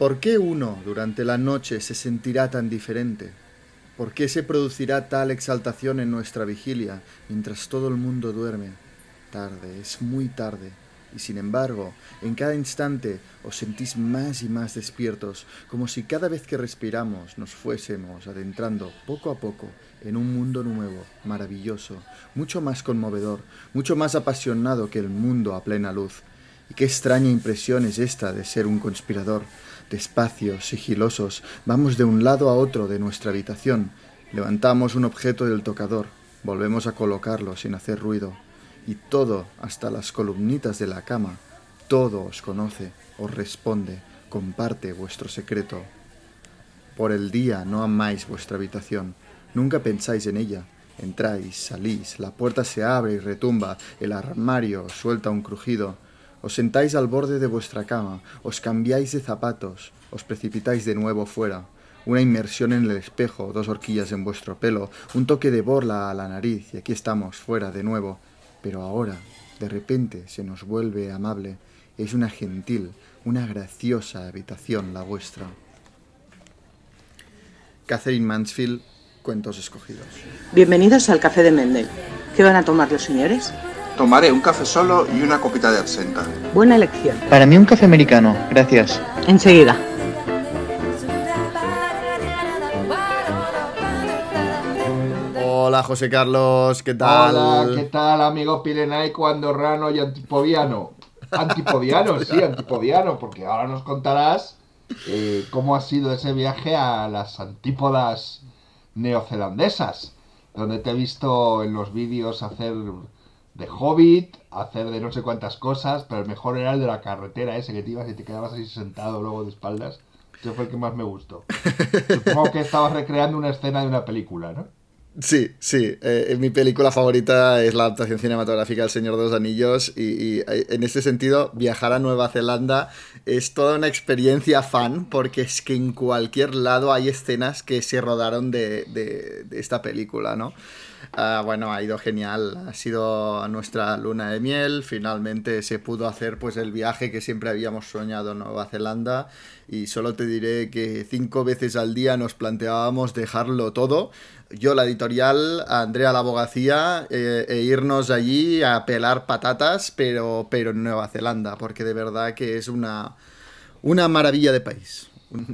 ¿Por qué uno durante la noche se sentirá tan diferente? ¿Por qué se producirá tal exaltación en nuestra vigilia mientras todo el mundo duerme? Tarde, es muy tarde. Y sin embargo, en cada instante os sentís más y más despiertos, como si cada vez que respiramos nos fuésemos adentrando poco a poco en un mundo nuevo, maravilloso, mucho más conmovedor, mucho más apasionado que el mundo a plena luz. Y qué extraña impresión es esta de ser un conspirador. Despacio, sigilosos, vamos de un lado a otro de nuestra habitación, levantamos un objeto del tocador, volvemos a colocarlo sin hacer ruido, y todo, hasta las columnitas de la cama, todo os conoce, os responde, comparte vuestro secreto. Por el día no amáis vuestra habitación, nunca pensáis en ella. Entráis, salís, la puerta se abre y retumba, el armario suelta un crujido. Os sentáis al borde de vuestra cama, os cambiáis de zapatos, os precipitáis de nuevo fuera. Una inmersión en el espejo, dos horquillas en vuestro pelo, un toque de borla a la nariz y aquí estamos, fuera de nuevo. Pero ahora, de repente, se nos vuelve amable. Es una gentil, una graciosa habitación la vuestra. Catherine Mansfield, Cuentos Escogidos. Bienvenidos al Café de Mendel. ¿Qué van a tomar los señores? Tomaré un café solo y una copita de absenta. Buena elección. Para mí un café americano, gracias. Enseguida. Hola José Carlos, ¿qué tal? Hola, ¿qué tal amigos pirenaico, andorrano y antipodiano? Antipodiano, sí, antipodiano, porque ahora nos contarás eh, cómo ha sido ese viaje a las antípodas neozelandesas, donde te he visto en los vídeos hacer de hobbit, hacer de no sé cuántas cosas, pero el mejor era el de la carretera ese que te ibas y te quedabas así sentado luego de espaldas. Ese fue el que más me gustó. Supongo que estabas recreando una escena de una película, ¿no? Sí, sí. Eh, mi película favorita es la adaptación cinematográfica del Señor de los Anillos y, y, eh, en este sentido viajar a Nueva Zelanda es toda una experiencia fan porque es que en cualquier lado hay escenas que se rodaron de, de, de esta película, ¿no? Uh, bueno, ha ido genial, ha sido nuestra luna de miel, finalmente se pudo hacer pues el viaje que siempre habíamos soñado en Nueva Zelanda. Y solo te diré que cinco veces al día nos planteábamos dejarlo todo, yo la editorial, Andrea la abogacía eh, e irnos allí a pelar patatas, pero, pero en Nueva Zelanda, porque de verdad que es una, una maravilla de país.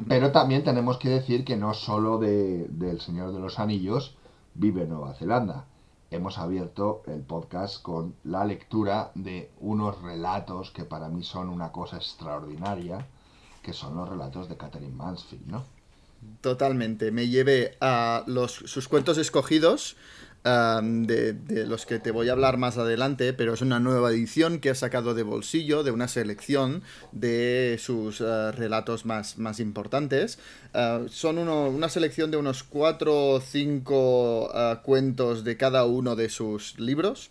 Pero también tenemos que decir que no solo de, del Señor de los Anillos, vive Nueva Zelanda. Hemos abierto el podcast con la lectura de unos relatos que para mí son una cosa extraordinaria, que son los relatos de Catherine Mansfield, ¿no? Totalmente. Me llevé a los, sus cuentos escogidos, de, los que te voy a hablar más adelante, pero es una nueva edición que ha sacado de bolsillo, de una selección de sus uh, relatos más, más importantes. Uh, son una selección de unos cuatro o cinco uh, cuentos de cada uno de sus libros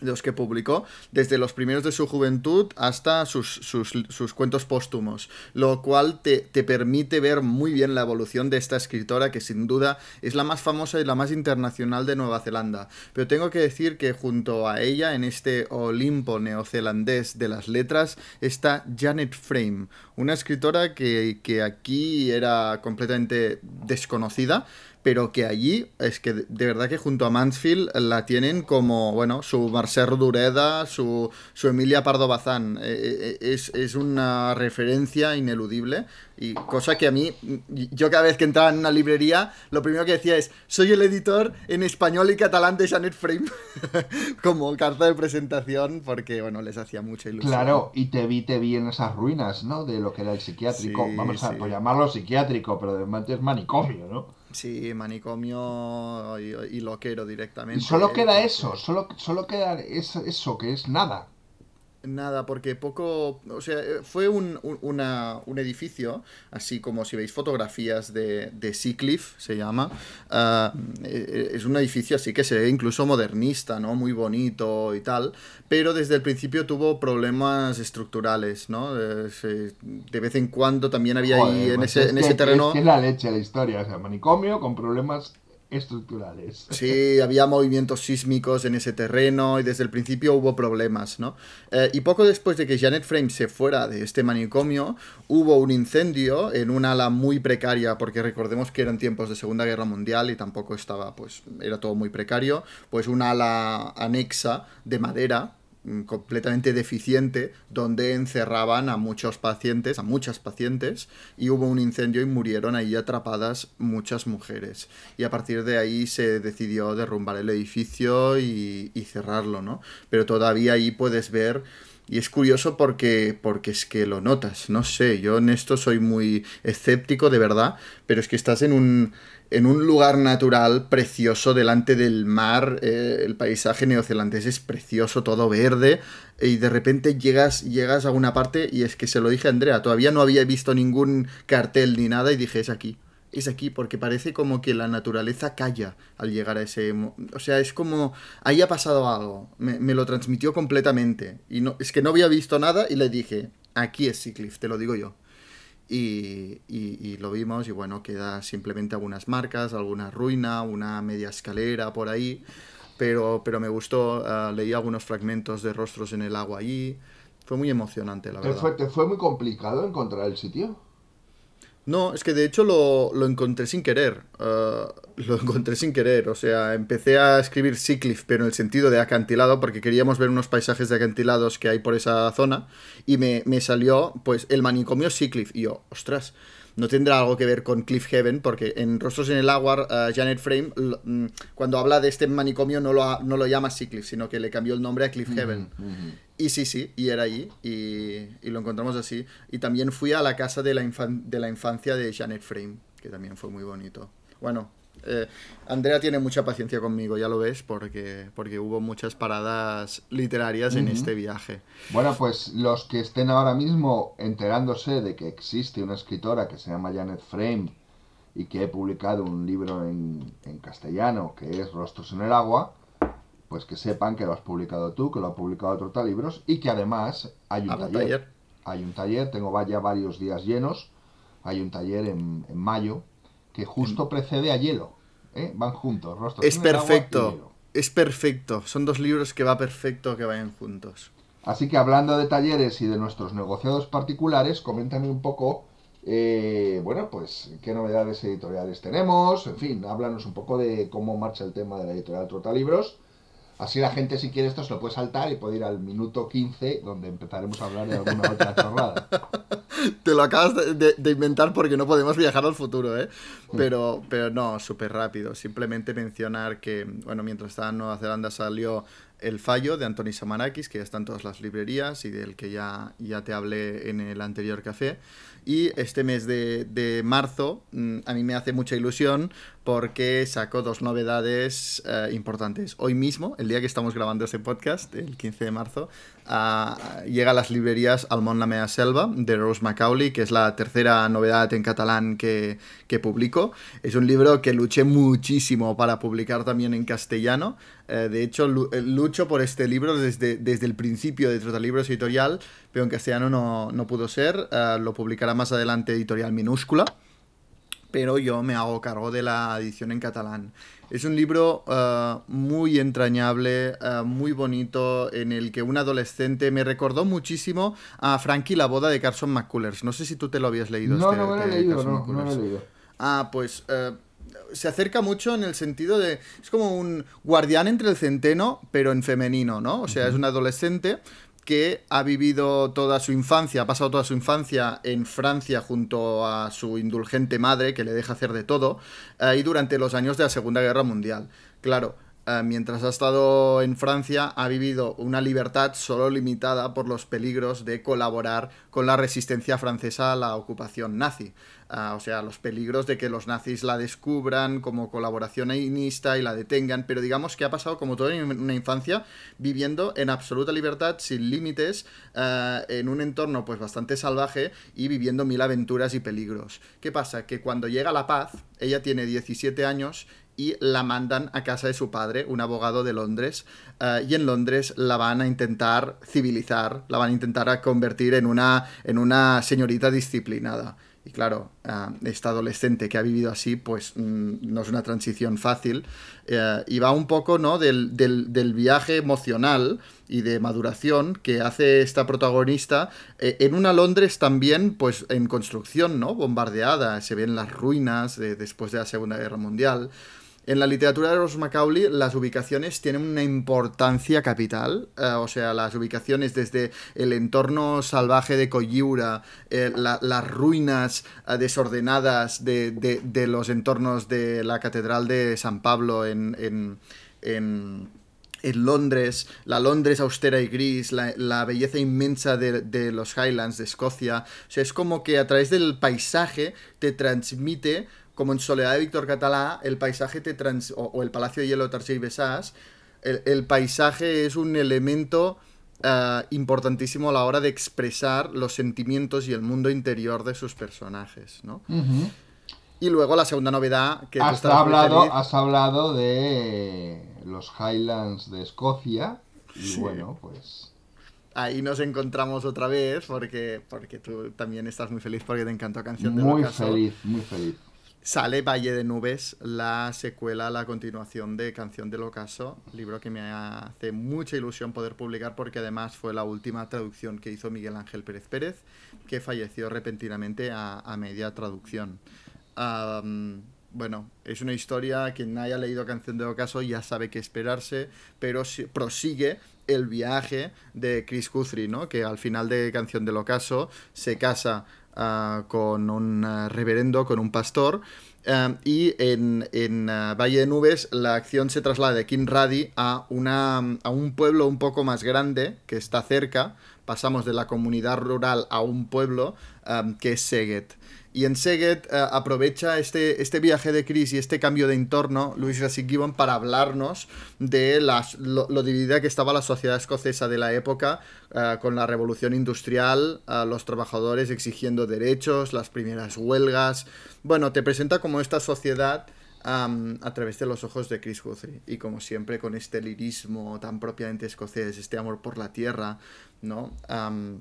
los que publicó, desde los primeros de su juventud hasta sus, sus, sus cuentos póstumos, lo cual te, te, permite ver muy bien la evolución de esta escritora que sin duda es la más famosa y la más internacional de Nueva Zelanda. Pero tengo que decir que junto a ella, en este Olimpo neozelandés de las letras, está Janet Frame, una escritora que, que aquí era completamente desconocida, pero que allí es que de verdad que junto a Mansfield la tienen como, bueno, su Marcel Dureda, su, su Emilia Pardo Bazán. Eh, es, es, una referencia ineludible y cosa que a mí, yo cada vez que entraba en una librería, lo primero que decía es, soy el editor en español y catalán de Janet Frame, como carta de presentación, porque, bueno, les hacía mucha ilusión. Claro, y te vi, te vi en esas ruinas, ¿no? De lo que era el psiquiátrico, sí, vamos a sí. por llamarlo psiquiátrico, pero de es manicomio, ¿no? Sí, manicomio y, y loquero directamente. Y solo queda eso, solo, solo queda eso, eso, que es nada. Nada, porque poco, o sea, fue un, un, una, un edificio, así como si veis fotografías de, de Seacliff, se llama, uh, es un edificio así que se ve incluso modernista, ¿no? Muy bonito y tal, pero desde el principio tuvo problemas estructurales, ¿no? De, de vez en cuando también había Joder, ahí en pues ese, es en que, ese terreno... Es que la leche la historia, o sea, manicomio con problemas estructurales. Sí, había movimientos sísmicos en ese terreno y desde el principio hubo problemas, ¿no? Eh, y poco después de que Janet Frame se fuera de este manicomio, hubo un incendio en un ala muy precaria, porque recordemos que eran tiempos de Segunda Guerra Mundial y tampoco estaba, pues, era todo muy precario, pues un ala anexa de madera completamente deficiente donde encerraban a muchos pacientes, a muchas pacientes, y hubo un incendio y murieron ahí atrapadas muchas mujeres. Y a partir de ahí se decidió derrumbar el edificio y, cerrarlo, ¿no? Pero todavía ahí puedes ver... Y es curioso porque, porque es que lo notas, no sé, yo en esto soy muy escéptico de verdad, pero es que estás en un, en un lugar natural precioso delante del mar. Eh, el paisaje neozelandés es precioso, todo verde. Y de repente llegas, llegas a una parte y es que se lo dije a Andrea, todavía no había visto ningún cartel ni nada y dije, es aquí. Es aquí porque parece como que la naturaleza calla al llegar a ese... O sea, es como... Ahí ha pasado algo. Me, me lo transmitió completamente. Y no, es que no había visto nada y le dije, aquí es Seacliff, te lo digo yo. Y, lo vimos y bueno, queda simplemente algunas marcas, alguna ruina, una media escalera por ahí, pero, pero me gustó, uh, leí algunos fragmentos de rostros en el agua allí, fue muy emocionante la verdad. Fue, ¿Te fue muy complicado encontrar el sitio? No, es que de hecho lo, encontré sin querer. Uh, lo encontré sin querer. O sea, empecé a escribir Seacliff, pero en el sentido de acantilado, porque queríamos ver unos paisajes de acantilados que hay por esa zona. Y me, me salió, pues, el manicomio Seacliff. Y yo, ostras, no tendrá algo que ver con Cliff Heaven, porque en Rostros en el Agua, uh, Janet Frame, mm, cuando habla de este manicomio, no lo, no lo llama Seacliff, sino que le cambió el nombre a Cliff Heaven. Y sí, sí, y era allí, y, y, lo encontramos así. Y también fui a la casa de la, de la infancia de Janet Frame, que también fue muy bonito. Bueno, eh, Andrea tiene mucha paciencia conmigo, ya lo ves, porque, porque hubo muchas paradas literarias en este viaje. Bueno, pues los que estén ahora mismo enterándose de que existe una escritora que se llama Janet Frame y que he publicado un libro en, en castellano que es Rostros en el Agua, pues que sepan que lo has publicado tú, que lo ha publicado Trotalibros y que además hay un taller. Hay un taller, tengo ya varios días llenos. Hay un taller en, mayo que justo precede a Hielo. ¿Eh? Van juntos, rostros. Es perfecto, es perfecto. Son dos libros que va perfecto que vayan juntos. Así que hablando de talleres y de nuestros negociados particulares, coméntame un poco, eh, bueno, pues qué novedades editoriales tenemos, en fin, háblanos un poco de cómo marcha el tema de la editorial Trotalibros Así la gente, si quiere esto, se lo puede saltar y puede ir al minuto 15, donde empezaremos a hablar de alguna otra chorrada. Te lo acabas de, inventar porque no podemos viajar al futuro, ¿eh? Pero, pero no, súper rápido. Simplemente mencionar que, bueno, mientras estaba en Nueva Zelanda salió El Fallo de Anthony Samanakis, que ya está en todas las librerías y del que ya, ya te hablé en el anterior café. Y este mes de, marzo mm, a mí me hace mucha ilusión porque saco dos novedades eh, importantes. Hoy mismo, el día que estamos grabando este podcast, el 15 de marzo, llega a las librerías Almón la Mea Selva de Rose Macaulay, que es la tercera novedad en catalán que, que publico. Es un libro que luché muchísimo para publicar también en castellano. Eh, de hecho, eh, lucho por este libro desde, desde el principio de Trotalibros Editorial, pero en castellano no, no pudo ser. Lo publicará más adelante Editorial Minúscula pero yo me hago cargo de la edición en catalán. Es un libro uh, muy entrañable, uh, muy bonito, en el que un adolescente me recordó muchísimo a Frankie la boda de Carson McCullers. No sé si tú te lo habías leído. No, este, no me lo he leído, no, no lo he leído. Ah, pues uh, se acerca mucho en el sentido de... Es como un guardián entre el centeno, pero en femenino, ¿no? O sea, es un adolescente que ha vivido toda su infancia, ha pasado toda su infancia en Francia junto a su indulgente madre, que le deja hacer de todo, eh, y durante los años de la Segunda Guerra Mundial. Claro, eh, mientras ha estado en Francia, ha vivido una libertad solo limitada por los peligros de colaborar con la resistencia francesa a la ocupación nazi. O sea, los peligros de que los nazis la descubran como colaboracionista y la detengan, pero digamos que ha pasado como toda una infancia viviendo en absoluta libertad, sin límites, eh, en un entorno pues bastante salvaje y viviendo mil aventuras y peligros. ¿Qué pasa? Que cuando llega la paz, ella tiene 17 años y la mandan a casa de su padre, un abogado de Londres, eh, y en Londres la van a intentar civilizar, la van a intentar convertir en una, en una señorita disciplinada. Y claro, ah, esta adolescente que ha vivido así, pues mm, no es una transición fácil. eh, y va un poco, ¿no? Del, del- viaje emocional y de maduración que hace esta protagonista eh, en una Londres también, pues en construcción, ¿no? Bombardeada, se ven las ruinas de- después de la Segunda Guerra Mundial. En la literatura de Rose Macaulay, las ubicaciones tienen una importancia capital. eh, o sea, las ubicaciones desde el entorno salvaje de Coyura, eh, la- las ruinas eh, desordenadas de, de- los entornos de la Catedral de San Pablo en. en- en- en Londres, la Londres austera y gris, la, la belleza inmensa de, de los Highlands de Escocia. O sea, es como que a través del paisaje te transmite, como en Soledad de Víctor Catalá, el paisaje te trans, o, o el Palacio de Hielo de Tarsier y Besás, el, el paisaje es un elemento ah, importantísimo a la hora de expresar los sentimientos y el mundo interior de sus personajes, ¿no? Y luego la segunda novedad que Has hablado, feliz. has hablado de los Highlands de Escocia. Y Sí. bueno, pues. Ahí nos encontramos otra vez porque, porque tú también estás muy feliz porque te encantó Canción del Muy feliz, muy feliz. Sale Valle de Nubes, la secuela, la continuación de Canción del Ocaso, libro que me hace mucha ilusión poder publicar porque además fue la última traducción que hizo Miguel Ángel Pérez Pérez, que falleció repentinamente a, media traducción. Bueno, es una historia, quien haya leído Canción del Ocaso ya sabe qué esperarse, pero si- prosigue el viaje de Chris Guthrie, ¿no? Que al final de Canción del Ocaso se casa ah, con un ah, reverendo, con un pastor, ah, y en, Valle de Nubes la acción se traslada de Kinradi a, un pueblo un poco más grande que está cerca. Pasamos de la comunidad rural a un pueblo que es Seget. Y en Seget eh, aprovecha este, este viaje de Chris y este cambio de entorno, Luis Rasic Gibbon, para hablarnos de las, lo, lo dividida que estaba la sociedad escocesa de la época, eh, con la revolución industrial, a los trabajadores exigiendo derechos, las primeras huelgas. Bueno, te presenta como esta sociedad a través de los ojos de Chris Guthrie. Y como siempre, con este lirismo tan propiamente escocés, este amor por la tierra, ¿no? Am,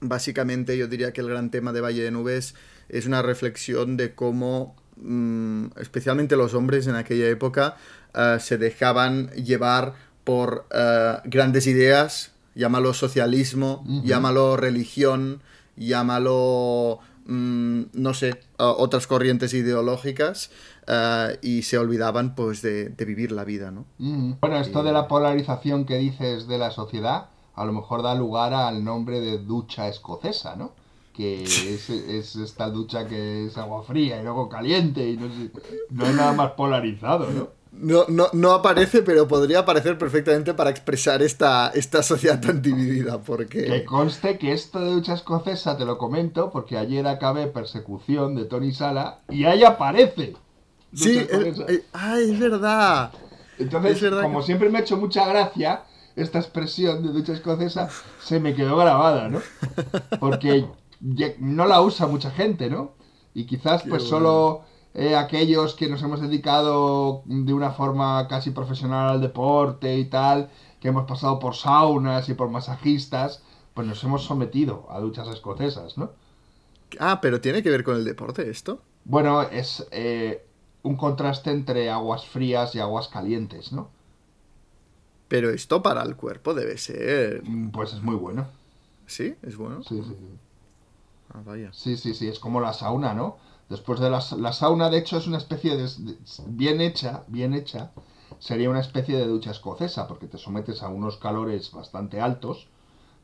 básicamente yo diría que el gran tema de Valle de Nubes es una reflexión de cómo mm, especialmente los hombres en aquella época eh, se dejaban llevar por eh, grandes ideas, llámalo socialismo, llámalo religión, llámalo, mm, no sé, otras corrientes ideológicas eh, y se olvidaban pues de, de vivir la vida, ¿no? Mm. Bueno, esto de la polarización que dices de la sociedad, a lo mejor da lugar al nombre de ducha escocesa, ¿no? Que es, es esta ducha que es agua fría y luego caliente y no sé, no hay nada más polarizado, ¿no? No, no, no aparece, pero podría aparecer perfectamente para expresar esta, esta sociedad tan dividida, Que porque... conste que esto de ducha escocesa te lo comento porque ayer acabé persecución de Tony Sala y ahí aparece. Sí, eh, escocesa. eh, ah, es verdad. Entonces, Es verdad como que- siempre me ha hecho mucha gracia esta expresión de ducha escocesa, se me quedó grabada, ¿no? Porque no la usa mucha gente, ¿no? Y quizás Qué pues bueno. solo eh, aquellos que nos hemos dedicado de una forma casi profesional al deporte y tal, que hemos pasado por saunas y por masajistas, pues nos hemos sometido a duchas escocesas, ¿no? Ah, pero tiene que ver con el deporte esto. Bueno, es eh, un contraste entre aguas frías y aguas calientes, ¿no? Pero esto para el cuerpo debe ser... Mm, Pues es muy bueno. ¿Sí? ¿Es bueno? Sí, sí, sí. Ah, vaya. Sí, sí, sí, es como la sauna, ¿no? Después de la, la sauna, de hecho, es una especie de, de- bien hecha, bien hecha, sería una especie de ducha escocesa, porque te sometes a unos calores bastante altos,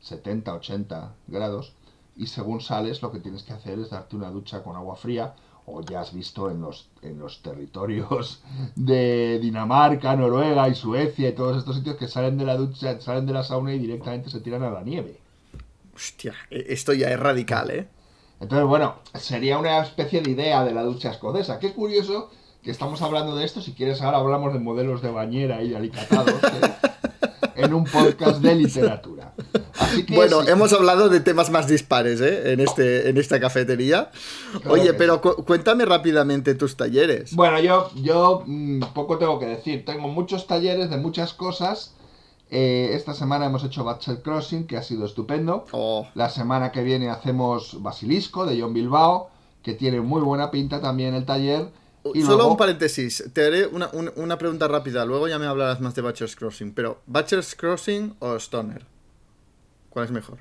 70, 80 grados, y según sales lo que tienes que hacer es darte una ducha con agua fría, o ya has visto en los, en los territorios de Dinamarca, Noruega y Suecia y todos estos sitios que salen de la ducha, salen de la sauna y directamente se tiran a la nieve. Hostia, e- esto ya es radical, ¿eh? Entonces, bueno, sería una especie de idea de la ducha escocesa. Qué curioso que estamos hablando de esto. Si quieres, ahora hablamos de modelos de bañera y de alicatados ¿eh? en un podcast de literatura. Así que Bueno, sí, hemos hablado de temas más dispares, ¿eh? En, este, en esta cafetería. Claro Oye, pero cu- cuéntame rápidamente tus talleres. Bueno, yo, yo mm, poco tengo que decir. Tengo muchos talleres de muchas cosas. Eh, esta semana hemos hecho Bachelor Crossing, que ha sido estupendo. Oh, La semana que viene hacemos Basilisco de John Bilbao, que tiene muy buena pinta también el taller. Y Solo luego- un paréntesis, te haré una, un- una pregunta rápida, luego ya me hablarás más de Butcher's Crossing, pero ¿Butcher's Crossing o Stoner? ¿Cuál es mejor?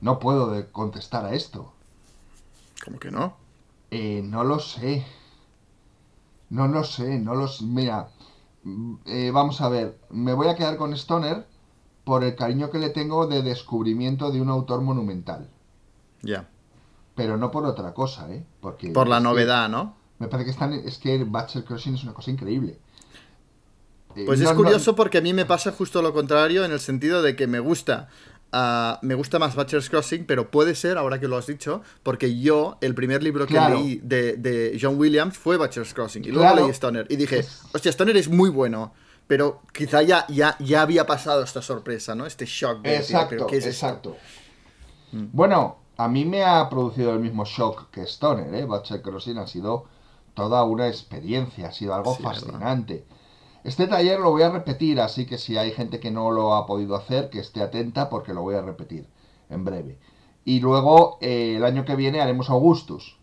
No puedo contestar a esto. ¿Cómo que no? Eh, no lo sé. No lo sé, no lo sé. Mira, eh, vamos a ver. Me voy a quedar con Stoner por el cariño que le tengo de descubrimiento de un autor monumental. Ya. Pero no por otra cosa, ¿eh? Porque Por la que novedad, ¿no? Me parece que están, es que Butcher Crossing es una cosa increíble. Eh, Pues no- es no- curioso porque a mí me pasa justo lo contrario en el sentido de que me gusta. Ah, me gusta más Butcher's Crossing, pero puede ser, ahora que lo has dicho, porque yo, el primer libro que Claro. leí de, de John Williams fue Butcher's Crossing. Y luego Claro. leí Stoner. Y dije, hostia, Stoner es muy bueno. Pero quizá ya, ya, ya había pasado esta sorpresa, ¿no? Este shock de decir, Exacto, ¿pero qué es esto? exacto. Bueno, a mí me ha producido el mismo shock que Stoner, ¿eh? Butcher Crossing ha sido toda una experiencia, ha sido algo Sí, verdad. Este taller lo voy a repetir, así que si hay gente que no lo ha podido hacer, que esté atenta porque lo voy a repetir en breve. Y luego eh, el año que viene haremos Augustus.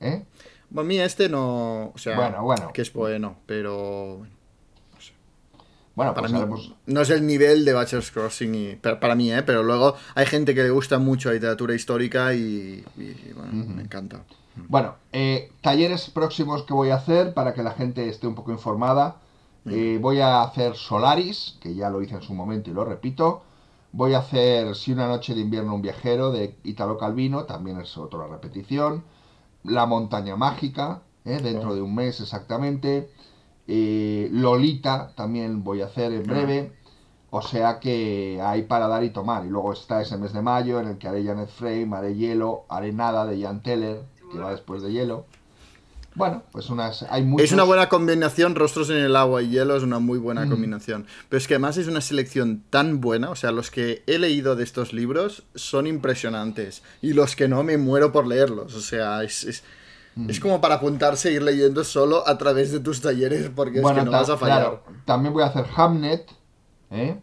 ¿eh? Bueno, a mí este no. O sea, Bueno, bueno. que es bueno, pero. bueno, Bueno, Para pues mí haremos... no es el nivel de Butcher's Crossing y, para, para mí, ¿eh? Pero luego hay gente que le gusta mucho la literatura histórica y, y, bueno, me encanta. Bueno, eh, talleres próximos que voy a hacer para que la gente esté un poco informada. Eh, voy a hacer Solaris, que ya lo hice en su momento y lo repito. Voy a hacer Si una noche de invierno un viajero de Italo Calvino, también es otra repetición. La montaña mágica, eh, dentro de un mes exactamente. Eh, Lolita también voy a hacer en breve. O sea que hay para dar y tomar. Y luego está ese mes de mayo en el que haré Janet Frame, haré Hielo, haré Nada de Jan Teller, que va después de Hielo. Bueno, pues unas, hay muchos... Es una buena combinación, Rostros en el agua y hielo es una muy buena Mm. combinación. Pero es que además es una selección tan buena, o sea, los que he leído de estos libros son impresionantes. Y los que no, me muero por leerlos. O sea, es, es, Mm. es como para apuntarse e ir leyendo solo a través de tus talleres, porque es que no vas a fallar. claro, también voy a hacer Hamnet, ¿eh?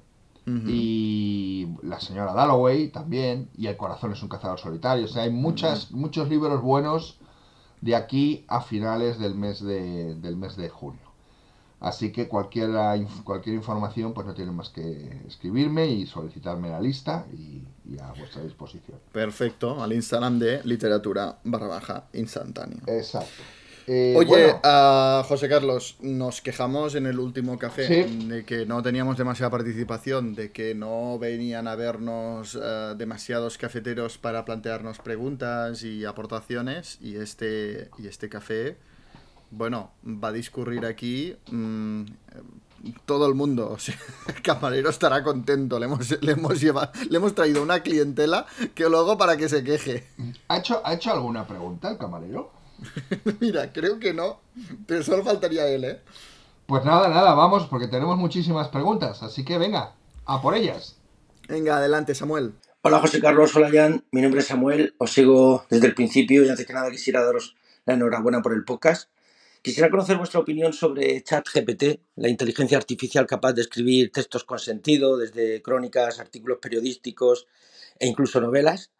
Y la señora Dalloway también, y El corazón es un cazador solitario. O sea, hay muchas, muchos libros buenos de aquí a finales del mes de, del mes de junio. Así que cualquier, cualquier información, pues no tienen más que escribirme y solicitarme la lista y, y a vuestra disposición. Perfecto, al Instagram de literatura barra baja instantáneo. Exacto. Eh, Oye, bueno, José Carlos, nos quejamos en el último café Sí. de que no teníamos demasiada participación, de que no venían a vernos ah, demasiados cafeteros para plantearnos preguntas y aportaciones y este, y este café, bueno, va a discurrir aquí mm, todo el mundo. O sea, el camarero estará contento, le hemos, le, hemos llevado, le hemos traído una clientela que luego para que se queje. ¿ha, hecho, ¿ha hecho alguna pregunta el camarero? Mira, creo que no, pero solo faltaría él, ¿eh? Pues nada, nada, vamos, porque tenemos muchísimas preguntas, así que venga, a por ellas. Venga, adelante, Samuel. Hola José Carlos, hola Jan, mi nombre es Samuel, os sigo desde el principio y antes que nada quisiera daros la enhorabuena por el podcast. Quisiera conocer vuestra opinión sobre ChatGPT, la inteligencia artificial capaz de escribir textos con sentido, desde crónicas, artículos periodísticos e incluso novelas.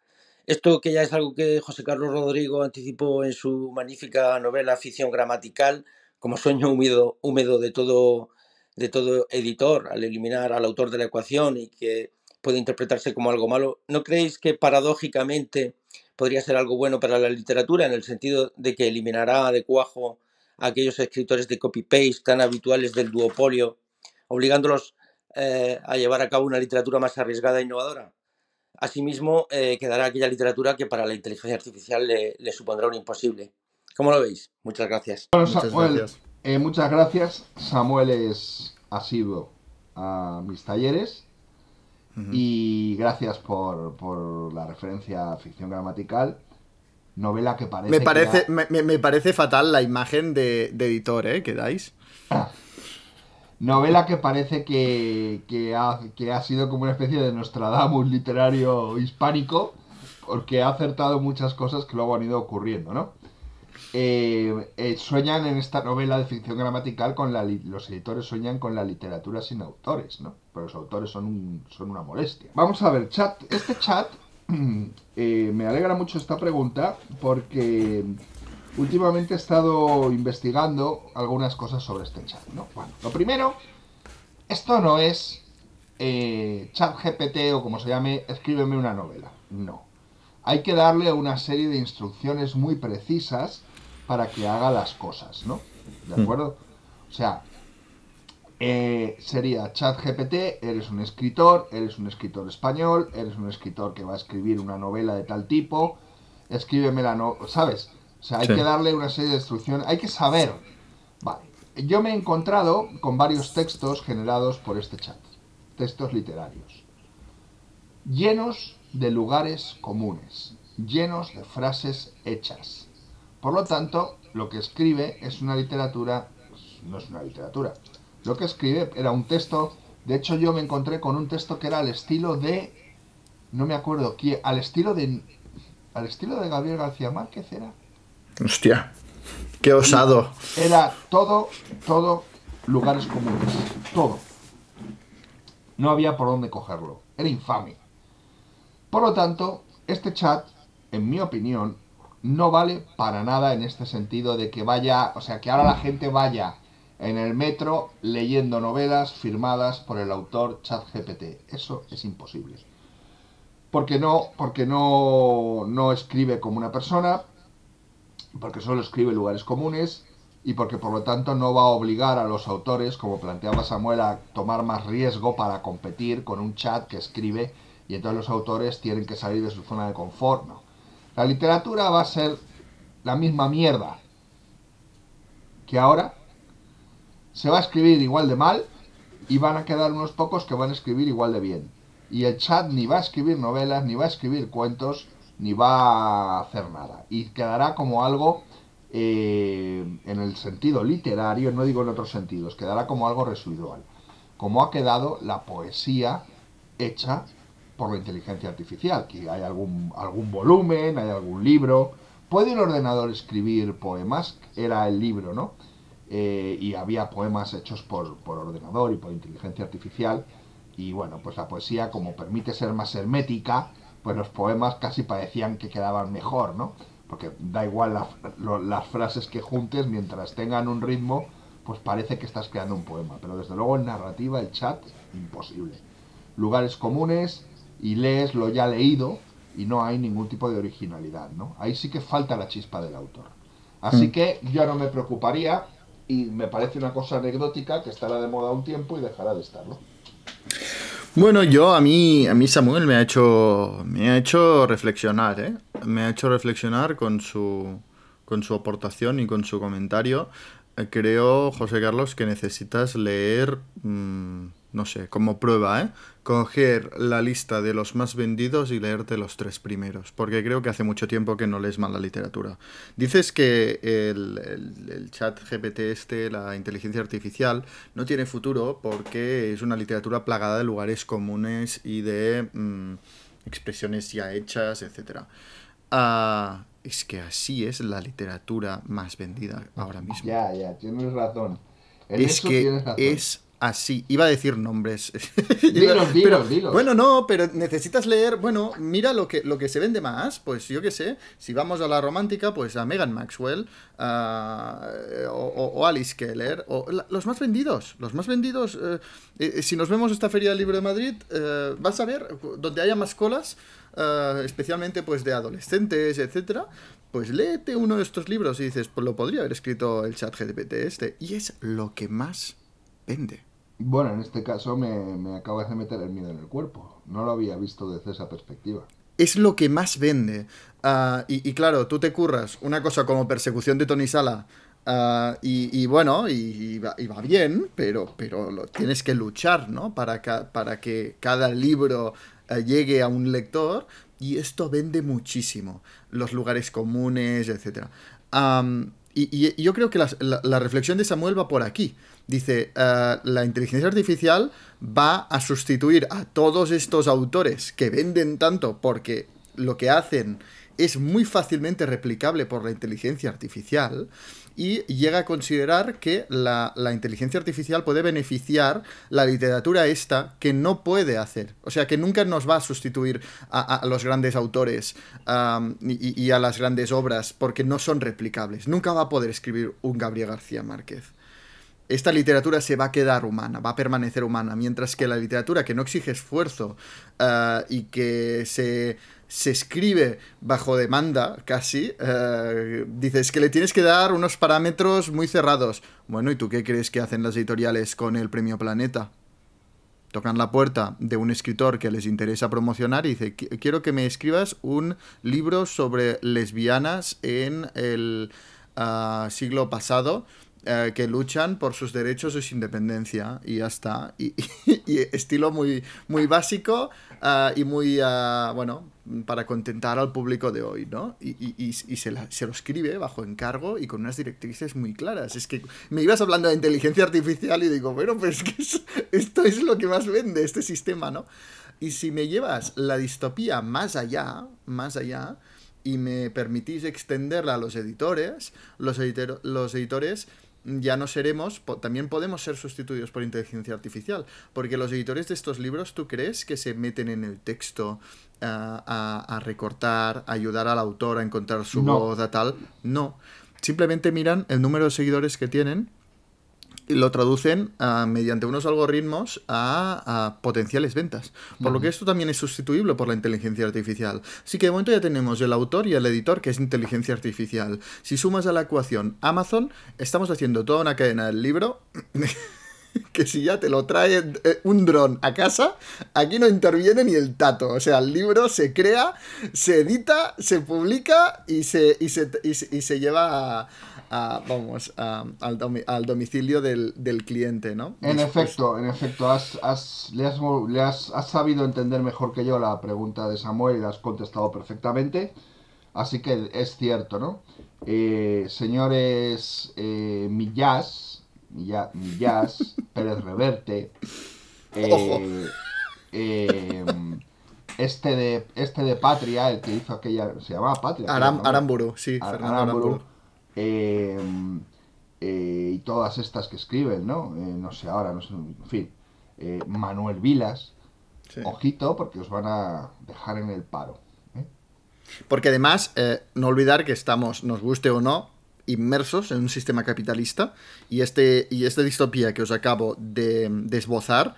Esto que ya es algo que José Carlos Rodrigo anticipó en su magnífica novela Ficción Gramatical, como sueño húmedo, húmedo de, todo, de todo editor, al eliminar al autor de la ecuación y que puede interpretarse como algo malo. ¿No creéis que paradójicamente podría ser algo bueno para la literatura en el sentido de que eliminará de cuajo a aquellos escritores de copy-paste tan habituales del duopolio, obligándolos eh, a llevar a cabo una literatura más arriesgada e innovadora? Asimismo, eh, quedará aquella literatura que para la inteligencia artificial le, le, supondrá un imposible. ¿Cómo lo veis? Muchas gracias. Bueno, Muchas Samuel, gracias. Eh, muchas gracias. Samuel es asiduo a mis talleres. Uh -huh. Y gracias por, por, la referencia a ficción gramatical. Novela que parece. Me parece, que da... me, me, parece fatal la imagen de, de editor, ¿eh? Que dais. Novela que parece que, que, ha, que ha sido como una especie de Nostradamus literario hispánico, porque ha acertado muchas cosas que luego han ido ocurriendo, ¿no? eh, eh, sueñan en esta novela de ficción gramatical con la los editores sueñan con la literatura sin autores, ¿no? Pero los autores son, son una molestia. Vamos a ver, chat. Este chat eh, me alegra mucho esta pregunta porque últimamente he estado investigando algunas cosas sobre este chat, ¿no? Bueno, lo primero, esto no es chat GPT o como se llame, escríbeme una novela. No. Hay que darle una serie de instrucciones muy precisas para que haga las cosas, ¿no? ¿De hmm. acuerdo? O sea, eh, sería ChatGPT, eres un escritor, eres un escritor español, eres un escritor que va a escribir una novela de tal tipo, escríbeme la no, ¿sabes? O sea, hay que darle una serie de instrucciones, hay que saber. Vale, yo me he encontrado con varios textos generados por este chat, textos literarios, llenos de lugares comunes, llenos de frases hechas, por lo tanto, lo que escribe es una literatura, no es una literatura. Lo que escribe era un texto, de hecho yo me encontré con un texto que era al estilo de, no me acuerdo quién, al estilo de, al estilo de Gabriel García Márquez era. Hostia, qué osado. Era todo, todo lugares comunes, todo. No había por dónde cogerlo, era infame. Por lo tanto, este chat, en mi opinión, no vale para nada en este sentido de que vaya, o sea, que ahora la gente vaya en el metro leyendo novelas firmadas por el autor ChatGPT. Eso es imposible. Porque no, porque no, no escribe como una persona, porque solo escribe lugares comunes y porque por lo tanto no va a obligar a los autores, como planteaba Samuel, a tomar más riesgo para competir con un chat que escribe y entonces los autores tienen que salir de su zona de confort. No. La literatura va a ser la misma mierda que ahora. Se va a escribir igual de mal y van a quedar unos pocos que van a escribir igual de bien. Y el chat ni va a escribir novelas, ni va a escribir cuentos, ni va a hacer nada. Y quedará como algo, eh, en el sentido literario, no digo en otros sentidos, quedará como algo residual. Como ha quedado la poesía hecha por la inteligencia artificial, que hay algún, algún volumen, hay algún libro. ¿Puede un ordenador escribir poemas? Era el libro, ¿no? Eh, y había poemas hechos por, por ordenador y por inteligencia artificial. Y bueno, pues la poesía, como permite ser más hermética, pues los poemas casi parecían que quedaban mejor, ¿no? Porque da igual las frases que juntes, mientras tengan un ritmo, pues parece que estás creando un poema. Pero desde luego en narrativa, el chat, imposible. Lugares comunes, y lees lo ya leído y no hay ningún tipo de originalidad, ¿no? Ahí sí que falta la chispa del autor. Así mm. que yo no me preocuparía y me parece una cosa anecdótica que estará de moda un tiempo y dejará de estarlo. Bueno, yo a mí, a mí Samuel me ha hecho, me ha hecho reflexionar, ¿eh? Me ha hecho reflexionar con su, con su aportación y con su comentario. Eh, creo, José Carlos, que necesitas leer, mm, no sé, como prueba, ¿eh? Coger la lista de los más vendidos y leerte los tres primeros, porque creo que hace mucho tiempo que no lees mal la literatura. Dices que el, chat GPT este, la inteligencia artificial, no tiene futuro porque es una literatura plagada de lugares comunes y de mm, expresiones ya hechas, etc. Ah, es que así es la literatura más vendida ahora mismo. Ya, ya, tienes razón. es que es así. Iba a decir nombres. Dilos, dilos, dilos. Bueno, no, pero necesitas leer. Bueno, mira lo que, lo que se vende más. Pues yo qué sé. Si vamos a la romántica, pues a Megan Maxwell o, Alice Keller. O, los más vendidos. Los más vendidos. Eh, eh, si nos vemos esta Feria del Libro de Madrid, eh, vas a ver donde haya más colas. especialmente pues de adolescentes, etcétera, pues léete uno de estos libros y dices, pues lo podría haber escrito el chat GPT este. Y es lo que más vende. Bueno, en este caso me, acabas de meter el miedo en el cuerpo. No lo había visto desde esa perspectiva. Es lo que más vende. Ah, y, claro, tú te curras una cosa como persecución de Tony Sala. Ah, y, bueno, y, va, bien, pero, pero lo tienes que luchar, ¿no? Para, para que cada libro eh, llegue a un lector. Y esto vende muchísimo. Los lugares comunes, etc. y, yo creo que la reflexión de Samuel va por aquí. Dice, eh, la inteligencia artificial va a sustituir a todos estos autores que venden tanto porque lo que hacen es muy fácilmente replicable por la inteligencia artificial y llega a considerar que la, inteligencia artificial puede beneficiar la literatura esta que no puede hacer. O sea, que nunca nos va a sustituir a, los grandes autores y, y, a las grandes obras porque no son replicables. Nunca va a poder escribir un Gabriel García Márquez. Esta literatura se va a quedar humana, va a permanecer humana, mientras que la literatura que no exige esfuerzo ah, y que se se escribe bajo demanda, casi, eh, dices que le tienes que dar unos parámetros muy cerrados. Bueno, ¿y tú qué crees que hacen las editoriales con el Premio Planeta? Tocan la puerta de un escritor que les interesa promocionar y dice, quiero que me escribas un libro sobre lesbianas en el ah, siglo pasado eh, que luchan por sus derechos y su independencia y ya está. Y, estilo muy, muy básico ah, y muy, ah, bueno, para contentar al público de hoy, ¿no? Y, se, lo escribe bajo encargo y con unas directrices muy claras. Es que me ibas hablando de inteligencia artificial y digo, bueno, pues que esto es lo que más vende este sistema, ¿no? Y si me llevas la distopía más allá, más allá, y me permitís extenderla a los editores, los, los editores ya no seremos, también podemos ser sustituidos por inteligencia artificial, porque los editores de estos libros, ¿tú crees que se meten en el texto a, recortar, a ayudar al autor a encontrar su voz, a tal? No, simplemente miran el número de seguidores que tienen lo traducen ah, mediante unos algoritmos a, potenciales ventas. Por lo que esto también es sustituible por la inteligencia artificial. Así que de momento ya tenemos el autor y el editor, que es inteligencia artificial. Si sumas a la ecuación Amazon, estamos haciendo toda una cadena del libro. que si ya te lo trae eh, un dron a casa, aquí no interviene ni el tato. O sea, el libro se crea, se edita, se publica y se, y se, y se lleva a vamos, al, domicilio del, cliente, ¿no? En efecto, en efecto, has, has, le, has, sabido entender mejor que yo la pregunta de Samuel y la has contestado perfectamente. Así que es cierto, ¿no? Eh, señores eh, Millás, Millás, Pérez Reverte, eh, em, este de este de Patria, el que hizo aquella, se llamaba Patria. Aramburu, sí, Fernando Aramburu eh, y todas estas que escriben, ¿no? Eh, no sé ahora, no sé, en fin. Eh, Manuel Vilas, ojito, porque os van a dejar en el paro. Porque además, no olvidar que estamos, nos guste o no, inmersos en un sistema capitalista y, este, y esta distopía que os acabo de, de esbozar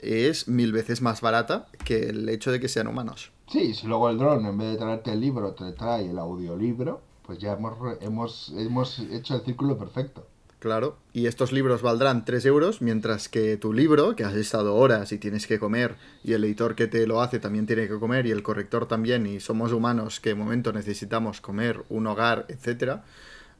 es mil veces más barata que el hecho de que sean humanos. Sí, si luego el dron en vez de traerte el libro te trae el audiolibro, pues ya hemos, hemos, hemos hecho el círculo perfecto. Claro, y estos libros valdrán 3 euros, mientras que tu libro, que has estado horas y tienes que comer, y el editor que te lo hace también tiene que comer, y el corrector también, y somos humanos que en momento necesitamos comer, un hogar, etcétera,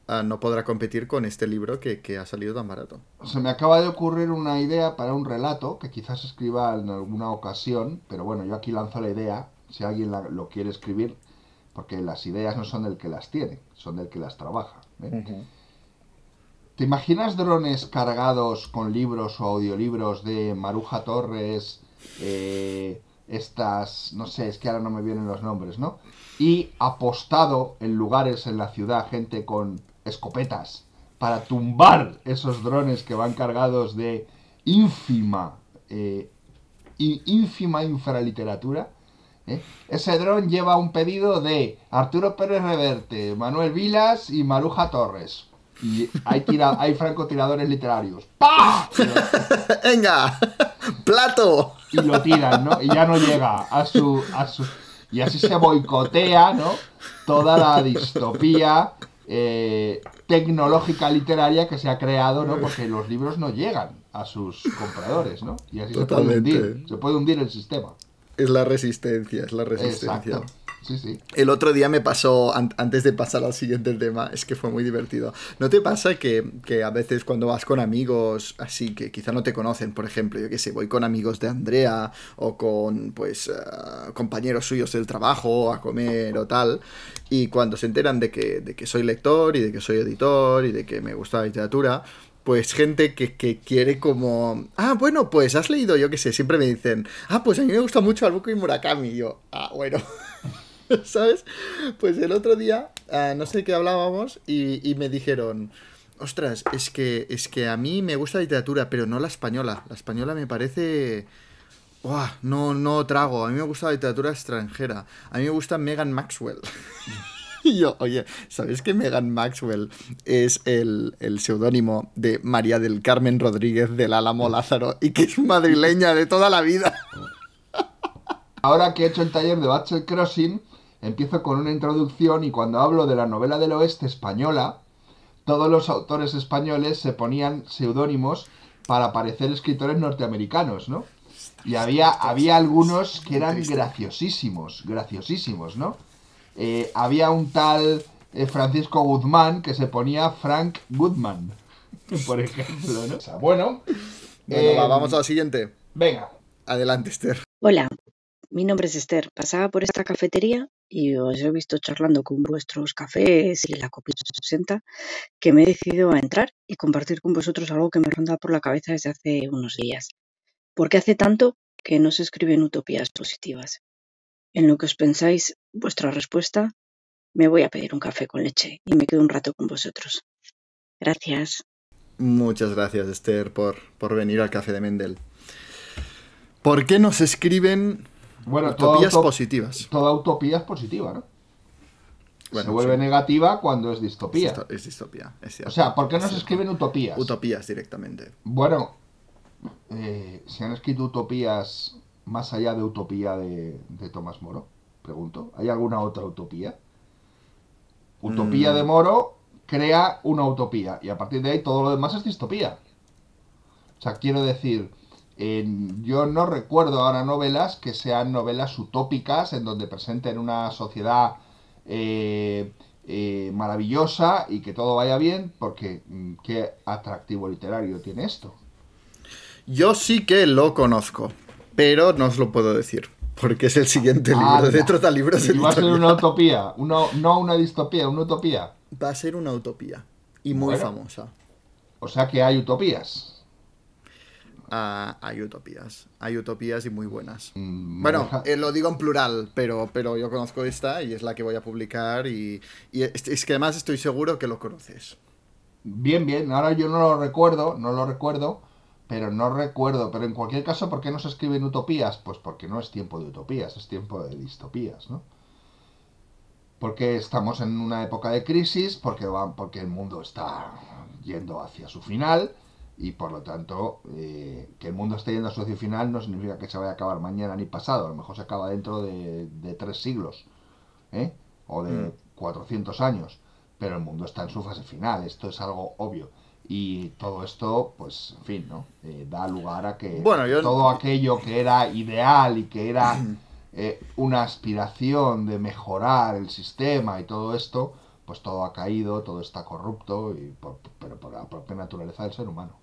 ah, no podrá competir con este libro que, ha salido tan barato. Se me acaba de ocurrir una idea para un relato que quizás escriba en alguna ocasión, pero bueno, yo aquí lanzo la idea, si alguien lo quiere escribir, porque las ideas no son del que las tiene, son del que las trabaja. ¿eh? ¿Te imaginas drones cargados con libros o audiolibros de Maruja Torres, eh, estas, no sé, es que ahora no me vienen los nombres, ¿no? Y apostado en lugares en la ciudad gente con escopetas para tumbar esos drones que van cargados de ínfima, eh, ínfima infraliteratura ¿eh? Ese dron lleva un pedido de Arturo Pérez Reverte, Manuel Vilas y Maruja Torres. Y hay, tira hay francotiradores literarios. ¡Pah! ¡Venga! ¡Plato! Y lo tiran, ¿no? Y ya no llega a su, a su... Y así se boicotea, ¿no? Toda la distopía eh, tecnológica literaria que se ha creado, ¿no? Porque los libros no llegan a sus compradores, ¿no? Y así se puede hundir, se puede hundir el sistema. Es la resistencia, es la resistencia. Sí, sí. El otro día me pasó, antes de pasar al siguiente tema, es que fue muy divertido. ¿No te pasa que, a veces cuando vas con amigos así que quizá no te conocen, por ejemplo, yo qué sé, voy con amigos de Andrea o con pues eh, compañeros suyos del trabajo a comer o tal, y cuando se enteran de que, de que soy lector y de que soy editor y de que me gusta la literatura, pues gente que, quiere como, ah, bueno, pues has leído, yo qué sé, siempre me dicen, ah, pues a mí me gusta mucho Haruki Murakami, y yo, ah, bueno. ¿Sabes? Pues el otro día, ah, no sé qué hablábamos y, y me dijeron, ostras, es que, es que a mí me gusta la literatura, pero no la española. La española me parece... Buah, no, no trago. A mí me gusta la literatura extranjera. A mí me gusta Megan Maxwell. y yo, oye, ¿sabes que Megan Maxwell es el, el seudónimo de María del Carmen Rodríguez del Álamo Lázaro y que es madrileña de toda la vida? Ahora que he hecho el taller de Bachelor Crossing, empiezo con una introducción y cuando hablo de la novela del oeste española, todos los autores españoles se ponían seudónimos para parecer escritores norteamericanos, ¿no? Y había, había algunos que eran graciosísimos, graciosísimos, ¿no? Eh, había un tal eh, Francisco Guzmán que se ponía Frank Goodman, por ejemplo, ¿no? O sea, bueno, Bueno, va, eh, vamos a la siguiente. venga. Adelante, Esther. Hola, mi nombre es Esther. Pasaba por esta cafetería y os he visto charlando con vuestros cafés y la copita 60 que me he decidido a entrar y compartir con vosotros algo que me ronda por la cabeza desde hace unos días. ¿Por qué hace tanto que no se escriben utopías positivas? En lo que os pensáis vuestra respuesta, me voy a pedir un café con leche y me quedo un rato con vosotros. Gracias. Muchas gracias, Esther, por, por venir al Café de Mendel. ¿Por qué nos escriben Bueno, utopías utop- positivas? toda utopía es positiva, ¿no? Bueno, se vuelve sí. negativa cuando es distopía. disto- es distopía, es cierto. O sea, ¿por qué no Es se cierto. escriben utopías? Utopías directamente. Bueno, eh, ¿se han escrito utopías más allá de Utopía de, de Tomás Moro? Pregunto. ¿Hay alguna otra utopía? Utopía Mm. de Moro crea una utopía y a partir de ahí todo lo demás es distopía. O sea, quiero decir, en- yo no recuerdo ahora novelas que sean novelas utópicas en donde presenten una sociedad eh, eh, maravillosa y que todo vaya bien, porque mm, qué atractivo literario tiene esto. Yo sí que lo conozco, pero no os lo puedo decir, porque es el siguiente libro Anda. de Trotalibros Y va a ser una utopía, una- no una distopía, una utopía. Va a ser una utopía y muy Bueno. famosa. O sea que hay utopías. Ah, hay utopías, hay utopías y muy buenas. Mm, Bueno, eh, lo digo en plural, pero, pero yo conozco esta y es la que voy a publicar y, y es, es que además estoy seguro que lo conoces. Bien, bien, ahora yo no lo recuerdo, no lo recuerdo, pero no recuerdo. Pero en cualquier caso, ¿por qué no se escriben utopías? Pues porque no es tiempo de utopías, es tiempo de distopías, ¿no? Porque estamos en una época de crisis, porque, va, porque el mundo está yendo hacia su final y por lo tanto eh, que el mundo esté yendo hacia su final no significa que se vaya a acabar mañana ni pasado, a lo mejor se acaba dentro de, de tres siglos ¿eh? o de Mm. 400 años, pero el mundo está en su fase final, esto es algo obvio. Y todo esto, pues, en fin, ¿no? Eh, da lugar a que Bueno, yo- todo aquello que era ideal y que era eh, una aspiración de mejorar el sistema y todo esto, pues todo ha caído, todo está corrupto, y por- pero por la propia naturaleza del ser humano.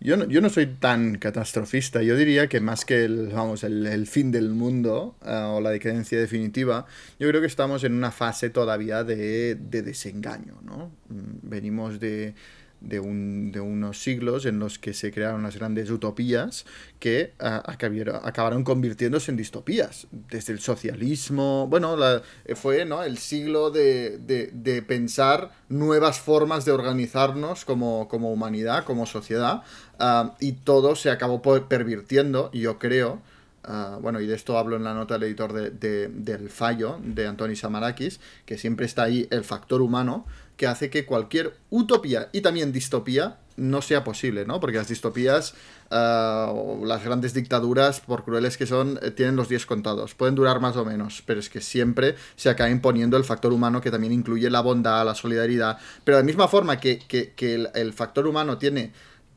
Yo no, yo no soy tan catastrofista. Yo diría que más que el, vamos, el, el fin del mundo eh, o la decadencia definitiva, yo creo que estamos en una fase todavía de, de desengaño, ¿no? Mm, Venimos de, de, un- de unos siglos en los que se crearon las grandes utopías que ah, acabieron- acabaron convirtiéndose en distopías. Desde el socialismo, bueno, eh, fue ¿no? el siglo de, de- de pensar nuevas formas de organizarnos como, como humanidad, como sociedad, ah, y todo se acabó pervirtiendo, yo creo, ah, bueno, y de esto hablo en la nota del editor de- de- del fallo de Antoni Samarakis, que siempre está ahí el factor humano, que hace que cualquier utopía y también distopía no sea posible, ¿no? Porque las distopías, o las grandes dictaduras, por crueles que son, eh, tienen los días contados. Pueden durar más o menos, pero es que siempre se acaba imponiendo el factor humano que también incluye la bondad, la solidaridad. Pero de la misma forma que, que- el factor humano tiene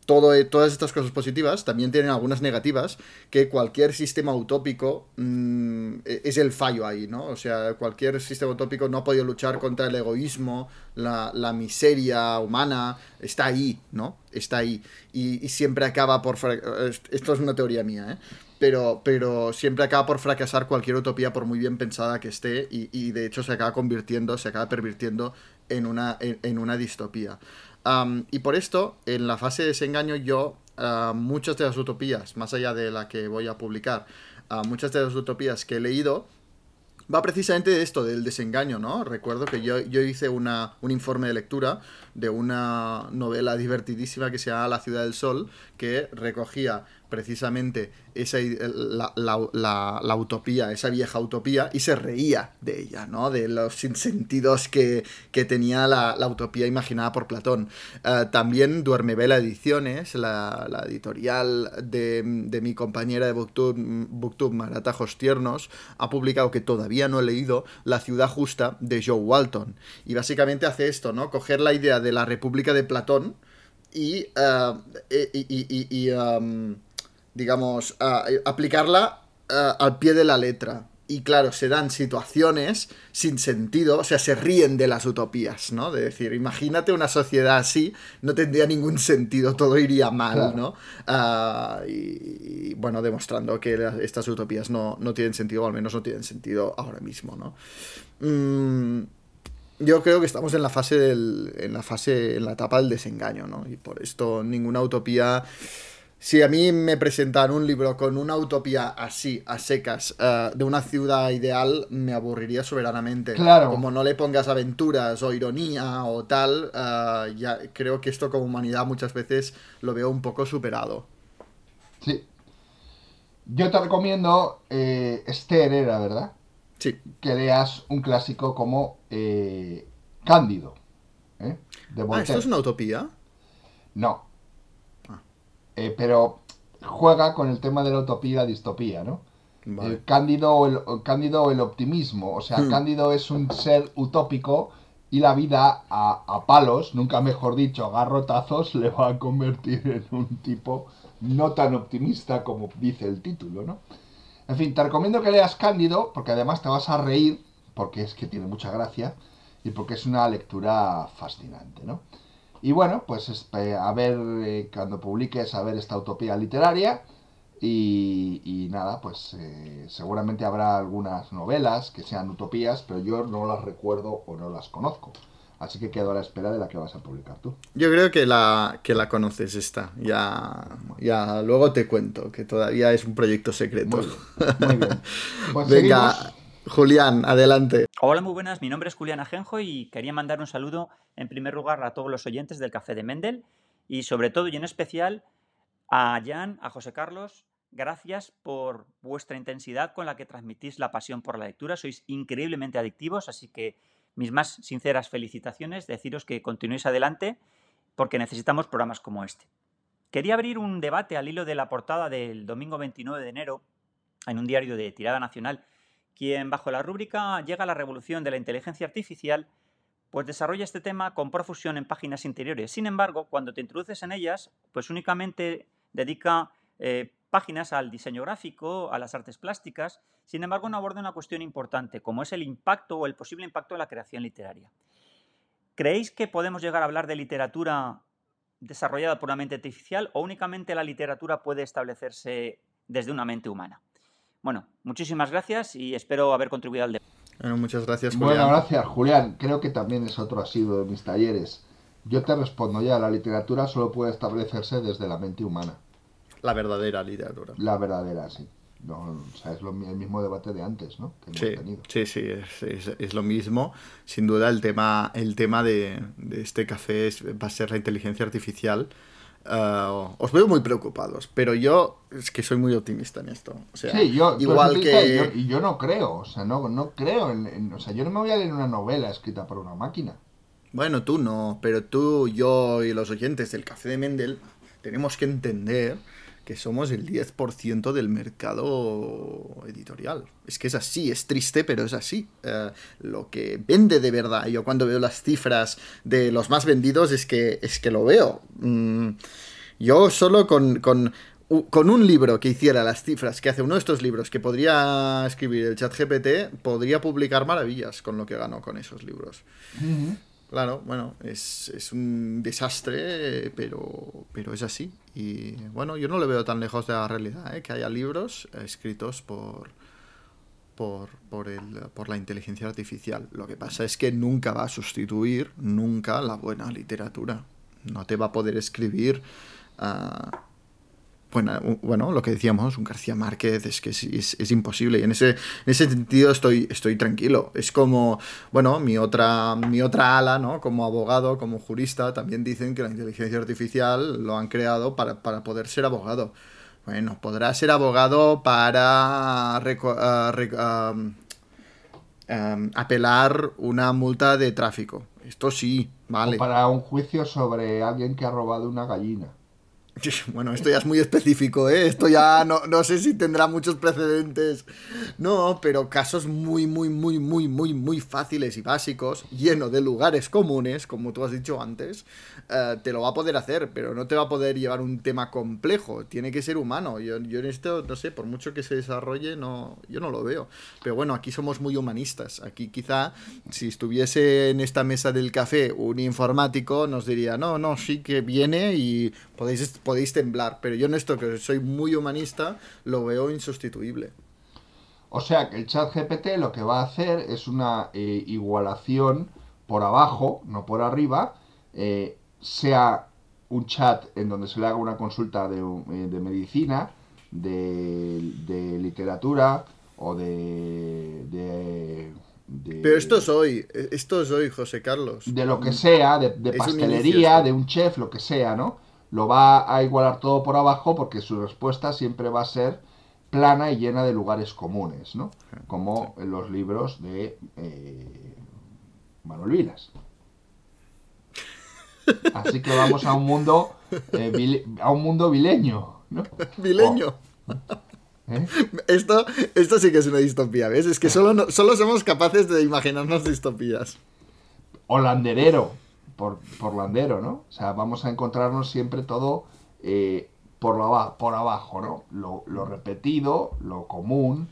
todo, eh, todas estas cosas positivas, también tienen algunas negativas, que cualquier sistema utópico mm, e- es el fallo ahí, ¿no? O sea, cualquier sistema utópico no ha podido luchar contra el egoísmo, la, la miseria humana, está ahí, ¿no? Está ahí. Y, y siempre acaba por... Esto es una teoría mía, ¿eh? Pero, pero siempre acaba por fracasar cualquier utopía por muy bien pensada que esté y, y de hecho se acaba convirtiendo, se acaba pervirtiendo en una, en, en una distopía. Y por esto, en la fase de desengaño, yo, ah, muchas de las utopías, más allá de la que voy a publicar, ah, muchas de las utopías que he leído, va precisamente de esto, del desengaño, ¿no? Recuerdo que yo, yo hice una, un informe de lectura de una novela divertidísima que se llama La ciudad del sol, que recogía precisamente esa, la, la, utopía, esa vieja utopía, y se reía de ella, ¿no? De los sinsentidos que, que tenía la, utopía imaginada por Platón. Uh, también Duermevela Ediciones, la, editorial de, de, mi compañera de Booktube, Booktube Maratajos Tiernos, ha publicado que todavía no he leído La ciudad justa de Joe Walton. Y básicamente hace esto, ¿no? Coger la idea de la República de Platón y, uh, y, y, y um, digamos, aplicarla al pie de la letra. Y claro, se dan situaciones sin sentido, o sea, se ríen de las utopías, ¿no? De decir, imagínate una sociedad así, no tendría ningún sentido, todo iría mal, ¿no? Ah, y, bueno, demostrando que estas utopías no, tienen sentido, o al menos no tienen sentido ahora mismo, ¿no? Mm, yo creo que estamos en la fase del, en la fase, en la etapa del desengaño, ¿no? Y por esto ninguna utopía si a mí me presentan un libro con una utopía así, a secas, eh, de una ciudad ideal, me aburriría soberanamente. Claro. Como no le pongas aventuras o ironía o tal, eh, ya creo que esto como humanidad muchas veces lo veo un poco superado. Sí. Yo te recomiendo, eh, Esther era, ¿verdad? Sí. Que leas un clásico como Cándido. ¿eh? ah, ¿esto es una utopía? No, eh, pero juega con el tema de la utopía y la distopía, ¿no? El Cándido o el, Cándido el optimismo. O sea, hmm. Cándido es un ser utópico y la vida a, palos, nunca mejor dicho, a garrotazos, le va a convertir en un tipo no tan optimista como dice el título, ¿no? En fin, te recomiendo que leas Cándido, porque además te vas a reír, porque es que tiene mucha gracia, y porque es una lectura fascinante, ¿no? Y bueno, pues a ver eh, cuando publiques, a ver esta utopía literaria. Y, nada, pues eh, seguramente habrá algunas novelas que sean utopías, pero yo no las recuerdo o no las conozco. Así que quedo a la espera de la que vas a publicar tú. Yo creo que la, que la conoces esta. Ya, ya luego te cuento, que todavía es un proyecto secreto. Muy bien. Pues Venga, Julián, adelante. Hola, muy buenas. Mi nombre es Julián Ajenjo y quería mandar un saludo en primer lugar a todos los oyentes del Café de Mendel y sobre todo y en especial a Jan, a José Carlos. Gracias por vuestra intensidad con la que transmitís la pasión por la lectura. Sois increíblemente adictivos, así que mis más sinceras felicitaciones. Deciros que continuéis adelante porque necesitamos programas como este. Quería abrir un debate al hilo de la portada del domingo 29 de enero en un diario de tirada nacional quien bajo la rúbrica Llega a la revolución de la inteligencia artificial, pues desarrolla este tema con profusión en páginas interiores. Sin embargo, cuando te introduces en ellas, pues únicamente dedica eh, páginas al diseño gráfico, a las artes plásticas, sin embargo no aborda una cuestión importante, como es el impacto o el posible impacto de la creación literaria. ¿Creéis que podemos llegar a hablar de literatura desarrollada por una mente artificial o únicamente la literatura puede establecerse desde una mente humana? Bueno, muchísimas gracias y espero haber contribuido al debate. Bueno, muchas gracias, Julián. Bueno, gracias, Julián. Creo que también es otro asiduo de mis talleres. Yo te respondo ya, la literatura solo puede establecerse desde la mente humana. La verdadera literatura. La verdadera, sí. o sea, es lo, el mismo debate de antes, ¿no? sí, sí, sí, es, lo mismo. Sin duda, el tema, el tema de, este café va a ser la inteligencia artificial. Uh, os veo muy preocupados, pero yo es que soy muy optimista en esto. O sea, sí, yo, igual que... Y yo, no creo, o sea, no, no creo en, O sea, yo no me voy a leer una novela escrita por una máquina. Bueno, tú no, pero tú, yo y los oyentes del Café de Mendel tenemos que entender que somos el 10% del mercado editorial. Es que es así, es triste, pero es así. Eh, lo que vende de verdad, yo cuando veo las cifras de los más vendidos es que, es que lo veo. Mm, yo solo con, con, un libro que hiciera las cifras que hace uno de estos libros que podría escribir el chat GPT, podría publicar maravillas con lo que ganó con esos libros. Claro, bueno, es, es, un desastre, pero, pero es así. Y bueno, yo no lo veo tan lejos de la realidad, ¿eh? que haya libros escritos por, por, por, el, por la inteligencia artificial. Lo que pasa es que nunca va a sustituir, nunca, la buena literatura. No te va a poder escribir... Uh, bueno, bueno, lo que decíamos, un García Márquez es que es, es- es imposible. Y en ese, en ese sentido estoy, estoy tranquilo. Es como, bueno, mi otra, mi otra ala, ¿no? Como abogado, como jurista, también dicen que la inteligencia artificial lo han creado para, para poder ser abogado. Bueno, podrá ser abogado para ah, um, apelar una multa de tráfico. Esto sí, vale. O para un juicio sobre alguien que ha robado una gallina. Bueno, esto ya es muy específico, ¿eh? Esto ya no, no sé si tendrá muchos precedentes. No, pero casos muy, muy, muy, muy, muy, muy fáciles y básicos, lleno de lugares comunes, como tú has dicho antes, eh, te lo va a poder hacer, pero no te va a poder llevar un tema complejo. Tiene que ser humano. Yo, yo en esto, no sé, por mucho que se desarrolle, no, yo no lo veo. Pero bueno, aquí somos muy humanistas. Aquí quizá, si estuviese en esta mesa del café un informático, nos diría, no, no, sí que viene y podéis, podéis temblar. Pero yo en esto, que soy muy humanista, lo veo insustituible. O sea que el chat GPT lo que va a hacer es una eh, igualación por abajo, no por arriba, eh, sea un chat en donde se le haga una consulta de, eh, de medicina, de, de literatura o de, de, de- Pero esto es hoy, esto es hoy, José Carlos. de lo que sea, de, de Es un pastelería, de un chef, lo que sea, ¿no? Lo va a igualar todo por abajo porque su respuesta siempre va a ser plana y llena de lugares comunes, ¿no? Como en los libros de eh, Manuel Vilas. Así que vamos a un mundo eh, vile- a un mundo vileño, ¿no? Vileño. ¿Eh? Esto, esto sí que es una distopía, ¿ves? Es que solo, no- solo somos capaces de imaginarnos distopías. o landerero, por, landero, ¿no? O sea, vamos a encontrarnos siempre todo eh, por, aba- por abajo, ¿no? Lo, repetido, lo común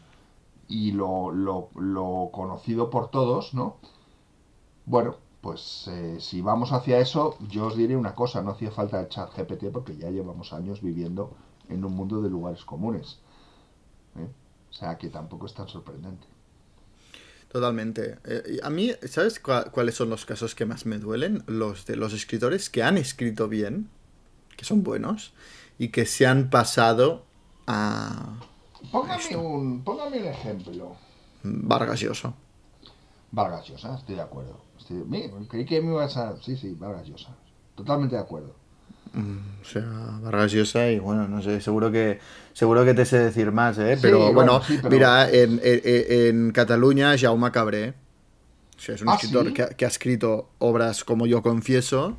y lo, lo- lo conocido por todos, ¿no? Bueno, pues eh, si vamos hacia eso, yo os diré una cosa, no hacía falta el chat GPT porque ya llevamos años viviendo en un mundo de lugares comunes. ¿eh? O sea, que tampoco es tan sorprendente. Totalmente. Eh, a mí, ¿sabes cua- cuáles son los casos que más me duelen? Los de los escritores que han escrito bien, que son buenos, y que se han pasado a Póngame un, póngame un ejemplo. Vargas Llosa. Vargas Llosa, estoy de acuerdo. Estoy- creí que me ibas a... Sí, sí, Vargas Llosa. Totalmente de acuerdo. O sea, Vargas Llosa y bueno, no sé, seguro que seguro que te sé decir más, ¿eh? Sí, Pero bueno, bueno, sí, pero- mira, en, en- en Cataluña, Jaume Cabré, o sea, es un ¿Ah, escritor sí? que, ha- que ha escrito obras como Yo Confieso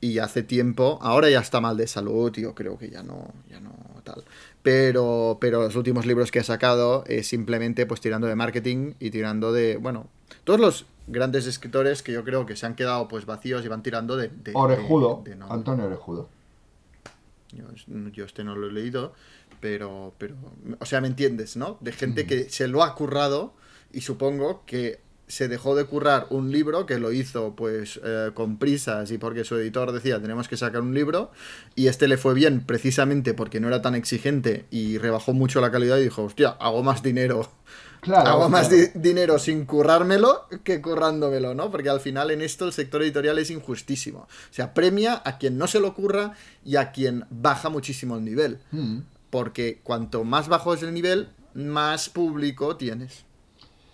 y hace tiempo, ahora ya está mal de salud, yo creo que ya no, ya no tal. Pero, pero los últimos libros que ha sacado es simplemente pues tirando de marketing y tirando de, bueno, todos los grandes escritores que yo creo que se han quedado pues vacíos y van tirando de... de- Orejudo, de- de no- Antonio Orejudo. yo, yo este no lo he leído, pero, pero, o sea, ¿me entiendes, no? De gente que se lo ha currado y supongo que se dejó de currar un libro que lo hizo pues eh, con prisas y porque su editor decía tenemos que sacar un libro y este le fue bien precisamente porque no era tan exigente y rebajó mucho la calidad y dijo, hostia, hago más dinero Claro, hago más di- dinero sin currármelo que currándomelo, ¿no? Porque al final en esto el sector editorial es injustísimo. O sea, premia a quien no se lo curra y a quien baja muchísimo el nivel. Mm. Porque cuanto más bajo es el nivel, más público tienes.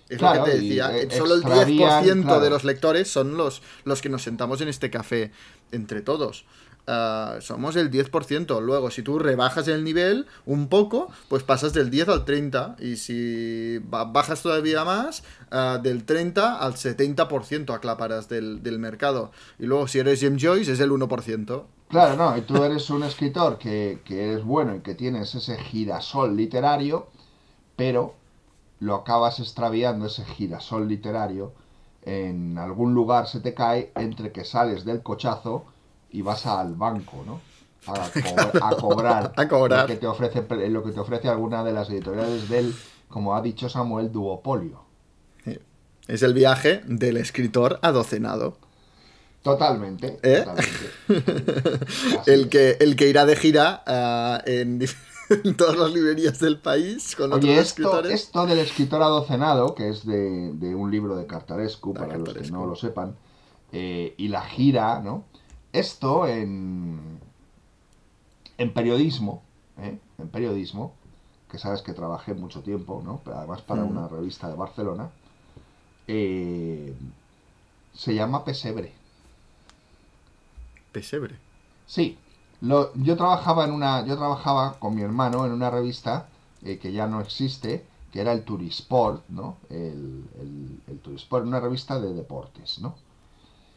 Es Claro, lo que te decía. eh, Solo el 10% extravían, claro. de los lectores son los, los que nos sentamos en este café entre todos. Ah, somos el 10%. Luego, si tú rebajas el nivel un poco, pues pasas del 10 al 30. Y si ba- bajas todavía más, ah, del 30 al 70% aclaparas del, del mercado. Y luego, si eres James Joyce, es el 1%. Claro, no, y tú eres un escritor que, que eres bueno y que tienes ese girasol literario, pero lo acabas extraviando ese girasol literario, en algún lugar se te cae entre que sales del cochazo y vas al banco, ¿no? A, co- a cobrar, A cobrar. Lo, que te ofrece, lo que te ofrece alguna de las editoriales del, como ha dicho Samuel, duopolio. Es el viaje del escritor adocenado. Totalmente, ¿Eh? totalmente. El que, el que irá de gira ah, en, todas las librerías del país con otros Oye, esto, escritores. esto del escritor adocenado, que es de, de un libro de Cartarescu, para los que no lo sepan, eh, y la gira, ¿no? Esto en, en periodismo ¿eh? en periodismo, que sabes que trabajé mucho tiempo, ¿no? Pero además para Mm. una revista de Barcelona, eh, se llama Pesebre. Pesebre. Sí, lo- yo trabajaba en una, yo trabajaba con mi hermano en una revista eh, que ya no existe, que era el Turisport, ¿no? El, el, el Turisport, una revista de deportes, ¿no?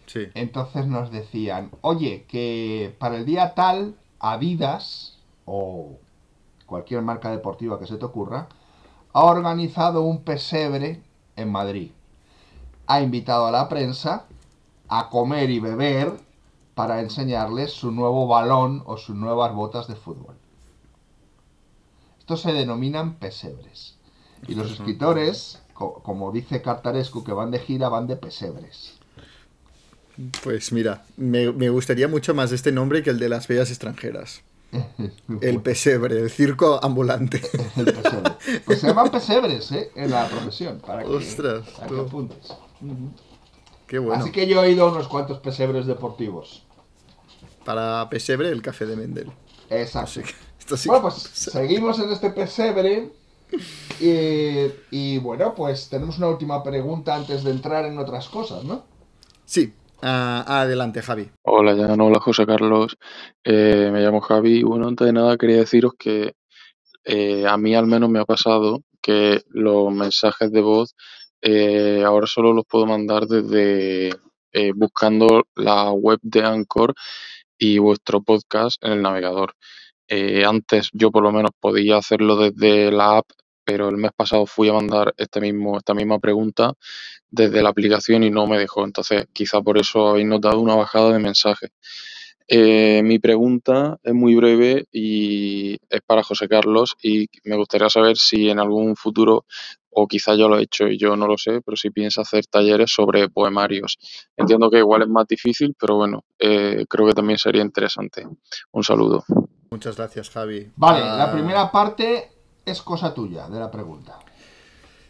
Sí. Entonces nos decían, oye, que para el día tal, Adidas o cualquier marca deportiva que se te ocurra, ha organizado un pesebre en Madrid. Ha invitado a la prensa a comer y beber para enseñarles su nuevo balón o sus nuevas botas de fútbol. Estos se denominan pesebres. Y los escritores, co- como dice Cartarescu, que van de gira, van de pesebres. Pues mira, me, me gustaría mucho más este nombre que el de las bellas extranjeras. El pesebre, el circo ambulante. El pesebre. Pues se llaman pesebres, ¿eh? En la profesión. Para que, Ostras, para que apuntes. Qué bueno. Así que yo he ido a unos cuantos pesebres deportivos. Para pesebre, el café de Mendel. Exacto. Esto sí Bueno, pues seguimos en este pesebre. Y, y bueno, pues tenemos una última pregunta antes de entrar en otras cosas, ¿no? Sí, ah, adelante, Javi. Hola, Jan, hola José Carlos. Eh, me llamo Javi bueno, antes de nada quería deciros que eh, a mí al menos me ha pasado que los mensajes de voz eh, ahora solo los puedo mandar desde buscando la web de Anchor y vuestro podcast en el navegador. Antes yo por lo menos podía hacerlo desde la app, pero el mes pasado fui a mandar este mismo, esta misma pregunta desde la aplicación y no me dejó. Entonces, quizá por eso habéis notado una bajada de mensajes. Eh, mi pregunta es muy breve y es para José Carlos y me gustaría saber si en algún futuro, o quizá ya lo he hecho y yo no lo sé, pero si piensa hacer talleres sobre poemarios. Entiendo que igual es más difícil, pero bueno, eh, creo que también sería interesante. Un saludo. Muchas gracias, Javi. Vale, Ah, la primera parte es cosa tuya de la pregunta.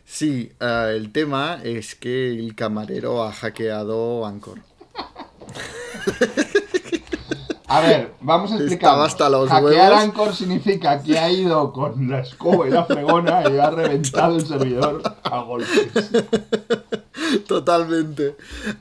Sí, ah, el tema es que el camarero ha hackeado Anchor. A ver, vamos a explicar. Estaba hasta los Hackear huevos. Anchor significa que ha ido con la escoba y la fregona y ha reventado el servidor a golpes. Totalmente.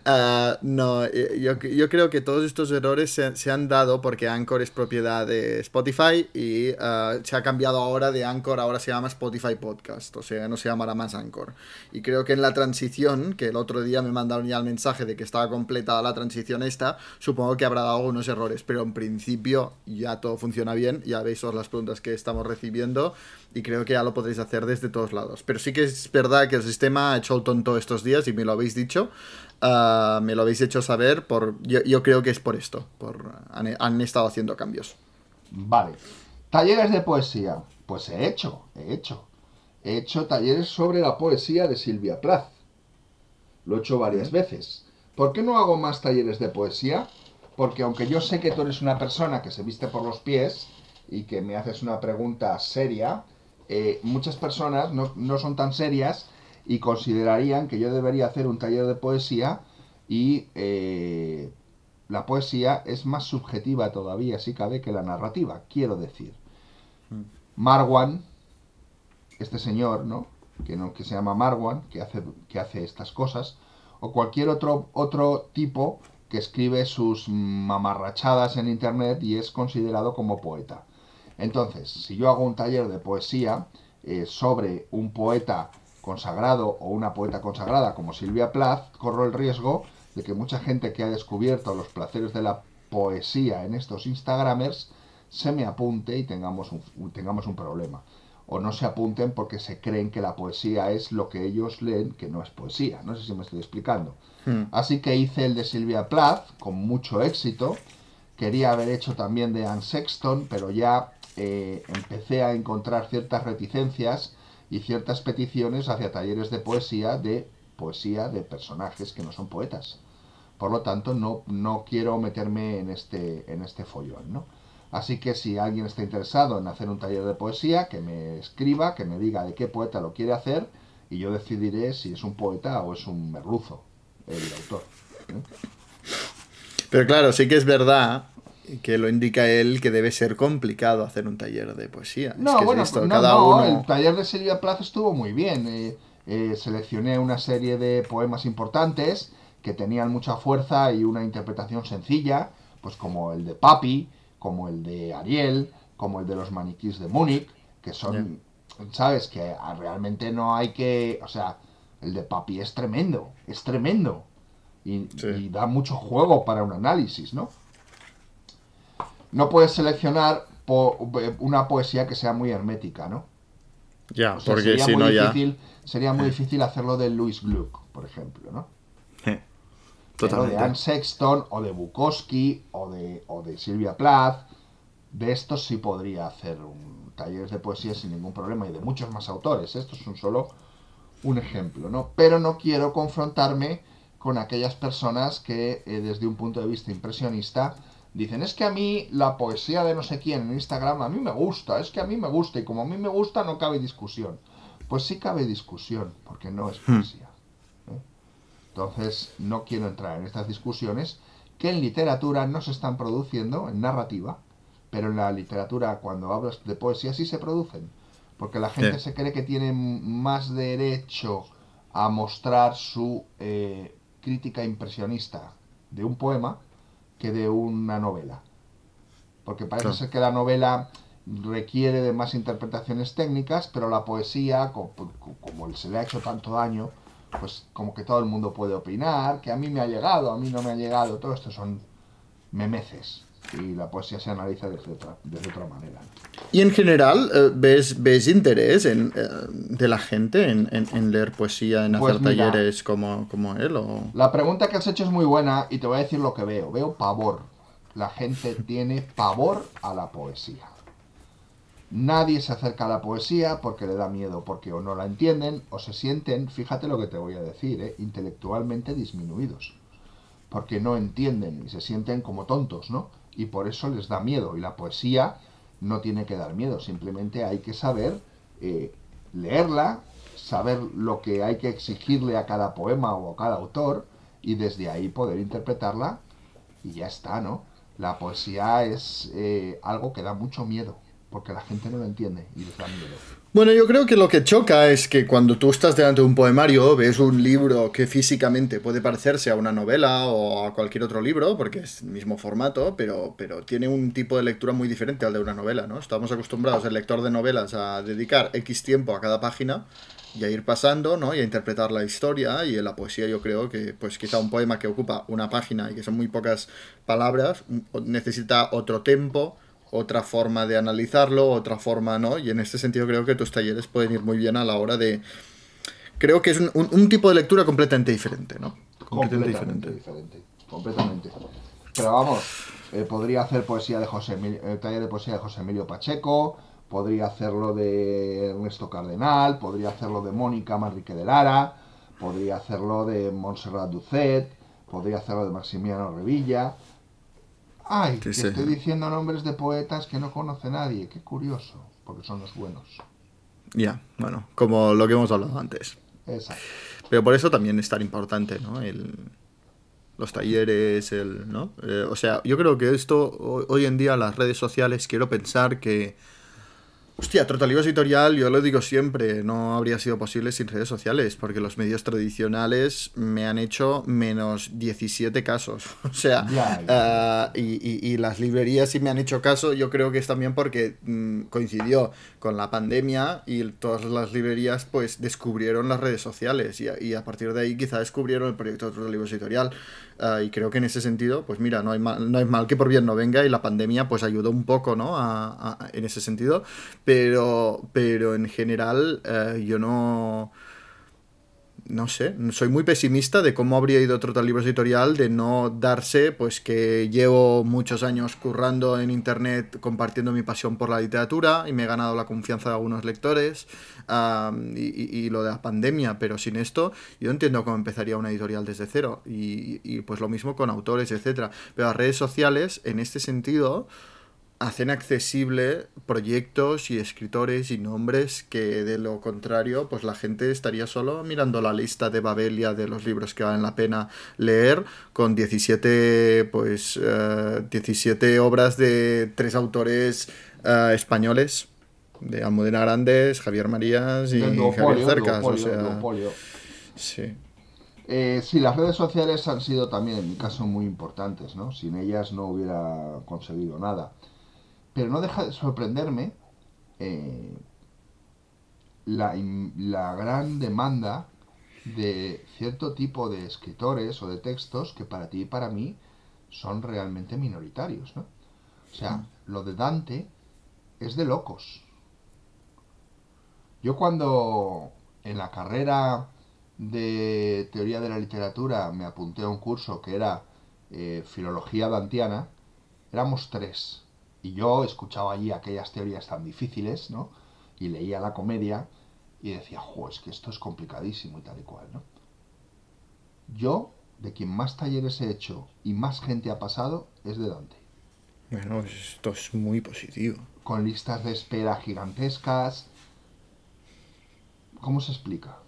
Ah, no, eh, yo, yo creo que todos estos errores se, se han dado porque Anchor es propiedad de Spotify y ah, se ha cambiado ahora de Anchor, ahora se llama Spotify Podcast, o sea, no se llamará más Anchor. Y creo que en la transición, que el otro día me mandaron ya el mensaje de que estaba completada la transición esta, supongo que habrá dado algunos errores, pero en principio ya todo funciona bien, ya veis todas las preguntas que estamos recibiendo y creo que ya lo podréis hacer desde todos lados. Pero sí que es verdad que el sistema ha hecho el tonto estos días y me lo habéis dicho. ah, me lo habéis hecho saber. Por, yo, yo creo que es por esto. Por, han, han estado haciendo cambios. Vale. Talleres de poesía. Pues he hecho, he hecho. He hecho talleres sobre la poesía de Silvia Plath. Lo he hecho varias veces. ¿Por qué no hago más talleres de poesía? Porque aunque yo sé que tú eres una persona que se viste por los pies y que me haces una pregunta seria, eh, muchas personas no, no son tan serias y considerarían que yo debería hacer un taller de poesía y eh, la poesía es más subjetiva todavía, si cabe, que la narrativa, quiero decir. Marwan, este señor, ¿no? Que, no, que se llama Marwan, que hace, que hace estas cosas, o cualquier otro, otro tipo que escribe sus mamarrachadas en internet y es considerado como poeta. Entonces, si yo hago un taller de poesía eh, sobre un poeta consagrado o una poeta consagrada como Silvia Plath, corro el riesgo de que mucha gente que ha descubierto los placeres de la poesía en estos Instagramers se me apunte y tengamos un, tengamos un problema. O no se apunten porque se creen que la poesía es lo que ellos leen, que no es poesía. No sé si me estoy explicando. Así que hice el de Silvia Plath con mucho éxito. Quería haber hecho también de Anne Sexton, pero ya eh, empecé a encontrar ciertas reticencias y ciertas peticiones hacia talleres de poesía de poesía de personajes que no son poetas. Por lo tanto, no, no quiero meterme en este, en este follón, ¿no? Así que si alguien está interesado en hacer un taller de poesía, que me escriba, que me diga de qué poeta lo quiere hacer y yo decidiré si es un poeta o es un merluzo el autor. ¿eh? Pero claro, sí que es verdad. que lo indica él que debe ser complicado hacer un taller de poesía. Es No, que es bueno, esto, no, cada no, uno... el taller de Silvia Plath estuvo muy bien. eh, eh, seleccioné una serie de poemas importantes que tenían mucha fuerza y una interpretación sencilla, pues como el de Papi, como el de Ariel, como el de los maniquís de Múnich, que son, ¿sabes? Que ah, realmente no hay que, o sea, el de Papi es tremendo, es tremendo. Y, y da mucho juego para un análisis, ¿no? No puedes seleccionar po- una poesía que sea muy hermética, ¿no? Ya, O sea, porque sería si muy no ya... difícil, Sería muy difícil hacerlo de Louis Gluck, por ejemplo, ¿no? Pero de Totalmente. Anne Sexton o de Bukowski o de, o de Silvia Plath, de estos sí podría hacer un taller de poesía sin ningún problema y de muchos más autores. Esto es un solo un ejemplo, ¿no? Pero no quiero confrontarme con aquellas personas que eh, desde un punto de vista impresionista dicen es que a mí la poesía de no sé quién en Instagram a mí me gusta, es que a mí me gusta y como a mí me gusta no cabe discusión. Pues sí cabe discusión, porque no es poesía. Entonces no quiero entrar en estas discusiones que en literatura no se están produciendo, en narrativa, pero en la literatura cuando hablas de poesía sí se producen. Porque la gente Sí. se cree que tiene más derecho a mostrar su eh, crítica impresionista de un poema que de una novela. Porque parece ser que la novela requiere de más interpretaciones técnicas, pero la poesía, co- co- como se le ha hecho tanto daño, pues como que todo el mundo puede opinar, que a mí me ha llegado, a mí no me ha llegado, todo esto son memeces. Y la poesía se analiza desde otra, desde otra manera. Y en general, eh, ¿ves, ves interés en, eh, de la gente en, en- en leer poesía, en Pues hacer mira. talleres como, como él? O... La pregunta que has hecho es muy buena y te voy a decir lo que veo. Veo pavor. La gente tiene pavor a la poesía. Nadie se acerca a la poesía porque le da miedo, porque o no la entienden o se sienten, fíjate lo que te voy a decir, ¿eh? intelectualmente disminuidos. Porque no entienden y se sienten como tontos, ¿no? Y por eso les da miedo. Y la poesía no tiene que dar miedo, simplemente hay que saber eh, leerla, saber lo que hay que exigirle a cada poema o a cada autor y desde ahí poder interpretarla y ya está, ¿no? La poesía es eh, algo que da mucho miedo porque la gente no lo entiende y les da miedo. Bueno, yo creo que lo que choca es que cuando tú estás delante de un poemario, ves un libro que físicamente puede parecerse a una novela o a cualquier otro libro, porque es el mismo formato, pero, pero tiene un tipo de lectura muy diferente al de una novela, ¿no? Estamos acostumbrados, el lector de novelas, a dedicar X tiempo a cada página y a ir pasando, ¿no? Y a interpretar la historia. Y en la poesía yo creo que, pues quizá un poema que ocupa una página y que son muy pocas palabras, necesita otro tempo, otra forma de analizarlo, otra forma, ¿no? Y en este sentido creo que tus talleres pueden ir muy bien a la hora de... Creo que es un, un- un tipo de lectura completamente diferente, ¿no? Completamente Completamente diferente. diferente. Completamente. Pero vamos, eh, podría hacer poesía de José Emilio, eh, taller de poesía de José Emilio Pacheco, podría hacerlo de Ernesto Cardenal, podría hacerlo de Mónica Manrique de Lara, podría hacerlo de Montserrat Ducet, podría hacerlo de Maximiano Revilla. Ay, que estoy diciendo nombres de poetas que no conoce nadie, qué curioso, porque son los buenos. Ya, bueno, como lo que hemos hablado antes. Exacto. Pero por eso también es tan importante, ¿no? El, los talleres, el, ¿no? Eh, o sea, yo creo que esto, ho- hoy en día, las redes sociales, quiero pensar que... Hostia, Trotalibros Editorial, yo lo digo siempre, no habría sido posible sin redes sociales, porque los medios tradicionales me han hecho menos 17 casos. O sea, ah, y, y- y las librerías sí me han hecho caso, yo creo que es también porque mm, coincidió con la pandemia y todas las librerías pues descubrieron las redes sociales y y a partir de ahí quizá descubrieron el proyecto de Libros Editorial. Ah, y creo que en ese sentido, pues mira, no hay, mal, no hay mal que por bien no venga y la pandemia pues ayudó un poco, ¿no? A- en ese sentido. Pero, pero en general eh, yo no... No sé, soy muy pesimista de cómo habría ido otro tal libro editorial de no darse, pues que llevo muchos años currando en internet compartiendo mi pasión por la literatura y me he ganado la confianza de algunos lectores am, y, y- y lo de la pandemia, pero sin esto yo entiendo cómo empezaría una editorial desde cero y, y, pues lo mismo con autores, etcétera. Pero las redes sociales, en este sentido, hacen accesible proyectos y escritores y nombres que de lo contrario pues la gente estaría solo mirando la lista de Babelia de los libros que valen la pena leer con 17 pues 17 eh, obras de tres autores eh, españoles de Almudena Grandes, Javier Marías y Javier Cercas, o sea, sí. Eh, sí, las redes sociales han sido también, en mi caso, muy importantes, ¿no? Sin ellas no hubiera conseguido nada. Pero no deja de sorprenderme eh, la, la gran demanda de cierto tipo de escritores o de textos que para ti y para mí son realmente minoritarios, ¿no? O sea, lo de Dante es de locos. Yo cuando en la carrera de teoría de la literatura me apunté a un curso que era eh, filología dantiana, éramos tres. Y yo escuchaba allí aquellas teorías tan difíciles, ¿no? Y leía la comedia y decía, jo, es que esto es complicadísimo y tal y cual, ¿no? Yo, de quien más talleres he hecho y más gente ha pasado, es de Dante. Bueno, esto es muy positivo. Con listas de espera gigantescas. ¿Cómo se explica?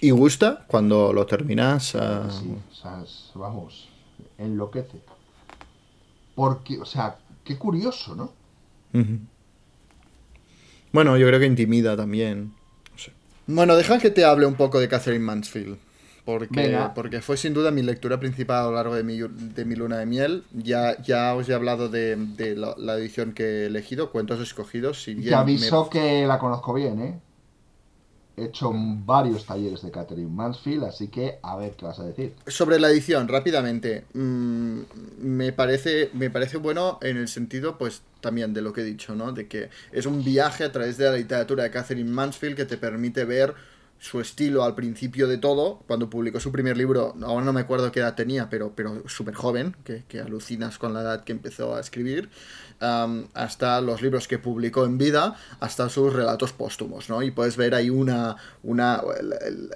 ¿Y gusta cuando lo terminas? Ah, sí, o sea, vamos, enloquece. Porque, o sea, Qué curioso, ¿no? Bueno, yo creo que intimida también. Bueno, deja que te hable un poco de Catherine Mansfield. Porque, porque fue sin duda mi lectura principal a lo largo de mi, de mi luna de miel. Ya, ya os he hablado de, la, edición que he elegido, Cuentos Escogidos. Si Te aviso que la conozco bien, ¿eh? He hecho varios talleres de Catherine Mansfield, así que a ver qué vas a decir. Sobre la edición, rápidamente. Mm, me, parece, me parece bueno en el sentido, pues, también de lo que he dicho, ¿no? De que es un viaje a través de la literatura de Catherine Mansfield que te permite ver su estilo al principio de todo, cuando publicó su primer libro, ahora no me acuerdo qué edad tenía, pero, pero súper joven, que, que, alucinas con la edad que empezó a escribir, hasta los libros que publicó en vida, hasta sus relatos póstumos, ¿no? Y puedes ver ahí una, una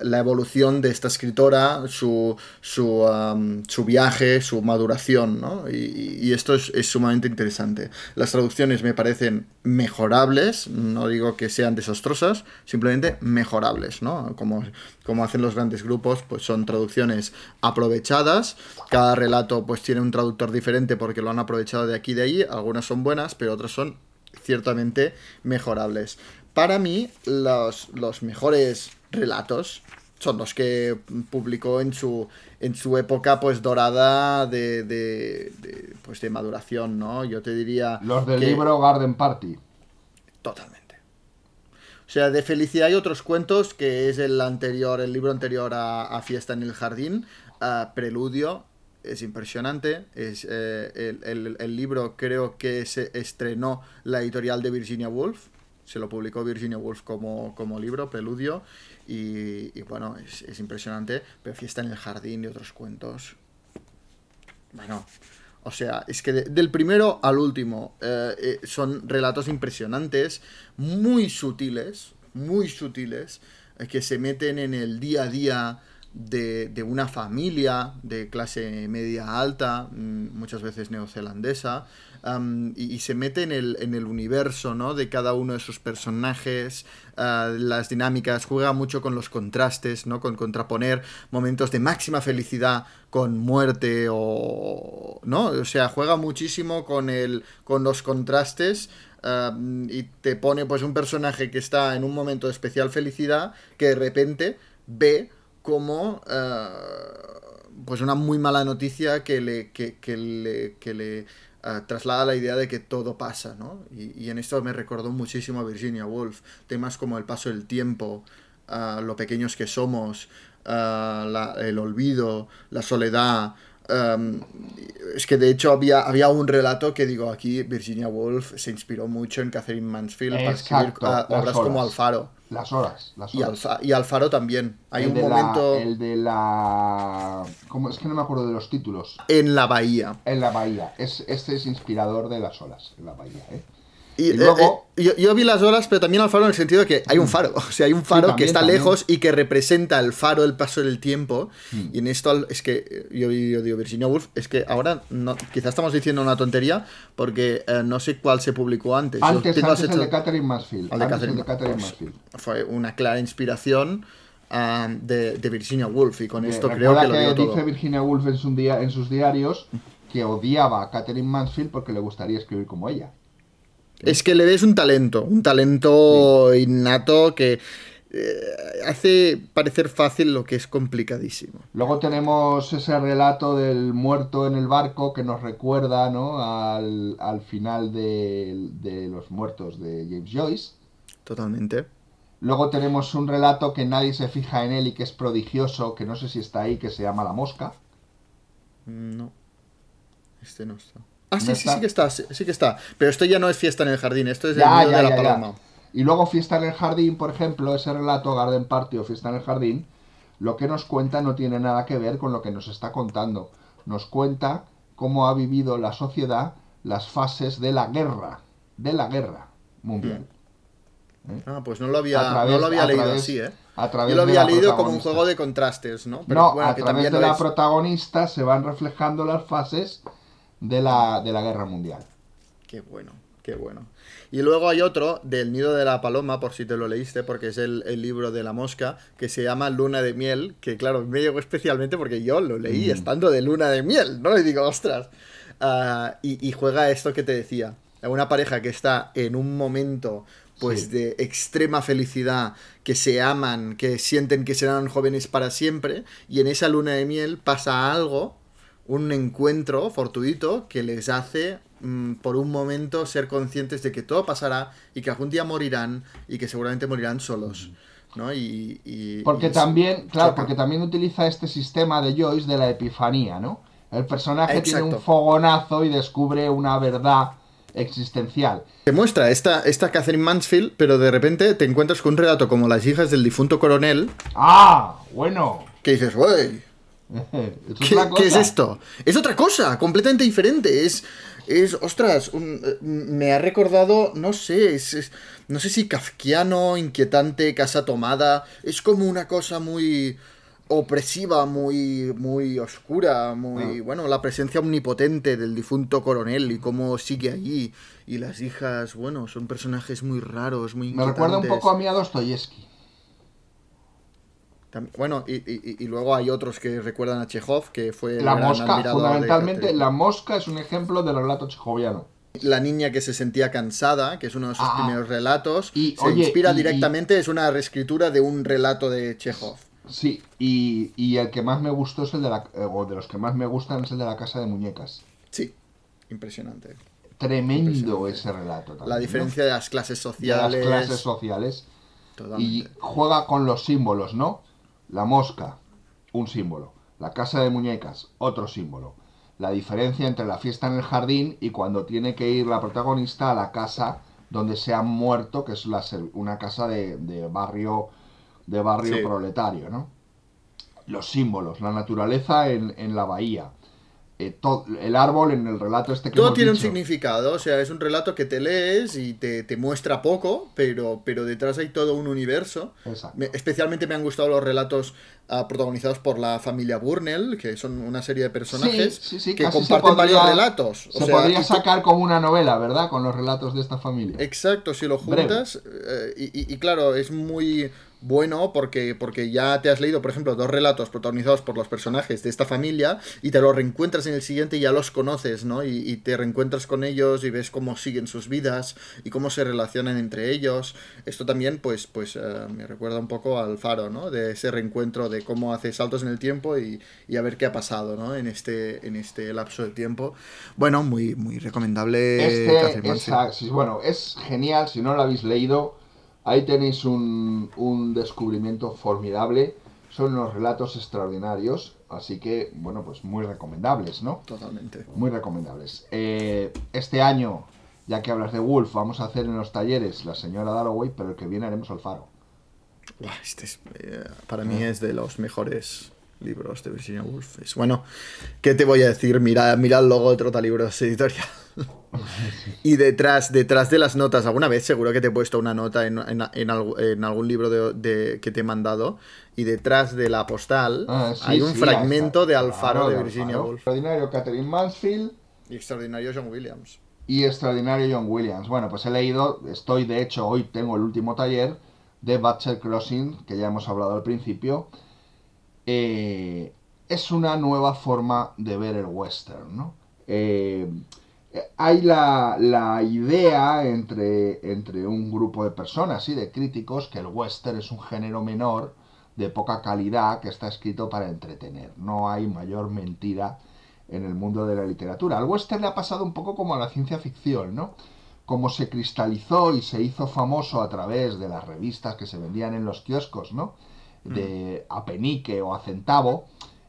la evolución de esta escritora, su, su, su viaje, su maduración, ¿no? Y, y esto es, es, sumamente interesante. Las traducciones me parecen mejorables, no digo que sean desastrosas, simplemente mejorables, ¿no? Como, como hacen los grandes grupos, pues son traducciones aprovechadas, cada relato pues tiene un traductor diferente porque lo han aprovechado de aquí y de allí, algunas son buenas, pero otras son ciertamente mejorables. Para mí, los, los mejores relatos son los que publicó en su, en su época pues dorada de, de, pues de maduración, ¿no? Yo te diría... Los del libro Garden Party. Totalmente. O sea, de Felicidad hay otros cuentos, que es el anterior, el libro anterior a, Fiesta en el Jardín, Preludio, es impresionante. Es, eh, el, libro creo que se estrenó la editorial de Virginia Woolf. Se lo publicó Virginia Woolf como, como libro, Preludio. Y, bueno, es, impresionante. Pero Fiesta en el Jardín y otros cuentos. Bueno, o sea, es que del primero al último eh, eh, son relatos impresionantes, muy sutiles, muy sutiles, que se meten en el día a día de, una familia de clase media alta, mm, muchas veces neozelandesa, y, se mete en el, en el universo ¿no? de cada uno de sus personajes, ah, las dinámicas, juega mucho con los contrastes, ¿no? con contraponer momentos de máxima felicidad con muerte o no o sea juega muchísimo con el con los contrastes y te pone pues un personaje que está en un momento de especial felicidad que de repente ve como eh, pues una muy mala noticia que le, que, le, que le traslada la idea de que todo pasa, ¿no? Y, en esto me recordó muchísimo a Virginia Woolf, temas como el paso del tiempo, uh, lo pequeños que somos, el olvido, la soledad, Em, es que de hecho había, había un relato que digo aquí, Virginia Woolf se inspiró mucho en Catherine Mansfield para escribir obras como Alfaro. Las horas, las horas. Y, Alfaro también. Hay un momento. el de la. ¿Cómo? Es que no me acuerdo de los títulos. En la bahía. En la bahía. Es, este es inspirador de las olas, en la bahía, ¿eh? Y, Y eh, luego- eh, yo, yo vi las olas, pero también al faro en el sentido de que hay un faro. O sea, hay un faro que también, está también. lejos y que representa el faro, el paso del tiempo. Mm. Y en esto es que eh, yo, yo digo Virginia Woolf, es que ahora no, quizás estamos diciendo una tontería porque eh, no sé cuál se publicó antes. Antes, antes hecho- el de Catherine Mansfield. al de Catherine el de Catherine Mansfield. Mansfield. fue una clara inspiración ah, de, de Virginia Woolf y con Eh, esto creo que lo todo. dice Virginia Woolf en, su día, en sus diarios que odiaba a Catherine Mansfield porque le gustaría escribir como ella. Es que le ves un talento, un talento innato que eh, hace parecer fácil lo que es complicadísimo. Luego tenemos ese relato del muerto en el barco que nos recuerda ¿no? al, al final de, de Los Muertos de James Joyce. Totalmente. Luego tenemos un relato que nadie se fija en él y que es prodigioso, que no sé si está ahí, que se llama La Mosca. No. Este no está. Ah, sí, ¿No sí, está? sí que está, sí, sí que está. Pero esto ya no es fiesta en el jardín, esto es Ya, el ya, de la ya, paloma. Y luego Fiesta en el Jardín, por ejemplo, ese relato Garden Party o Fiesta en el Jardín, lo que nos cuenta no tiene nada que ver con lo que nos está contando. Nos cuenta cómo ha vivido la sociedad las fases de la guerra, de la guerra mundial. Ah, pues no lo había, través- no lo había leído través- así, ¿eh? a través Yo lo había leído como un juego de contrastes, ¿no? Pero no, bueno, a que través de la es. protagonista se van reflejando las fases de la, de la guerra mundial. Qué bueno, qué bueno. Y luego hay otro del Nido de la Paloma, por si te lo leíste, porque es el, el libro de la mosca, que se llama Luna de Miel, que claro, me llegó especialmente porque yo lo leí Mm. estando de Luna de Miel, ¿no? Y digo, ostras. Ah, y, y juega esto que te decía, una pareja que está en un momento pues Sí. de extrema felicidad, que se aman, que sienten que serán jóvenes para siempre, y en esa luna de miel pasa algo, un encuentro fortuito que les hace mm, por un momento ser conscientes de que todo pasará y que algún día morirán y que seguramente morirán solos. ¿no? Y, y- Porque y también, claro, choca. porque también utiliza este sistema de Joyce de la epifanía, ¿no? El personaje tiene un fogonazo y descubre una verdad existencial. Te muestra esta, esta Catherine Mansfield, pero de repente te encuentras con un relato como Las hijas del difunto coronel, ¡Ah! Bueno. que dices, ¡wey! Es ¿Qué, es esto? Es otra cosa, completamente diferente. Es, es ostras, un- eh, me ha recordado, no sé, es, es- no sé si kafkiano, inquietante, casa tomada. Es como una cosa muy opresiva, muy, muy oscura, muy, Ah. bueno, la presencia omnipotente del difunto coronel y cómo sigue allí. Y las hijas, bueno, son personajes muy raros, muy Me recuerda un poco a mí a Dostoyevsky. Bueno, y, y- y luego hay otros que recuerdan a Chekhov, que fue La mosca, de fundamentalmente, la mosca es un ejemplo de relato chejoviano. La niña que se sentía cansada, que es uno de sus Ah. primeros relatos, Y, se oye, inspira y- directamente, es una reescritura de un relato de Chekhov. Sí, y, y el que más me gustó es el de la. eh, o de los que más me gustan es el de la casa de muñecas. Sí, impresionante. Tremendo Impresionante. ese relato. también, La ¿no? diferencia de las clases de las sociales. clases sociales. Y juega con los símbolos, ¿no? La mosca, un símbolo. La casa de muñecas, otro símbolo. La diferencia entre la fiesta en el jardín y cuando tiene que ir la protagonista a la casa donde se han muerto, que es la una casa de, de barrio de barrio Sí. proletario, ¿no? Los símbolos, la naturaleza en, en la bahía, eh, el árbol en el relato este que Todo hemos tiene un significado, o sea, es un relato que te lees y te, te muestra poco, pero, pero detrás hay todo un universo. Me- especialmente me han gustado los relatos ah, protagonizados por la familia Burnell, que son una serie de personajes Sí, sí, sí, que comparten podría- varios relatos. O Se sea, podría sacar como una novela, ¿verdad? Con los relatos de esta familia. Exacto, si lo juntas. eh, y, y- y claro, es muy bueno porque, porque ya te has leído, por ejemplo, dos relatos protagonizados por los personajes de esta familia y te los reencuentras en el siguiente y ya los conoces, ¿no? Y, y te reencuentras con ellos y ves cómo siguen sus vidas y cómo se relacionan entre ellos. Esto también, pues, pues eh, me recuerda un poco al faro, ¿no? De ese reencuentro de cómo hace saltos en el tiempo y, y a ver qué ha pasado, ¿no? En este, en este lapso de tiempo. Bueno, muy, muy recomendable. Este, sí, bueno, es genial, si no lo habéis leído, ahí tenéis un, un descubrimiento formidable, son unos relatos extraordinarios, así que, bueno, pues muy recomendables, ¿no? Totalmente. Muy recomendables. Eh, este año, ya que hablas de Wolf, vamos a hacer en los talleres La Señora Dalloway, pero el que viene haremos al faro. Buah, este es, eh, para mí es de los mejores libros de Virginia Woolf. Es, bueno, ¿qué te voy a decir? Mira, mira el logo de Trotalibros Editorial. y detrás, detrás de las notas, alguna vez seguro que te he puesto una nota en, en- en algu- en algún libro de, de- que te he mandado, y detrás de la postal Ah, sí, hay un sí, fragmento de Alfaro de Virginia. Woolf. Extraordinario Catherine Mansfield Y extraordinario John Williams. y extraordinario John Williams. Bueno, pues he leído, estoy de hecho, hoy tengo el último taller de Butcher Crossing, que ya hemos hablado al principio. Eh, es una nueva forma de ver el western, ¿no? Eh, hay la, la idea entre, entre un grupo de personas y de críticos que el western es un género menor de poca calidad que está escrito para entretener. No hay mayor mentira en el mundo de la literatura. Al western le ha pasado un poco como a la ciencia ficción, ¿no? Como se cristalizó y se hizo famoso a través de las revistas que se vendían en los kioscos, ¿no? De a penique o a centavo,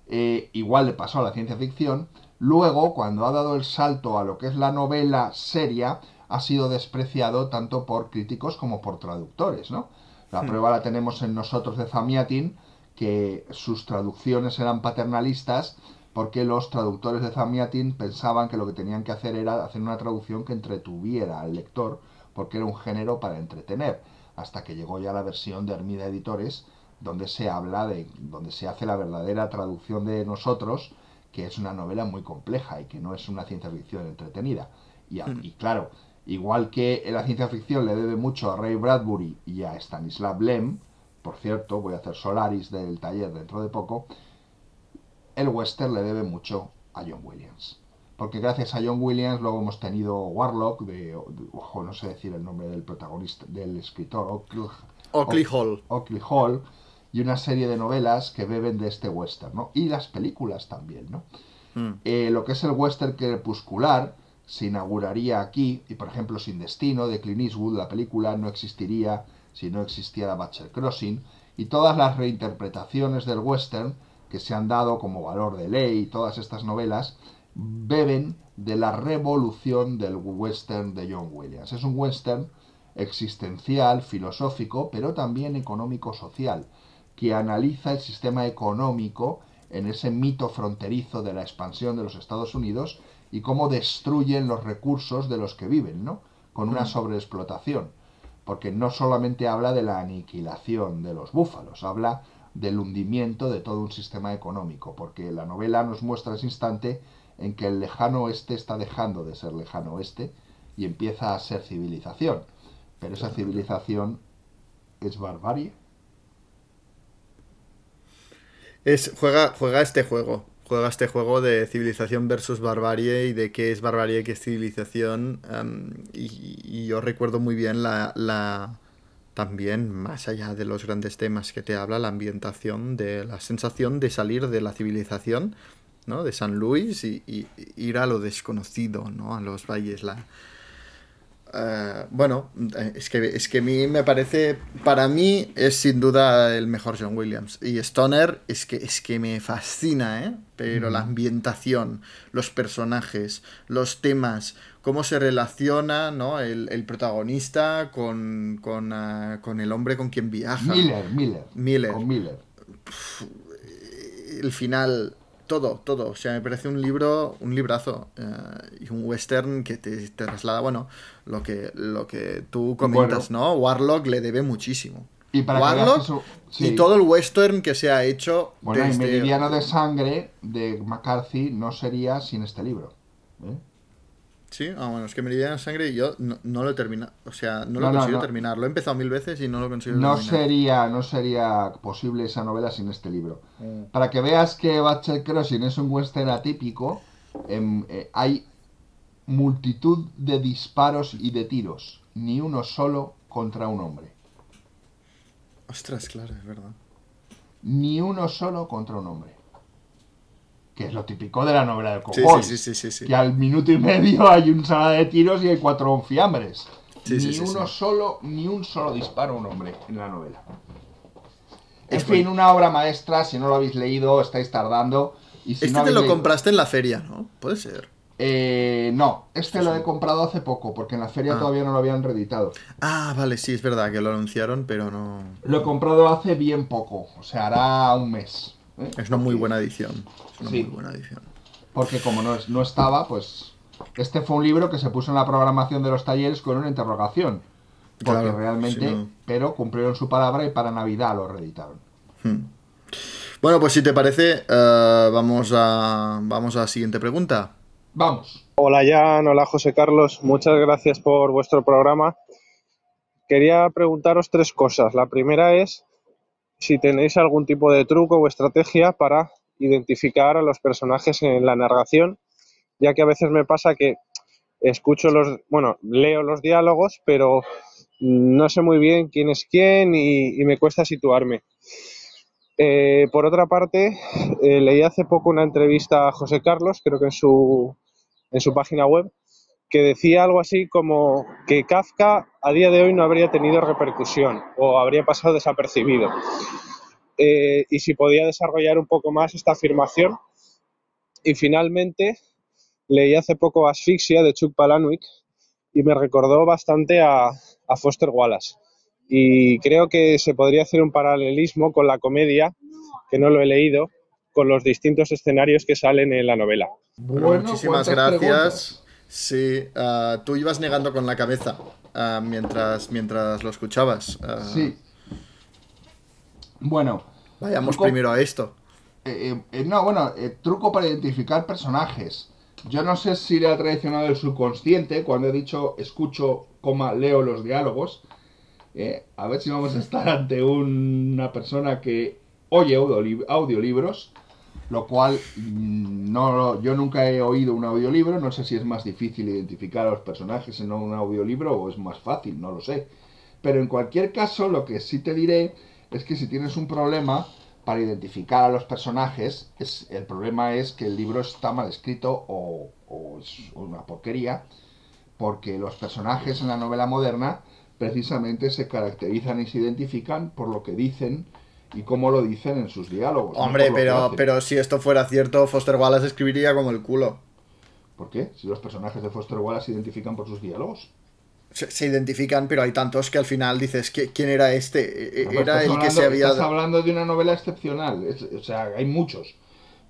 eh, igual le pasó a la ciencia ficción. Luego, cuando ha dado el salto a lo que es la novela seria, ha sido despreciado tanto por críticos como por traductores, ¿no? La Hmm. prueba la tenemos en nosotros de Zamiatin, que sus traducciones eran paternalistas porque los traductores de Zamiatin pensaban que lo que tenían que hacer era hacer una traducción que entretuviera al lector, porque era un género para entretener, hasta que llegó ya la versión de Hermida Editores, donde se habla de, donde se hace la verdadera traducción de nosotros, que es una novela muy compleja y que no es una ciencia ficción entretenida. Y, a- y claro, igual que la ciencia ficción le debe mucho a Ray Bradbury y a Stanislav Lem, por cierto, voy a hacer Solaris del taller dentro de poco, el western le debe mucho a John Williams. Porque gracias a John Williams luego hemos tenido Warlock, de, ojo, no sé decir el nombre del protagonista, del escritor, Oakley, Oakley Hall. Oakley Hall, y una serie de novelas que beben de este western, ¿no? Y las películas también, ¿no? Mm. Eh, lo que es el western crepuscular se inauguraría aquí, y por ejemplo Sin Destino de Clint Eastwood, la película no existiría si no existiera Butcher Crossing, y todas las reinterpretaciones del western que se han dado como Valor de Ley y todas estas novelas beben de la revolución del western de John Williams. Es un western existencial, filosófico, pero también económico-social, que analiza el sistema económico en ese mito fronterizo de la expansión de los Estados Unidos y cómo destruyen los recursos de los que viven, ¿no? Con una Mm. sobreexplotación. Porque no solamente habla de la aniquilación de los búfalos, habla del hundimiento de todo un sistema económico, porque la novela nos muestra ese instante en que el lejano oeste está dejando de ser lejano oeste y empieza a ser civilización. Pero esa civilización es barbarie. Es, juega, juega este juego. Juega este juego de civilización versus barbarie y de qué es barbarie y qué es civilización. em, y, yo recuerdo muy bien la, la. También, más allá de los grandes temas que te habla, la ambientación, de la sensación de salir de la civilización, ¿no? De San Luis y, y- y ir a lo desconocido, ¿no? A los valles, la, eh, bueno, eh, es que, es que a mí me parece, para mí es sin duda el mejor John Williams. Y Stoner es que, es que me fascina, ¿eh? Pero la Ujú. ambientación, los personajes, los temas, cómo se relaciona ¿no? el, el protagonista con, con, ah, con el hombre con quien viaja. Miller, Miller. Miller. Con Miller. El final, todo, todo. O sea, me parece un libro, un librazo. eh, y un western que te, te traslada, bueno, lo que, lo que tú comentas, ¿no? Warlock le debe muchísimo. Y para Warlock que su- sí. y todo el western que se ha hecho Bueno, y desde- Meridiano de Sangre de McCarthy no sería sin este libro. ¿eh? Sí, ah, bueno, es que Meridiano de Sangre yo no, no lo he terminado. O sea, no lo no, consigo no. terminar. Lo he empezado mil veces y no lo consigo No terminar. sería, no sería posible esa novela sin este libro. Mm. Para que veas que Butcher Crossing es un western atípico, em, eh, hay multitud de disparos y de tiros, ni uno solo contra un hombre. Ostras, claro, es verdad. Ni uno solo contra un hombre. Que es lo típico de la novela del cowboy. sí, sí, sí. Que al minuto y medio hay un sala de tiros y hay cuatro fiambres. Sí, ni uno solo, ni un solo disparo a un hombre en la novela. En Es fin, una obra maestra, si no lo habéis leído, estáis tardando. Y si Este no te lo leído- compraste en la feria, ¿no? Puede ser. Eh, no, este lo he comprado hace poco, porque en la feria Ah. todavía no lo habían reeditado. Ah, vale, sí, es verdad que lo anunciaron, pero no. Lo he comprado hace bien poco, o sea, hará un mes. ¿eh? Es una muy buena edición. Una Sí. muy buena edición. Porque como no, es- no estaba, pues Este fue un libro que se puso en la programación de los talleres con una interrogación. Porque Claro, realmente, si no- pero cumplieron su palabra y para Navidad lo reeditaron. Bueno, pues si te parece, eh, vamos, a, vamos a la siguiente pregunta. Vamos. Hola Jan, hola José Carlos, muchas gracias por vuestro programa. Quería preguntaros tres cosas. La primera es si tenéis algún tipo de truco o estrategia para identificar a los personajes en la narración, ya que a veces me pasa que escucho los, bueno, leo los diálogos, pero no sé muy bien quién es quién y, me cuesta situarme. Eh, por otra parte, eh, leí hace poco una entrevista a José Carlos, creo que en su, en su página web, que decía algo así como que Kafka a día de hoy no habría tenido repercusión o habría pasado desapercibido. Eh, y si podía desarrollar un poco más esta afirmación. Y finalmente, leí hace poco Asfixia de Chuck Palahniuk y me recordó bastante a, a Foster Wallace. Y creo que se podría hacer un paralelismo con la comedia, que no lo he leído, con los distintos escenarios que salen en la novela. Bueno, muchísimas gracias. Sí, ah, tú ibas negando con la cabeza ah, mientras, mientras lo escuchabas. Ah, Sí. Bueno. Vayamos truco- primero a esto. Eh, eh, eh, no, bueno, eh, truco para identificar personajes. Yo no sé si le ha traicionado el subconsciente cuando he dicho escucho, coma, leo los diálogos. Eh, a ver si vamos a estar ante una persona que oye audiolib- audiolibros, lo cual mm, no, yo nunca he oído un audiolibro. No sé si es más difícil identificar a los personajes en un audiolibro o es más fácil, no lo sé. Pero en cualquier caso, lo que sí te diré es que si tienes un problema para identificar a los personajes, es, el problema es que el libro está mal escrito o, o es una porquería, porque los personajes en la novela moderna precisamente se caracterizan y se identifican por lo que dicen y cómo lo dicen en sus diálogos. Hombre, pero, pero si esto fuera cierto, Foster Wallace escribiría como el culo. ¿Por qué? Si los personajes de Foster Wallace se identifican por sus diálogos. Se, se identifican, pero hay tantos que al final dices, ¿qui- ¿quién era este? E- pero Era estás el que se había... Estás hablando de una novela excepcional, es- o sea, hay muchos.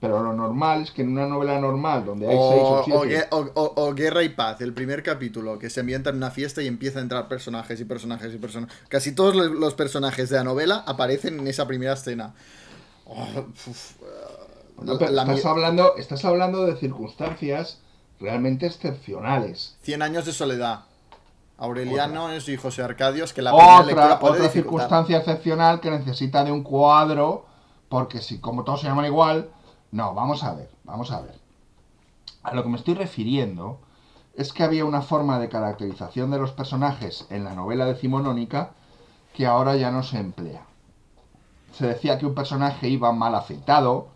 Pero lo normal es que en una novela normal, donde hay seis O, o siete... o Gue- o- o- o Guerra y Paz, el primer capítulo, que se ambienta en una fiesta y empieza a entrar personajes y personajes y personajes. Casi todos los- personajes de la novela aparecen en esa primera escena. Oh, uf, No, pero la estás, hablando, estás hablando de circunstancias realmente excepcionales. Cien años de soledad. Aureliano es y José Arcadios, que la Otra, puede otra circunstancia excepcional que necesita de un cuadro, porque si como todos se llaman igual, no, vamos a ver, vamos a ver. A lo que me estoy refiriendo es que había una forma de caracterización de los personajes en la novela decimonónica que ahora ya no se emplea. Se decía que un personaje iba mal afeitado,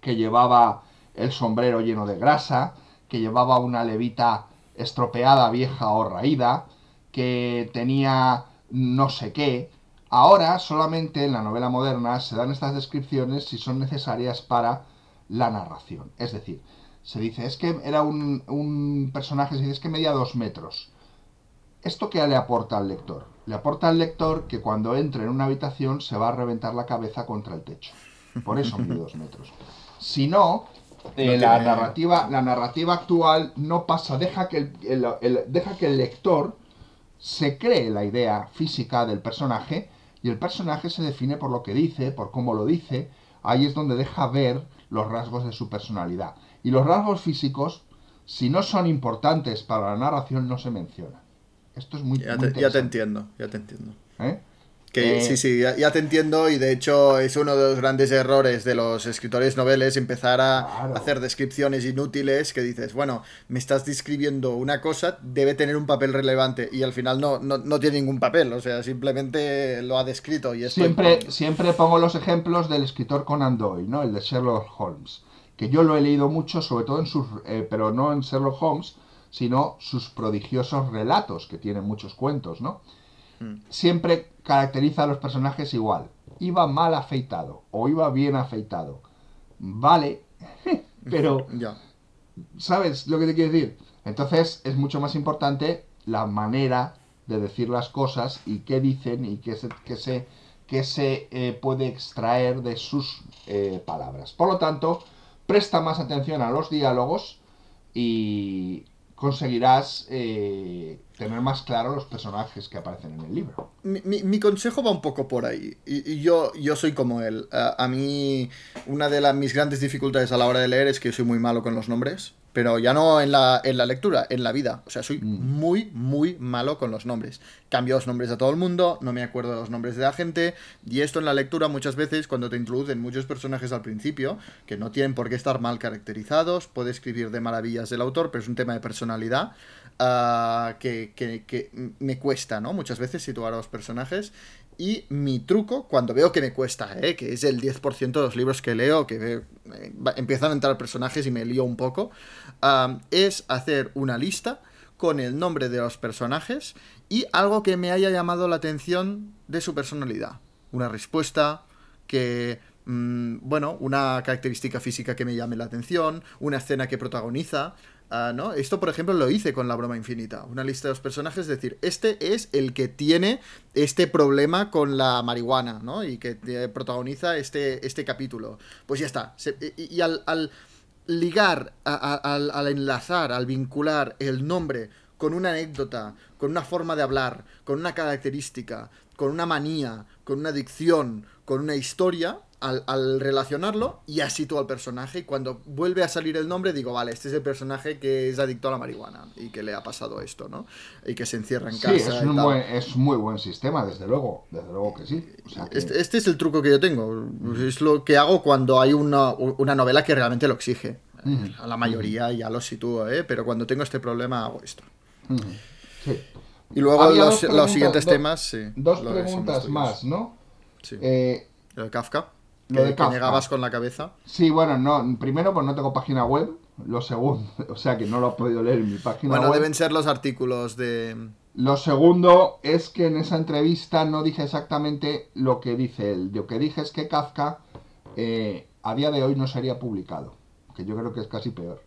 que llevaba el sombrero lleno de grasa, que llevaba una levita estropeada, vieja o raída, que tenía no sé qué. Ahora solamente en la novela moderna se dan estas descripciones si son necesarias para la narración. Es decir, se dice, es que era un, un personaje, se dice, es que medía dos metros. ¿Esto qué le aporta al lector? Le aporta al lector que cuando entre en una habitación se va a reventar la cabeza contra el techo. Por eso mide dos metros. Si no, eh, No la, tiene- narrativa, la narrativa actual no pasa, deja que el, el- el- deja que el lector se cree la idea física del personaje y el personaje se define por lo que dice, por cómo lo dice. Ahí es donde deja ver los rasgos de su personalidad. Y los rasgos físicos, si no son importantes para la narración, no se mencionan. Esto es muy, Ya muy te, ya te entiendo, ya te entiendo. ¿eh? Que, Eh, sí, sí, ya, ya te entiendo y de hecho es uno de los grandes errores de los escritores noveles empezar a Claro. hacer descripciones inútiles que dices, bueno, me estás describiendo una cosa, debe tener un papel relevante y al final no, no, no tiene ningún papel, o sea, simplemente lo ha descrito y Siempre, siempre pongo los ejemplos del escritor Conan Doyle, ¿no? El de Sherlock Holmes. Que yo lo he leído mucho, sobre todo en sus. eh, pero no en Sherlock Holmes, sino sus prodigiosos relatos, que tienen muchos cuentos, ¿no? Siempre caracteriza a los personajes igual. Iba mal afeitado o iba bien afeitado. Vale, pero Ya. ¿Sabes lo que te quiero decir? Entonces es mucho más importante la manera de decir las cosas y qué dicen y qué se, qué se, qué se eh, puede extraer de sus eh, palabras. Por lo tanto, presta más atención a los diálogos y conseguirás eh, tener más claro los personajes que aparecen en el libro. Mi, consejo va un poco por ahí. Yo, yo soy como él. A, a mí, una de las, mis grandes dificultades a la hora de leer es que soy muy malo con los nombres. Pero ya no en la, en la lectura, en la vida. O sea, soy muy, muy malo con los nombres. Cambio los nombres a todo el mundo, no me acuerdo de los nombres de la gente. Y esto en la lectura muchas veces, cuando te introducen muchos personajes al principio, que no tienen por qué estar mal caracterizados, puede escribir de maravillas el autor, pero es un tema de personalidad. ah, que, que- que me cuesta, ¿no? Muchas veces situar a los personajes. Y mi truco, cuando veo que me cuesta, ¿eh? que es el 10% de los libros que leo, que veo- eh, va- empiezan a entrar personajes y me lío un poco, es hacer una lista con el nombre de los personajes y algo que me haya llamado la atención de su personalidad. Una respuesta que, mm, bueno, una característica física que me llame la atención, una escena que protagoniza. ¿No? Esto, por ejemplo, lo hice con la broma infinita. Una lista de los personajes, es decir, este es el que tiene este problema con la marihuana, ¿no? Y que protagoniza este, este capítulo. Pues ya está. Y, al, ligar, al, al enlazar, al vincular el nombre con una anécdota, con una forma de hablar, con una característica, con una manía, con una dicción, con una historia, al, al relacionarlo, ya sitúo al personaje y cuando vuelve a salir el nombre digo, vale, este es el personaje que es adicto a la marihuana y que le ha pasado esto, ¿no? Y que se encierra en Sí, casa. es y un, tal. buen, es muy buen sistema, desde luego. Desde luego que sí. O sea que- Este, este es el truco que yo tengo. Es lo que hago cuando hay una, una novela que realmente lo exige. A la mayoría ya lo sitúo, ¿eh? pero cuando tengo este problema hago esto. Sí. Y luego los, los siguientes do- temas, sí. Dos preguntas más, ¿no? Sí. Eh, Lo de Kafka. lo que, de que negabas con la cabeza. sí, bueno, no, primero pues no tengo página web. Lo segundo, o sea que no lo he podido leer en mi página Bueno, web. deben ser los artículos de. Lo segundo es que en esa entrevista no dije exactamente lo que dice él. Lo que dije es que Kafka eh, a día de hoy no sería publicado, que yo creo que es casi peor.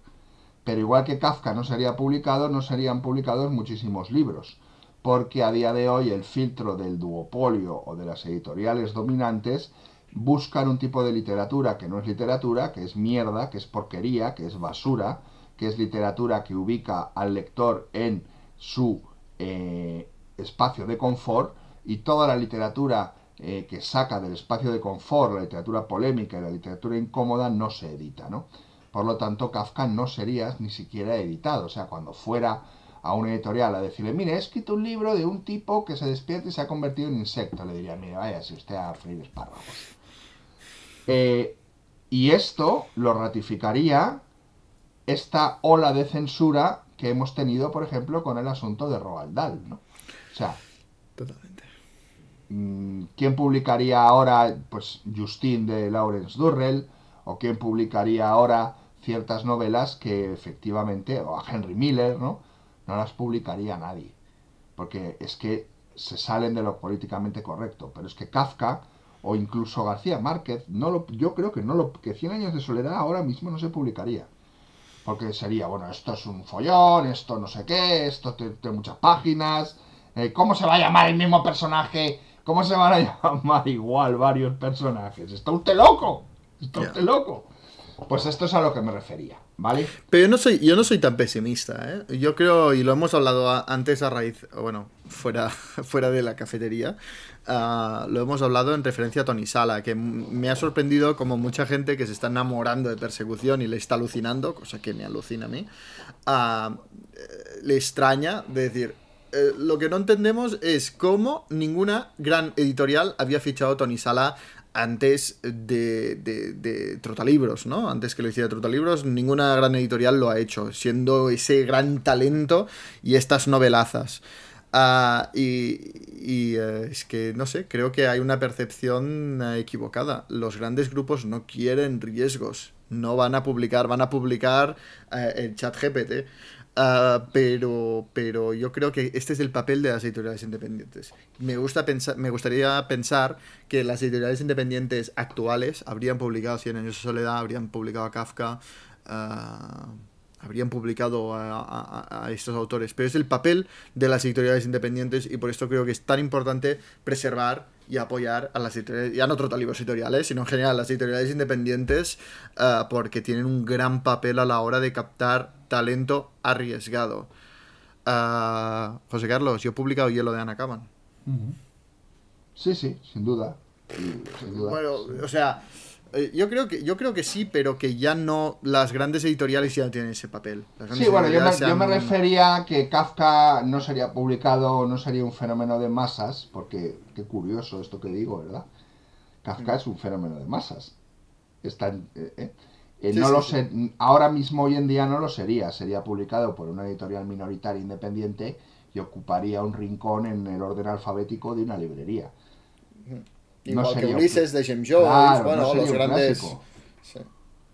Pero igual que Kafka no sería publicado, no serían publicados muchísimos libros, porque a día de hoy el filtro del duopolio o de las editoriales dominantes buscan un tipo de literatura que no es literatura, que es mierda, que es porquería, que es basura, que es literatura que ubica al lector en su eh, espacio de confort y toda la literatura eh, que saca del espacio de confort, la literatura polémica y la literatura incómoda no se edita, ¿no? Por lo tanto, Kafka no sería ni siquiera editado. O sea, cuando fuera a una editorial a decirle, mire, he escrito un libro de un tipo que se despierta y se ha convertido en insecto, le diría, mire, vaya, si usted a freír espárragos. Eh, y esto lo ratificaría esta ola de censura que hemos tenido, por ejemplo, con el asunto de Roald Dahl, ¿no? O sea, Totalmente. mm, ¿quién publicaría ahora, pues, Justin de Lawrence Durrell? ¿O quién publicaría ahora ciertas novelas que efectivamente, o a Henry Miller, ¿no? No las publicaría nadie. Porque es que se salen de lo políticamente correcto. Pero es que Kafka o incluso García Márquez, no lo, yo creo que no lo, que 100 años de soledad ahora mismo no se publicaría. Porque sería, bueno, esto es un follón, esto no sé qué, esto tiene muchas páginas. eh, ¿Cómo se va a llamar el mismo personaje? ¿Cómo se van a llamar igual varios personajes? ¿Está usted loco? ¿Está usted loco? Pues esto es a lo que me refería, ¿vale? Pero yo no soy, yo no soy tan pesimista, ¿eh? Yo creo, y lo hemos hablado antes a raíz, bueno, fuera, fuera de la cafetería, ah, lo hemos hablado en referencia a Tony Sala, que me ha sorprendido como mucha gente que se está enamorando de persecución y le está alucinando, cosa que me alucina a mí, ah, le extraña de decir, eh, lo que no entendemos es cómo ninguna gran editorial había fichado a Tony Sala antes de, de, de Trotalibros, ¿no? Antes que lo hiciera Trotalibros, ninguna gran editorial lo ha hecho, siendo ese gran talento y estas novelazas. Ah, y y, eh, es que, no sé, creo que hay una percepción eh, equivocada. Los grandes grupos no quieren riesgos, no van a publicar, van a publicar eh, el chat GPT. Ah, pero, pero yo creo que este es el papel de las editoriales independientes. Me, gusta pensar, me gustaría pensar que las editoriales independientes actuales habrían publicado Cien años de soledad, habrían publicado a Kafka, ah, habrían publicado a, estos autores. Pero es el papel de las editoriales independientes y por esto creo que es tan importante preservar y apoyar a las editoriales, ya no todos libros editoriales, sino en general las editoriales independientes, eh, porque tienen un gran papel a la hora de captar talento arriesgado. Ah, José Carlos, yo he publicado Hielo de Ana Kaman. Sí, sí, sin duda. Sí, sin duda. Bueno, o sea, eh, yo creo que yo creo que sí, pero que ya no las grandes editoriales ya no tienen ese papel. Sí, bueno, yo me, yo refería a que Kafka no sería publicado, no sería un fenómeno de masas, porque qué curioso esto que digo, ¿verdad? Kafka es un fenómeno de masas. Está en- eh, eh. Eh, Sí, no sí, lo sí. sé, ahora mismo hoy en día no lo sería, sería publicado por una editorial minoritaria independiente y ocuparía un rincón en el orden alfabético de una librería. Igual que sería un Ulises de James Joyce, Claro, bueno, no los grandes. Sí.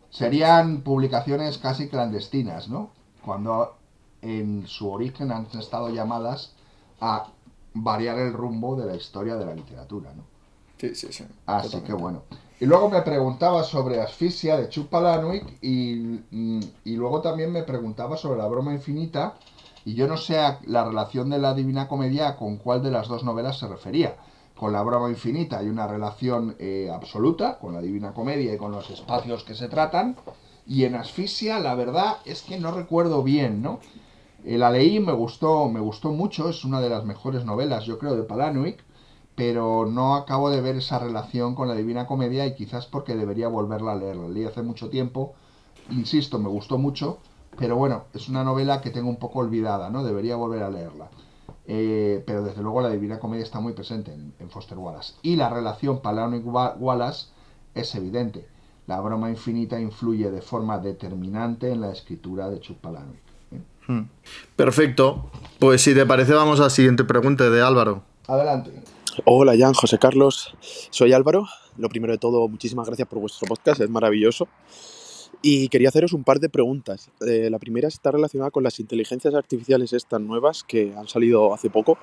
Serían publicaciones casi clandestinas, ¿no? Cuando en su origen han estado llamadas a variar el rumbo de la historia de la literatura, ¿no? Sí, sí, sí. Así totalmente. que bueno. Y luego me preguntaba sobre Asfixia de Chuck Palahniuk y, mm, y luego también me preguntaba sobre la broma infinita y yo no sé a- la relación de la Divina Comedia con cuál de las dos novelas se refería. Con la broma infinita hay una relación eh, absoluta con la Divina Comedia y con los espacios que se tratan y en Asfixia la verdad es que no recuerdo bien, ¿no? Eh, la leí, me gustó, me gustó mucho, es una de las mejores novelas, yo creo, de Palahniuk, pero no acabo de ver esa relación con la Divina Comedia y quizás porque debería volverla a leer. La leí hace mucho tiempo, insisto, me gustó mucho, pero bueno, es una novela que tengo un poco olvidada, ¿no? Debería volver a leerla. Eh, pero desde luego la Divina Comedia está muy presente en, en Foster Wallace. Y la relación Palahniuk-Wallace es evidente. La broma infinita influye de forma determinante en la escritura de Chuck Palahniuk. ¿eh? Hmm. Perfecto. Pues si te parece, vamos a la siguiente pregunta de Álvaro. Adelante. Hola Jan, José Carlos, soy Álvaro. Lo primero de todo, muchísimas gracias por vuestro podcast, es maravilloso. Y quería haceros un par de preguntas. Eh, la primera está relacionada con las inteligencias artificiales estas nuevas que han salido hace poco.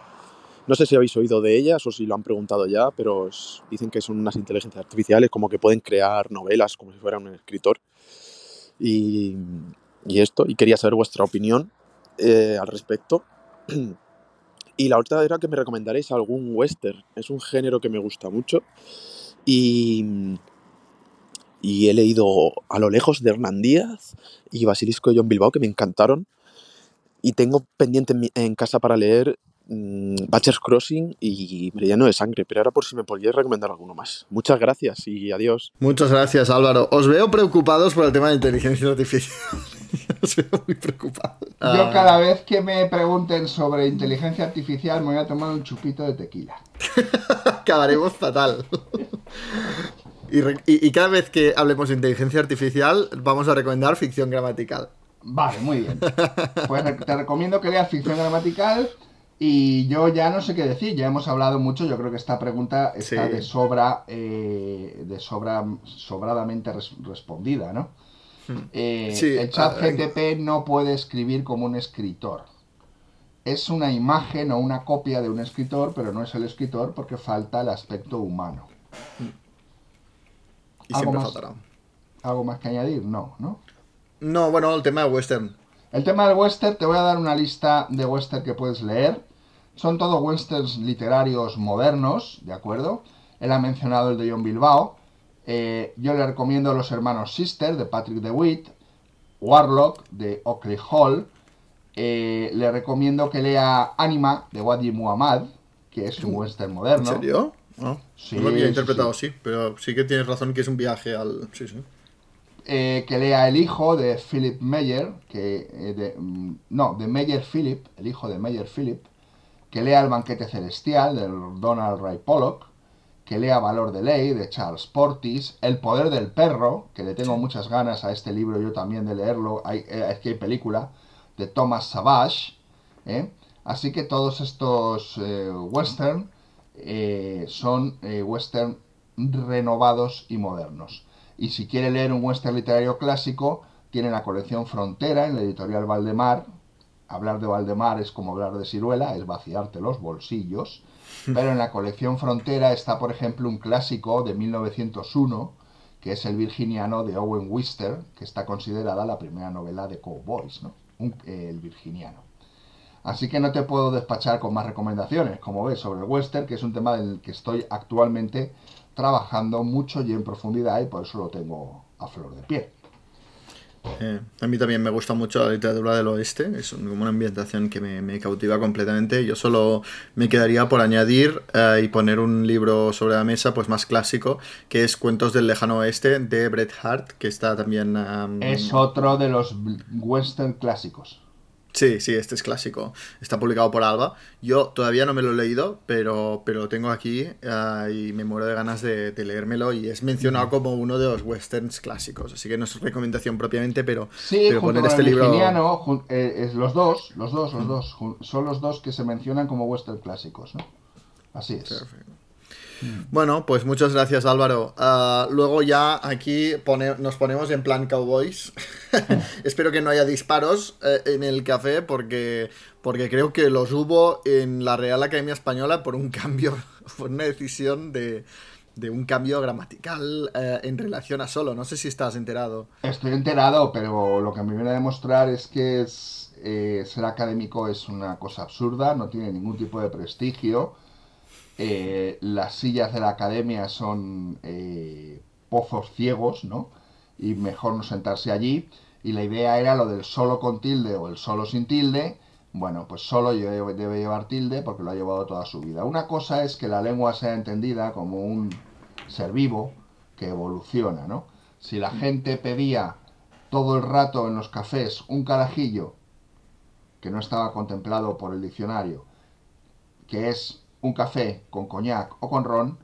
No sé si habéis oído de ellas o si lo han preguntado ya, pero dicen que son unas inteligencias artificiales como que pueden crear novelas como si fuera un escritor. Y, y esto, y quería saber vuestra opinión eh, al respecto. Y la otra era que me recomendaréis algún western. Es un género que me gusta mucho. Y, y he leído A lo lejos de Hernán Díaz y Basilisco de John Bilbao, que me encantaron. Y tengo pendiente en, mi- en casa para leer mm, Butcher's Crossing y Meridiano de Sangre. Pero ahora por si me podríais recomendar alguno más. Muchas gracias y adiós. Muchas gracias, Álvaro. Os veo preocupados por el tema de inteligencia artificial. Os veo muy preocupados. Yo Ah, cada vez que me pregunten sobre inteligencia artificial me voy a tomar un chupito de tequila. acabaremos fatal. Y, re- y- y cada vez que hablemos de inteligencia artificial, vamos a recomendar ficción gramatical. Vale, muy bien. Pues te recomiendo que leas ficción gramatical y yo ya no sé qué decir, ya hemos hablado mucho, yo creo que esta pregunta está Sí. de sobra, eh, de sobra, sobradamente res- respondida, ¿no? Eh, Sí, el chat GTP no puede escribir como un escritor. Es una imagen o una copia de un escritor, pero no es el escritor porque falta el aspecto humano. Y ¿Algo siempre más? faltará. ¿Algo más que añadir? No, ¿no? No, bueno, el tema de western. El tema del western, te voy a dar una lista de western que puedes leer. Son todos westerns literarios modernos, ¿de acuerdo? Él ha mencionado el de John Bilbao. Eh, yo le recomiendo Los Hermanos Sister de Patrick DeWitt, Warlock de Oakley Hall. Eh, le recomiendo que lea Anima de Wadi Muhammad, que es un western ¿En moderno. serio? No, Sí, no lo había sí, interpretado sí. así, pero sí que tienes razón que es un viaje al... Sí, sí. eh, que lea El hijo de Philip Meyer, que eh, de, mm, no, de Meyer Philip, el hijo de Meyer Philip, que lea El banquete celestial de Donald Ray Pollock, que lea Valor de ley de Charles Portis, El poder del perro, que le tengo muchas ganas a este libro yo también de leerlo, hay, eh, es que hay película, de Thomas Savage, ¿eh? así que todos estos eh, western eh, son eh, western renovados y modernos. Y si quiere leer un western literario clásico, tiene la colección Frontera en la editorial Valdemar. Hablar de Valdemar es como hablar de ciruela, es vaciarte los bolsillos. Pero en la colección Frontera está, por ejemplo, un clásico de 1901, que es El Virginiano de Owen Wister, que está considerada la primera novela de cowboys, ¿no? Un- eh, el Virginiano. Así que no te puedo despachar con más recomendaciones, como ves, sobre el western, que es un tema en el que estoy actualmente trabajando mucho y en profundidad y por eso lo tengo a flor de piel. Eh, a mí también me gusta mucho la literatura del oeste, es como una ambientación que me, me cautiva completamente. Yo solo me quedaría por añadir eh, y poner un libro sobre la mesa pues más clásico, que es Cuentos del lejano oeste de Bret Hart, que está también... um, Es otro de los western clásicos. Sí, sí, este es clásico. Está publicado por Alba. Yo todavía no me lo he leído, pero, pero lo tengo aquí ah, y me muero de ganas de, de leérmelo. Y es mencionado como uno de los westerns clásicos. Así que no es recomendación propiamente, pero, Sí, pero junto poner con este el libro. Eh, es los dos, los dos, los dos, son los dos que se mencionan como western clásicos, ¿no? Así es. Bueno, pues muchas gracias Álvaro. Ah, luego ya aquí pone- nos ponemos en plan cowboys. Espero que no haya disparos eh, en el café porque, porque creo que los hubo en la Real Academia Española por un cambio, por una decisión de, de un cambio gramatical eh, en relación a solo. No sé si estás enterado. Estoy enterado, pero lo que me viene a demostrar es que eh, ser académico es una cosa absurda, no tiene ningún tipo de prestigio. Eh, las sillas de la academia son eh, pozos ciegos, ¿no? Y mejor no sentarse allí. Y la idea era lo del solo con tilde o el solo sin tilde. Bueno, pues solo debe llevar tilde porque lo ha llevado toda su vida. Una cosa es que la lengua sea entendida como un ser vivo que evoluciona, ¿no? Si la gente pedía todo el rato en los cafés un carajillo que no estaba contemplado por el diccionario, que es un café con coñac o con ron,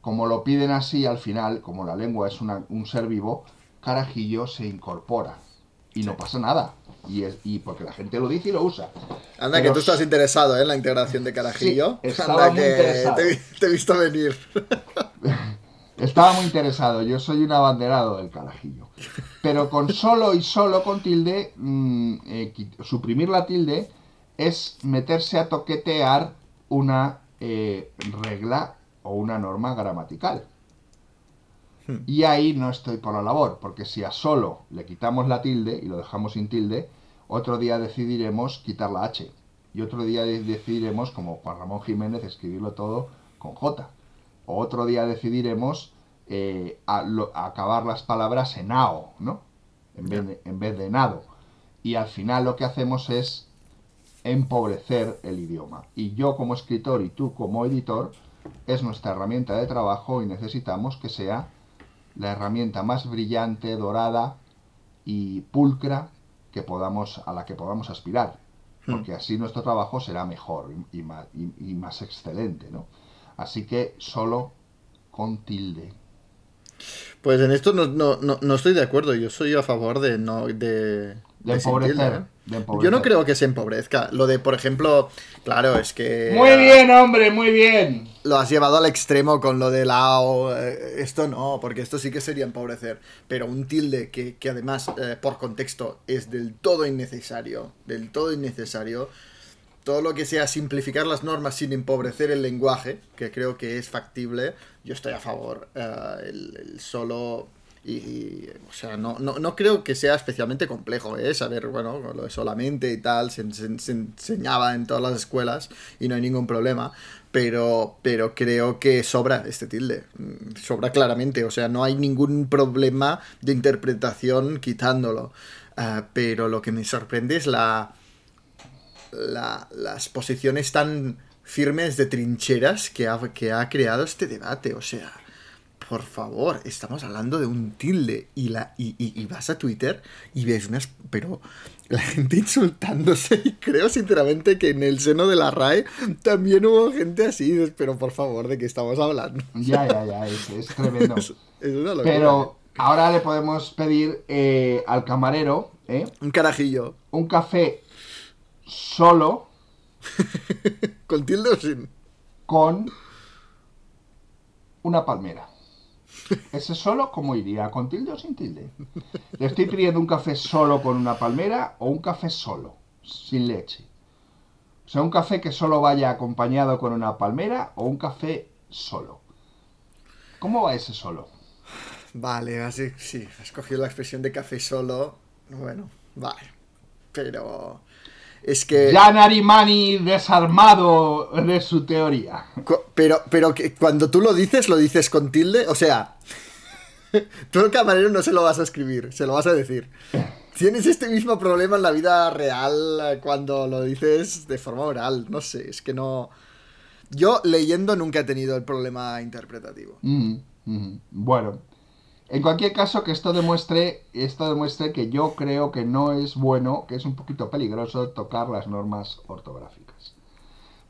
como lo piden así al final, como la lengua es una- un ser vivo, carajillo se incorpora y no pasa nada. Y, es, y porque la gente lo dice y lo usa. Anda, que tú estás interesado ¿eh? en la integración de Carajillo. Sí, estaba Anda, muy que interesado. te, he- te he visto venir. Estaba muy interesado, yo soy un abanderado del carajillo. Pero con solo y solo con tilde, mm, eh, suprimir la tilde es meterse a toquetear una eh, regla o una norma gramatical. Y ahí no estoy por la labor, porque si a solo le quitamos la tilde y lo dejamos sin tilde, otro día decidiremos quitar la H. Y otro día de- decidiremos, como Juan Ramón Jiménez, escribirlo todo con J. O otro día decidiremos eh, a- lo- acabar las palabras en AO, ¿no? En vez, de, en vez de nado. Y al final lo que hacemos es empobrecer el idioma. Y yo como escritor y tú como editor es nuestra herramienta de trabajo y necesitamos que sea la herramienta más brillante, dorada y pulcra que podamos, a la que podamos aspirar. Porque así nuestro trabajo será mejor y, y más, y- y más excelente, ¿no? Así que solo con tilde. Pues en esto no, no, no, no estoy de acuerdo. Yo soy a favor de no de, De empobrecer, ¿eh? de Yo no creo que se empobrezca. Lo de, por ejemplo, claro, es que Muy bien, hombre, muy bien. lo has llevado al extremo con lo de la O. eh, Esto no, porque esto sí que sería empobrecer. Pero un tilde que, que además, eh, por contexto, es del todo innecesario. Del todo innecesario. Todo lo que sea simplificar las normas sin empobrecer el lenguaje, que creo que es factible, yo estoy a favor. El, el solo. Y, o sea, no, no, no creo que sea especialmente complejo, ¿eh? Saber, bueno, solamente y tal, se enseñaba en todas las escuelas y no hay ningún problema, pero, pero creo que sobra este tilde, mm, sobra claramente, o sea, no hay ningún problema de interpretación quitándolo. Ah, pero lo que me sorprende es la, la- las posiciones tan firmes de trincheras que ha, que ha creado este debate. O sea, por favor, estamos hablando de un tilde y, la, y, y- y vas a Twitter y ves unas... Pero la gente insultándose y creo sinceramente que en el seno de la RAE también hubo gente así. Pero por favor, ¿de qué estamos hablando? Ya, ya, ya, es, es tremendo. Es, es una locura. Pero ahora le podemos pedir eh, al camarero ¿eh? Un carajillo. un café solo ¿Con tilde o sin? con una palmera. ¿Ese solo cómo iría? ¿Con tilde o sin tilde? Le estoy pidiendo un café solo con una palmera o un café solo, sin leche. O sea, un café que solo vaya acompañado con una palmera o un café solo. ¿Cómo va ese solo? Vale, así, sí, has cogido la expresión de café solo. Bueno, vale. Pero Es que... Jan Arimani desarmado de su teoría. Pero, pero que cuando tú lo dices, lo dices con tilde. O sea, tú al camarero no se lo vas a escribir, se lo vas a decir. Tienes este mismo problema en la vida real eh, cuando lo dices de forma oral. No sé, es que no. Yo leyendo nunca he tenido el problema interpretativo. Mm, mm. Bueno, en cualquier caso que esto demuestre, esto demuestre que yo creo que no es bueno, que es un poquito peligroso tocar las normas ortográficas.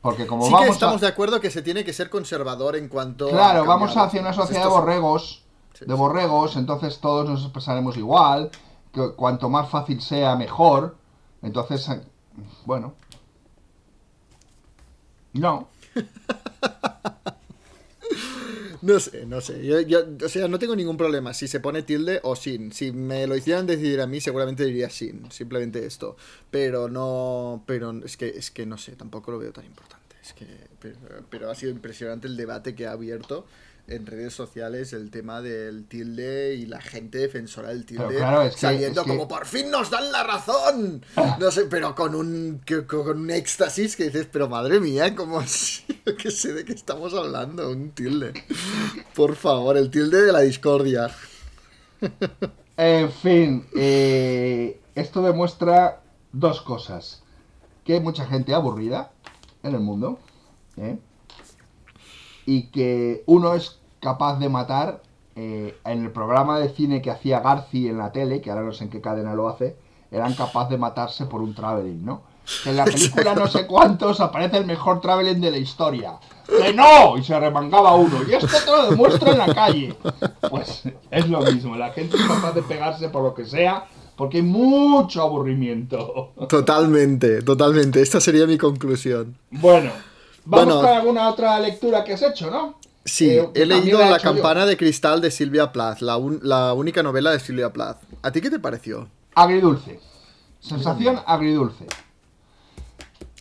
Porque como sí vamos que estamos a... de acuerdo que se tiene que ser conservador en cuanto. Claro, a vamos hacia una sociedad de borregos, de borregos, entonces todos nos expresaremos igual, que cuanto más fácil sea, mejor. Entonces, eh, bueno. No. No sé, no sé. Yo, yo- o sea, no tengo ningún problema si se pone tilde o sin. Si me lo hicieran decidir a mí, seguramente diría sin. Simplemente esto. Pero no. Pero es que, es que no sé, tampoco lo veo tan importante. Es que. Pero, pero ha sido impresionante el debate que ha abierto en redes sociales el tema del tilde y la gente defensora del tilde Pero claro, es que- saliendo es que- como por fin nos dan la razón. No sé, pero con un con un éxtasis que dices, pero madre mía, como que sé de qué estamos hablando, un tilde. Por favor, el tilde de la discordia. En fin, eh, esto demuestra dos cosas. Que hay mucha gente aburrida en el mundo. ¿eh? Y que uno es capaz de matar eh, en el programa de cine que hacía Garci en la tele, que ahora no sé en qué cadena lo hace, eran capaz de matarse por un traveling, ¿no? Que en la película no sé cuántos aparece el mejor traveling de la historia. ¡Que no! Y se remangaba uno. Y esto te lo demuestro en la calle. Pues es lo mismo. La gente es capaz de pegarse por lo que sea porque hay mucho aburrimiento. Totalmente, totalmente. Esta sería mi conclusión. Bueno, vamos Bueno. con alguna otra lectura que has hecho, ¿no? Sí, Eh, he leído la yo. campana de cristal de Silvia Plath, la, un- la única novela de Silvia Plath. ¿A ti qué te pareció? Agridulce. Sensación agridulce.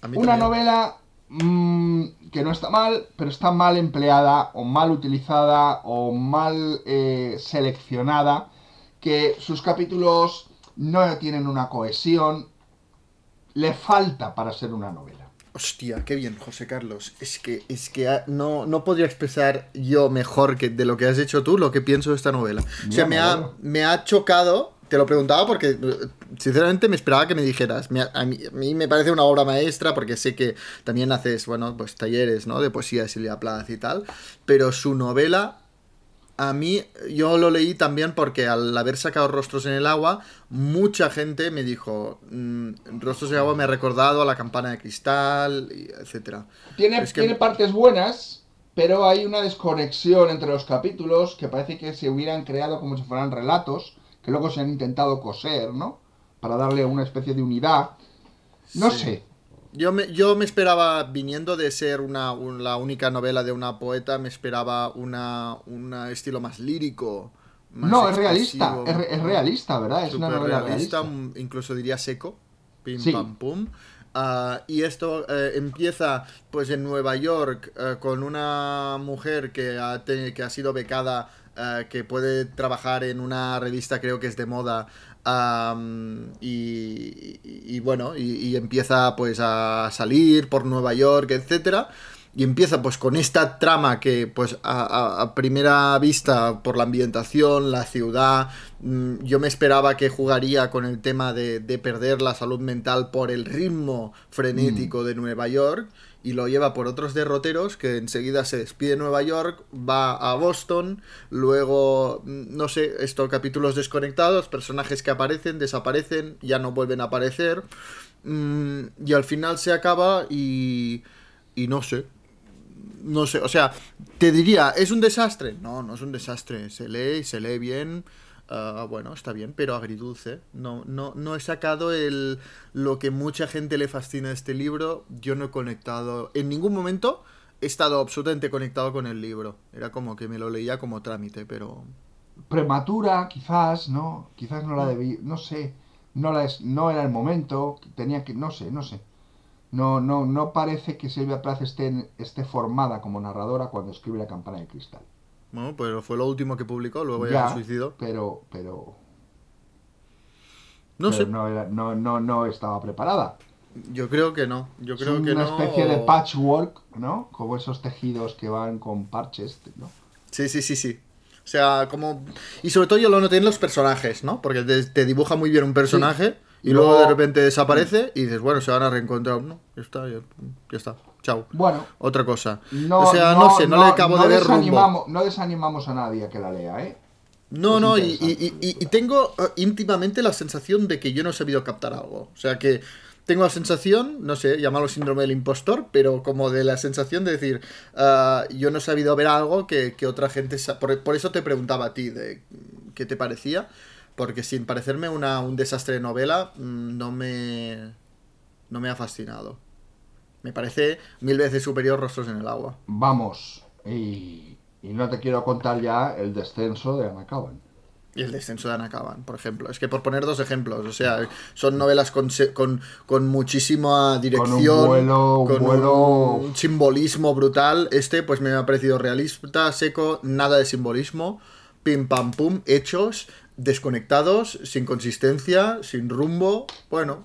A mí Una también. novela mm, que no está mal, pero está mal empleada o mal utilizada o mal eh, seleccionada, que sus capítulos no tienen una cohesión, le falta para ser una novela. Hostia, qué bien, José Carlos. Es que, es que ah, no, no podría expresar yo mejor que de lo que has hecho tú lo que pienso de esta novela. o sea, me ha, me ha chocado, te lo preguntaba porque eh, sinceramente me esperaba que me dijeras. Me ha- a, mí, a mí me parece una obra maestra porque sé que también haces, bueno, pues talleres, ¿no? De poesía de Silvia Plath y tal. Pero su novela, a mí, yo lo leí también porque al haber sacado Rostros en el Agua, mucha gente me dijo, mm, Rostros en el Agua me ha recordado a la campana de cristal, etcétera. Tiene, Es que- tiene partes buenas, pero hay una desconexión entre los capítulos que parece que se hubieran creado como si fueran relatos, que luego se han intentado coser, ¿no? Para darle una especie de unidad. No Sí. sé. Yo me, yo me esperaba, viniendo de ser una, un- la única novela de una poeta, me esperaba una, un estilo más lírico. más No, es realista, es, re- es realista, ¿verdad? Es una novela realista. incluso diría seco. Pim Sí. pam pum. Ah, y esto eh, empieza pues en Nueva York eh, con una mujer que ha, que ha sido becada, eh, que puede trabajar en una revista, creo que es de moda. Y, y- y bueno, y, y empieza pues a salir por Nueva York, etcétera. Y empieza pues con esta trama que pues a, a- a primera vista por la ambientación, la ciudad, mm, yo me esperaba que jugaría con el tema de, de perder la salud mental por el ritmo frenético de Nueva York y lo lleva por otros derroteros que enseguida se despide de Nueva York, va a Boston, luego, mm, no sé, estos capítulos desconectados, personajes que aparecen, desaparecen, ya no vuelven a aparecer mm, y al final se acaba y, y no sé, no sé, o sea, te diría, ¿es un desastre? No, no es un desastre. Se lee y se lee bien. Ah, bueno, está bien, pero agridulce. No, no, no he sacado el, lo que mucha gente le fascina a este libro. Yo no he conectado. En ningún momento he estado absolutamente conectado con el libro. Era como que me lo leía como trámite, pero. Prematura, quizás, ¿no? Quizás no la debí, no sé. No, la es, no era el momento, tenía que, no sé, no sé. No, no, no parece que Silvia Plath esté, esté formada como narradora cuando escribe La campana de cristal. Bueno, pero fue lo último que publicó, luego ya, Ya, se suicidó. pero, pero, No pero sé. no, era- no, no, no estaba preparada. Yo creo que no. Yo Es creo que una no. especie de patchwork, ¿no? Como esos tejidos que van con parches, ¿no? Sí, sí, sí, sí. O sea, como... Y sobre todo yo lo noté en los personajes, ¿no? Porque te, te dibuja muy bien un personaje y luego Luego- de repente desaparece y dices, bueno, se van a reencontrar. No, ya está, ya, ya está. Chao. Bueno, Otra cosa. no, o sea, no, sé, no, le acabo no de ver rumbo. desanimamos, No desanimamos a nadie a que la lea, ¿eh? No, Es no, y, interesante. y- y- y tengo eh, íntimamente la sensación de que yo no he sabido captar algo. O sea que tengo la sensación, no sé, llamarlo síndrome del impostor, pero como de la sensación de decir, ah, yo no he sabido ver algo que, que otra gente... Por, por eso te preguntaba a ti de qué te parecía, porque sin parecerme una, un desastre de novela, mm, no me, no me ha fascinado. Me parece mil veces superior Rostros en el agua. Vamos, y, y no te quiero contar ya el descenso de Anacaban. Y el descenso de Anacaban, por ejemplo. Es que por poner dos ejemplos, o sea, son novelas con, con, con muchísima dirección, vuelo- un con vuelo- un simbolismo brutal. Este, pues me ha parecido realista, seco, nada de simbolismo, pim pam pum, hechos, desconectados, sin consistencia, sin rumbo. Bueno,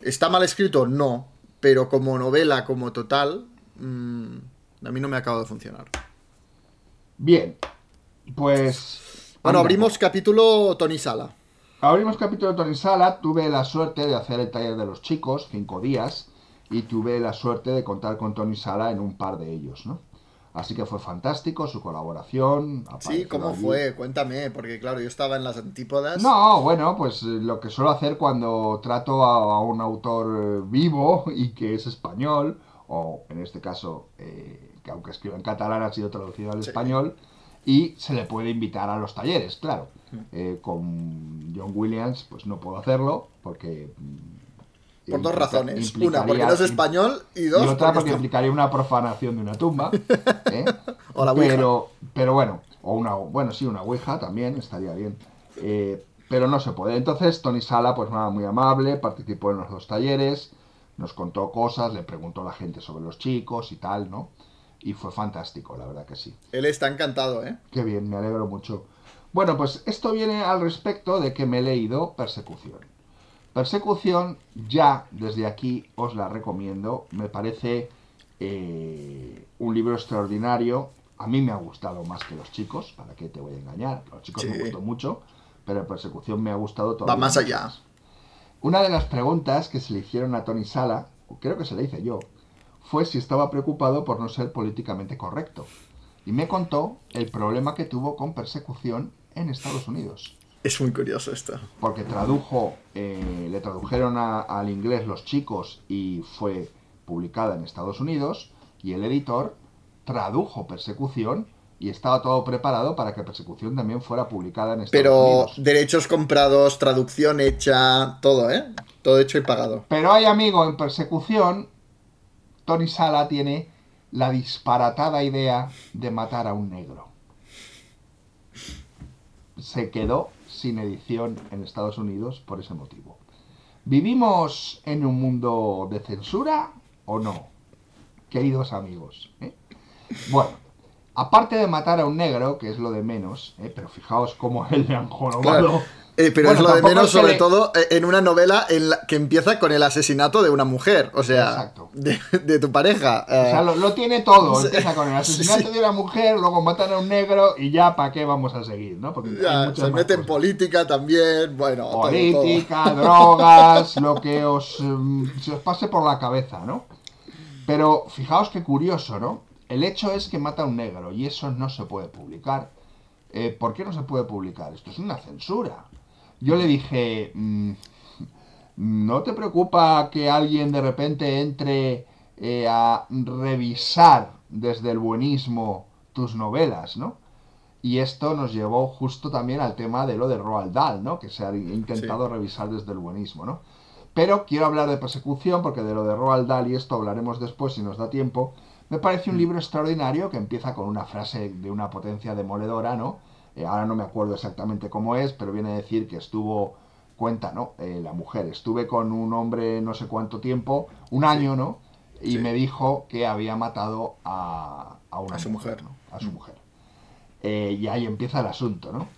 ¿está mal escrito? No, pero como novela, como total, mm, a mí no me acaba de funcionar. Bien, pues... Bueno, abrimos capítulo Tony Sala. Abrimos capítulo Tony Sala. Tuve la suerte de hacer el taller de los chicos, cinco días, y tuve la suerte de contar con Tony Sala en un par de ellos, ¿no? Así que fue fantástico su colaboración. Sí, ¿cómo allí. fue? Cuéntame, porque claro, yo estaba en las antípodas. No, bueno, pues eh, lo que suelo hacer cuando trato a, a un autor eh, vivo y que es español, o en este caso, eh, que aunque escriba en catalán ha sido traducido al Sí. español, y se le puede invitar a los talleres, claro. Eh, con John Williams, pues no puedo hacerlo, porque... Por dos razones. Una, porque no es español, y y dos, otra porque implicaría una profanación de una tumba. ¿eh? O la Ouija. pero, pero bueno, o una, bueno, sí, una ouija también estaría bien. Eh, pero no se puede. Entonces, Tony Sala, pues nada, muy amable, participó en los dos talleres, nos contó cosas, le preguntó a la gente sobre los chicos y tal, ¿no? Y fue fantástico, la verdad que sí. Él está encantado, ¿eh? Qué bien, me alegro mucho. Bueno, pues esto viene al respecto de que me he leído Persecución. Persecución, ya desde aquí os la recomiendo. Me parece eh, un libro extraordinario. A mí me ha gustado más que los chicos, ¿para qué te voy a engañar? Los chicos Sí. me gustó mucho, pero Persecución me ha gustado todo. Va más allá. Una de las preguntas que se le hicieron a Tony Sala, creo que se le hice yo, fue si estaba preocupado por no ser políticamente correcto. Y me contó el problema que tuvo con persecución en Estados Unidos. Es muy curioso esto. Porque tradujo, eh, le tradujeron a- al inglés los chicos y fue publicada en Estados Unidos. Y el editor tradujo persecución y estaba todo preparado para que persecución también fuera publicada en Estados Pero Unidos. derechos comprados, traducción hecha, todo, ¿eh? Todo hecho y pagado. Pero hay amigo en persecución, Tony Sala tiene la disparatada idea de matar a un negro. Se quedó sin edición en Estados Unidos por ese motivo. ¿Vivimos en un mundo de censura o no? Queridos amigos. ¿eh? Bueno, aparte de matar a un negro, que es lo de menos, ¿eh? pero fijaos cómo él le han jorobado. Eh, pero Bueno, es lo de menos, sobre le- todo eh, en una novela en la que empieza con el asesinato de una mujer. O sea, de, de tu pareja. O sea, eh, lo, lo tiene todo. Sí. Empieza con el asesinato Sí. de una mujer, luego matan a un negro y ya para qué vamos a seguir, ¿no? Porque ya, se mete en política también. Bueno, todo, todo. política, drogas, lo que os, mm, se os pase por la cabeza, ¿no? Pero fijaos qué curioso, ¿no? El hecho es que mata a un negro y eso no se puede publicar. Eh, ¿Por qué no se puede publicar? Esto es una censura. Yo le dije, mm, ¿no te preocupa que alguien de repente entre eh, a revisar desde el buenismo tus novelas, ¿no? Y esto nos llevó justo también al tema de lo de Roald Dahl, ¿no? Que se ha intentado revisar desde el buenismo, ¿no? Pero quiero hablar de persecución porque de lo de Roald Dahl y esto hablaremos después si nos da tiempo. Me parece un libro extraordinario que empieza con una frase de una potencia demoledora, ¿no? Eh, ahora no me acuerdo exactamente cómo es, pero viene a decir que estuvo, cuenta, ¿no? Eh, la mujer, estuve con un hombre no sé cuánto tiempo, un año, ¿no? Y Sí. me dijo que había matado a, a una A su mujer. ¿no? A su mujer. Eh, y ahí empieza el asunto, ¿no?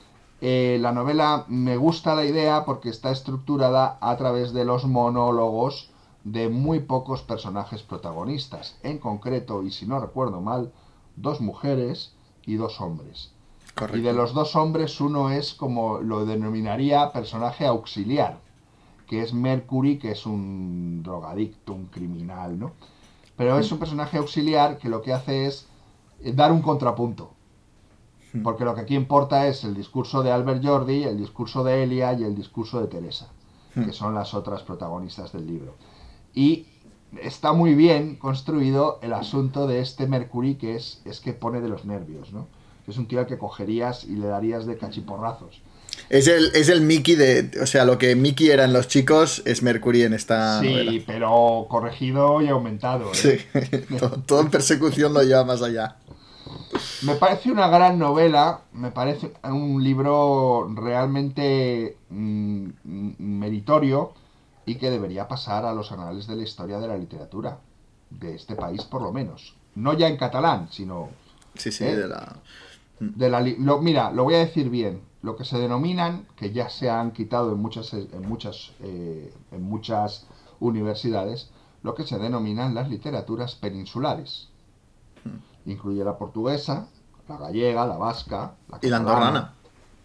La novela me gusta la idea porque está estructurada a través de los monólogos de muy pocos personajes protagonistas. En concreto, y si no recuerdo mal, dos mujeres y dos hombres. Y de los dos hombres, uno es como lo denominaría personaje auxiliar, que es Mercury, que es un drogadicto, un criminal, ¿no? Pero es un personaje auxiliar que lo que hace es eh, dar un contrapunto. Hmm. Porque lo que aquí importa es el discurso de Albert Jordi, el discurso de Elia y el discurso de Teresa, Hmm. que son las otras protagonistas del libro. Y está muy bien construido el asunto de este Mercury que es, es que pone de los nervios, ¿no? Es un tío al que cogerías y le darías de cachiporrazos. Es el, es el Mickey de. O sea, lo que Mickey eran los chicos es Mercury en esta sí, novela. pero corregido y aumentado. ¿eh? Sí, todo, todo en persecución lo lleva más allá. Me parece una gran novela, me parece un libro realmente mm, meritorio y que debería pasar a los anales de la historia de la literatura, de este país por lo menos. No ya en catalán, sino... Sí, sí, ¿eh? de la. De la li- lo- mira, lo voy a decir bien. Lo que se denominan, que ya se han quitado en muchas, en muchas, eh, en muchas universidades, lo que se denominan las literaturas peninsulares. Incluye la portuguesa, la gallega, la vasca, la Y la andorrana.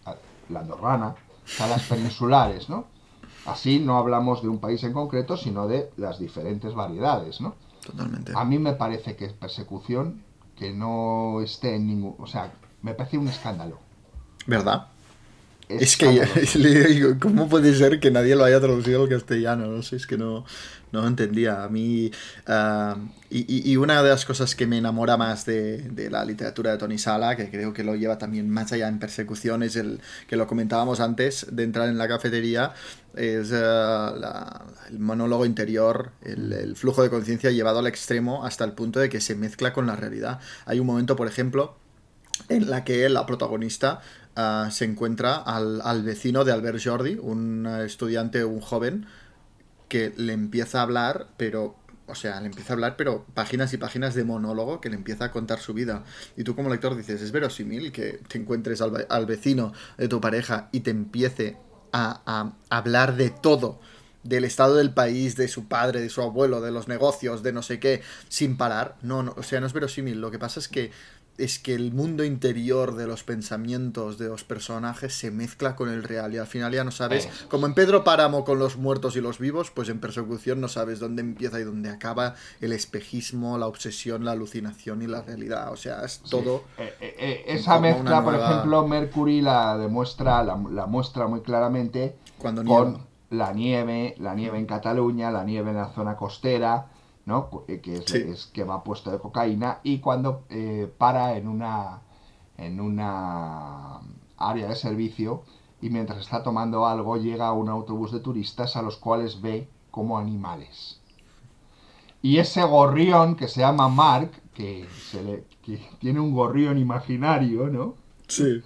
la- la andorrana, o sea, las peninsulares, ¿no? Así no hablamos de un país en concreto, sino de las diferentes variedades, ¿no? Totalmente. A mí me parece que es persecución que no esté en ningún... O sea, me parece un escándalo. ¿Verdad? Es que le digo, ¿cómo puede ser que nadie lo haya traducido al castellano? No sé, es que no, no entendía. A mí, ah, y, y- una de las cosas que me enamora más de, de la literatura de Tony Sala, que creo que lo lleva también más allá en persecución, es el que lo comentábamos antes de entrar en la cafetería, es ah, la- el monólogo interior, el, el flujo de conciencia llevado al extremo hasta el punto de que se mezcla con la realidad. Hay un momento, por ejemplo, en la que la protagonista ah, se encuentra al, al vecino de Albert Jordi, un estudiante, un joven, que le empieza a hablar, pero, o sea, le empieza a hablar, pero páginas y páginas de monólogo que le empieza a contar su vida. Y tú como lector dices, es verosímil que te encuentres al, al vecino de tu pareja y te empiece a, a hablar de todo. Del estado del país, de su padre, de su abuelo, de los negocios, de no sé qué, sin parar. No, no, o sea, no es verosímil. Lo que pasa es que es que el mundo interior de los pensamientos de los personajes se mezcla con el real y al final ya no sabes, Eso como en Pedro Páramo con los muertos y los vivos, pues en persecución no sabes dónde empieza y dónde acaba el espejismo, la obsesión, la alucinación y la realidad, o sea, es todo... Eh, eh, eh, esa mezcla, por ejemplo, Mercury la demuestra, la, la muestra muy claramente Cuando con la nieve, la nieve en Cataluña, la nieve en la zona costera, ¿no? Eh, Que es, Sí. es que va puesto de cocaína y cuando eh, para en una en una área de servicio y mientras está tomando algo llega un autobús de turistas a los cuales ve como animales. Y ese gorrión que se llama Mark, que, se le, que tiene un gorrión imaginario, ¿no? Sí.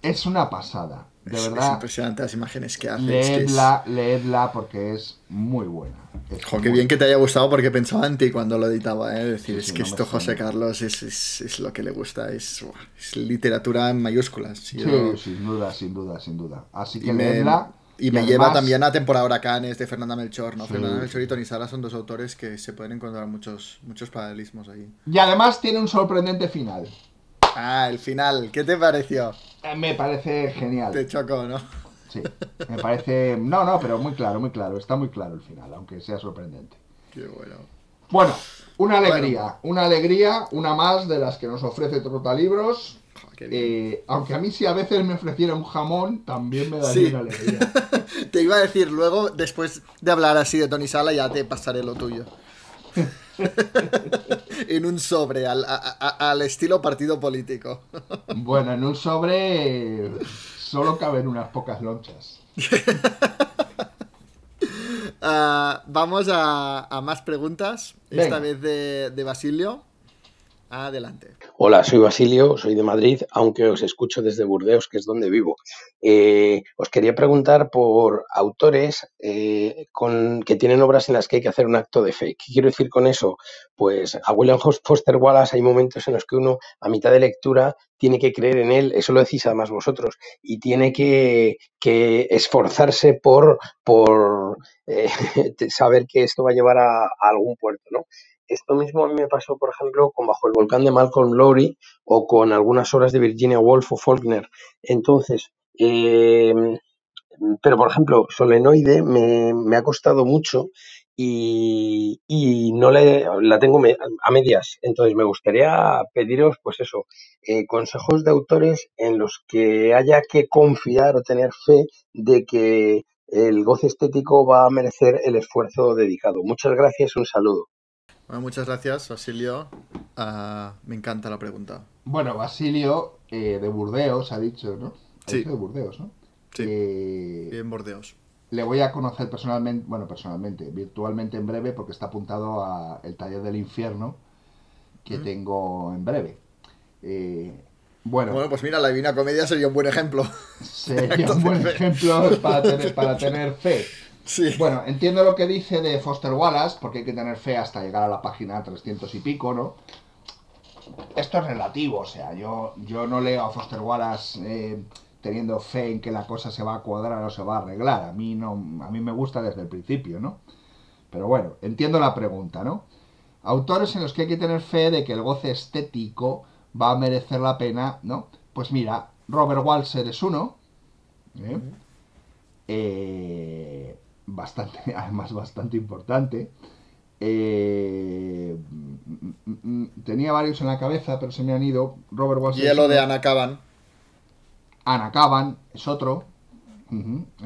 Es una pasada. De Es, es verdad, impresionante las imágenes que hace. que es- leedla, leedla porque es muy buena. Es Jo, qué bien que te haya gustado porque pensaba en ti cuando lo editaba, ¿eh? Es decir, Sí, es sí, que no me esto José. Carlos es, es- es lo que le gusta, es, literatura en mayúsculas. Sí, Yo- sin duda, sin duda, sin duda. Así Y que me, leedla. y me lleva también a temporada huracanes de Fernanda Melchor, ¿no? Sí. Fernanda Melchor y Tony Sala son dos autores que se pueden encontrar muchos, muchos paralelismos ahí. Y además tiene un sorprendente final. Ah, el final, ¿qué te pareció? Eh, Me parece genial. Te chocó, ¿no? Sí, me parece... No, no, pero muy claro, muy claro. Está muy claro el final, aunque sea sorprendente. Qué bueno. Bueno, una alegría. Una alegría, una más de las que nos ofrece Trotalibros. Bien. Eh, aunque a mí si a veces me ofreciera un jamón, también me daría Sí. una alegría. Te iba a decir luego, después de hablar así de Tony Sala, ya te pasaré lo tuyo. en un sobre, al, a- a- al estilo partido político. Bueno, en un sobre solo caben unas pocas lonchas. Ah, vamos a, a más preguntas, esta vez de, de Basilio. Adelante. Hola, soy Basilio, soy de Madrid, aunque os escucho desde Burdeos, que es donde vivo. Eh, os quería preguntar por autores eh, con, que tienen obras en las que hay que hacer un acto de fe. ¿Qué quiero decir con eso? Pues a William Foster Wallace hay momentos en los que uno, a mitad de lectura, tiene que creer en él, eso lo decís además vosotros, y tiene que, esforzarse por, por eh, saber que esto va a llevar a, a algún puerto, ¿no? Esto mismo a mí me pasó, por ejemplo, con Bajo el volcán de Malcolm Lowry o con algunas obras de Virginia Woolf o Faulkner. Entonces, eh, pero por ejemplo, Solenoide me, me ha costado mucho y, y no le, la tengo a medias. Entonces, me gustaría pediros, pues eso, eh, consejos de autores en los que haya que confiar o tener fe de que el goce estético va a merecer el esfuerzo dedicado. Muchas gracias, un saludo. Bueno, muchas gracias, Basilio. Ah, me encanta la pregunta. Bueno, Basilio eh, de Burdeos ha dicho, ¿no? Ha Sí. dicho de Burdeos, ¿no? Sí. Eh, En Bordeos. le voy a conocer personalmente, bueno, personalmente, virtualmente en breve, porque está apuntado a el taller del infierno que Mm. tengo en breve. Eh, bueno, Bueno, pues mira, la Divina Comedia sería un buen ejemplo. sería un buen ejemplo para tener, para tener fe. Sí. Bueno, entiendo lo que dice de Foster Wallace, porque hay que tener fe hasta llegar a la página 300 y pico, ¿no? Esto es relativo, o sea, yo, yo no leo a Foster Wallace eh, teniendo fe en que la cosa se va a cuadrar o se va a arreglar. A mí no, a mí me gusta desde el principio, ¿no? Pero bueno, entiendo la pregunta, ¿no? Autores en los que hay que tener fe de que el goce estético va a merecer la pena, ¿no? Pues mira, Robert Walser es uno, ¿eh? Eh, bastante, además bastante importante. Eh, mm, mm, mm, tenía varios en la cabeza, pero se me han ido. Robert Walser es Hielo de uno. Ana Caban. Ana Caban es otro.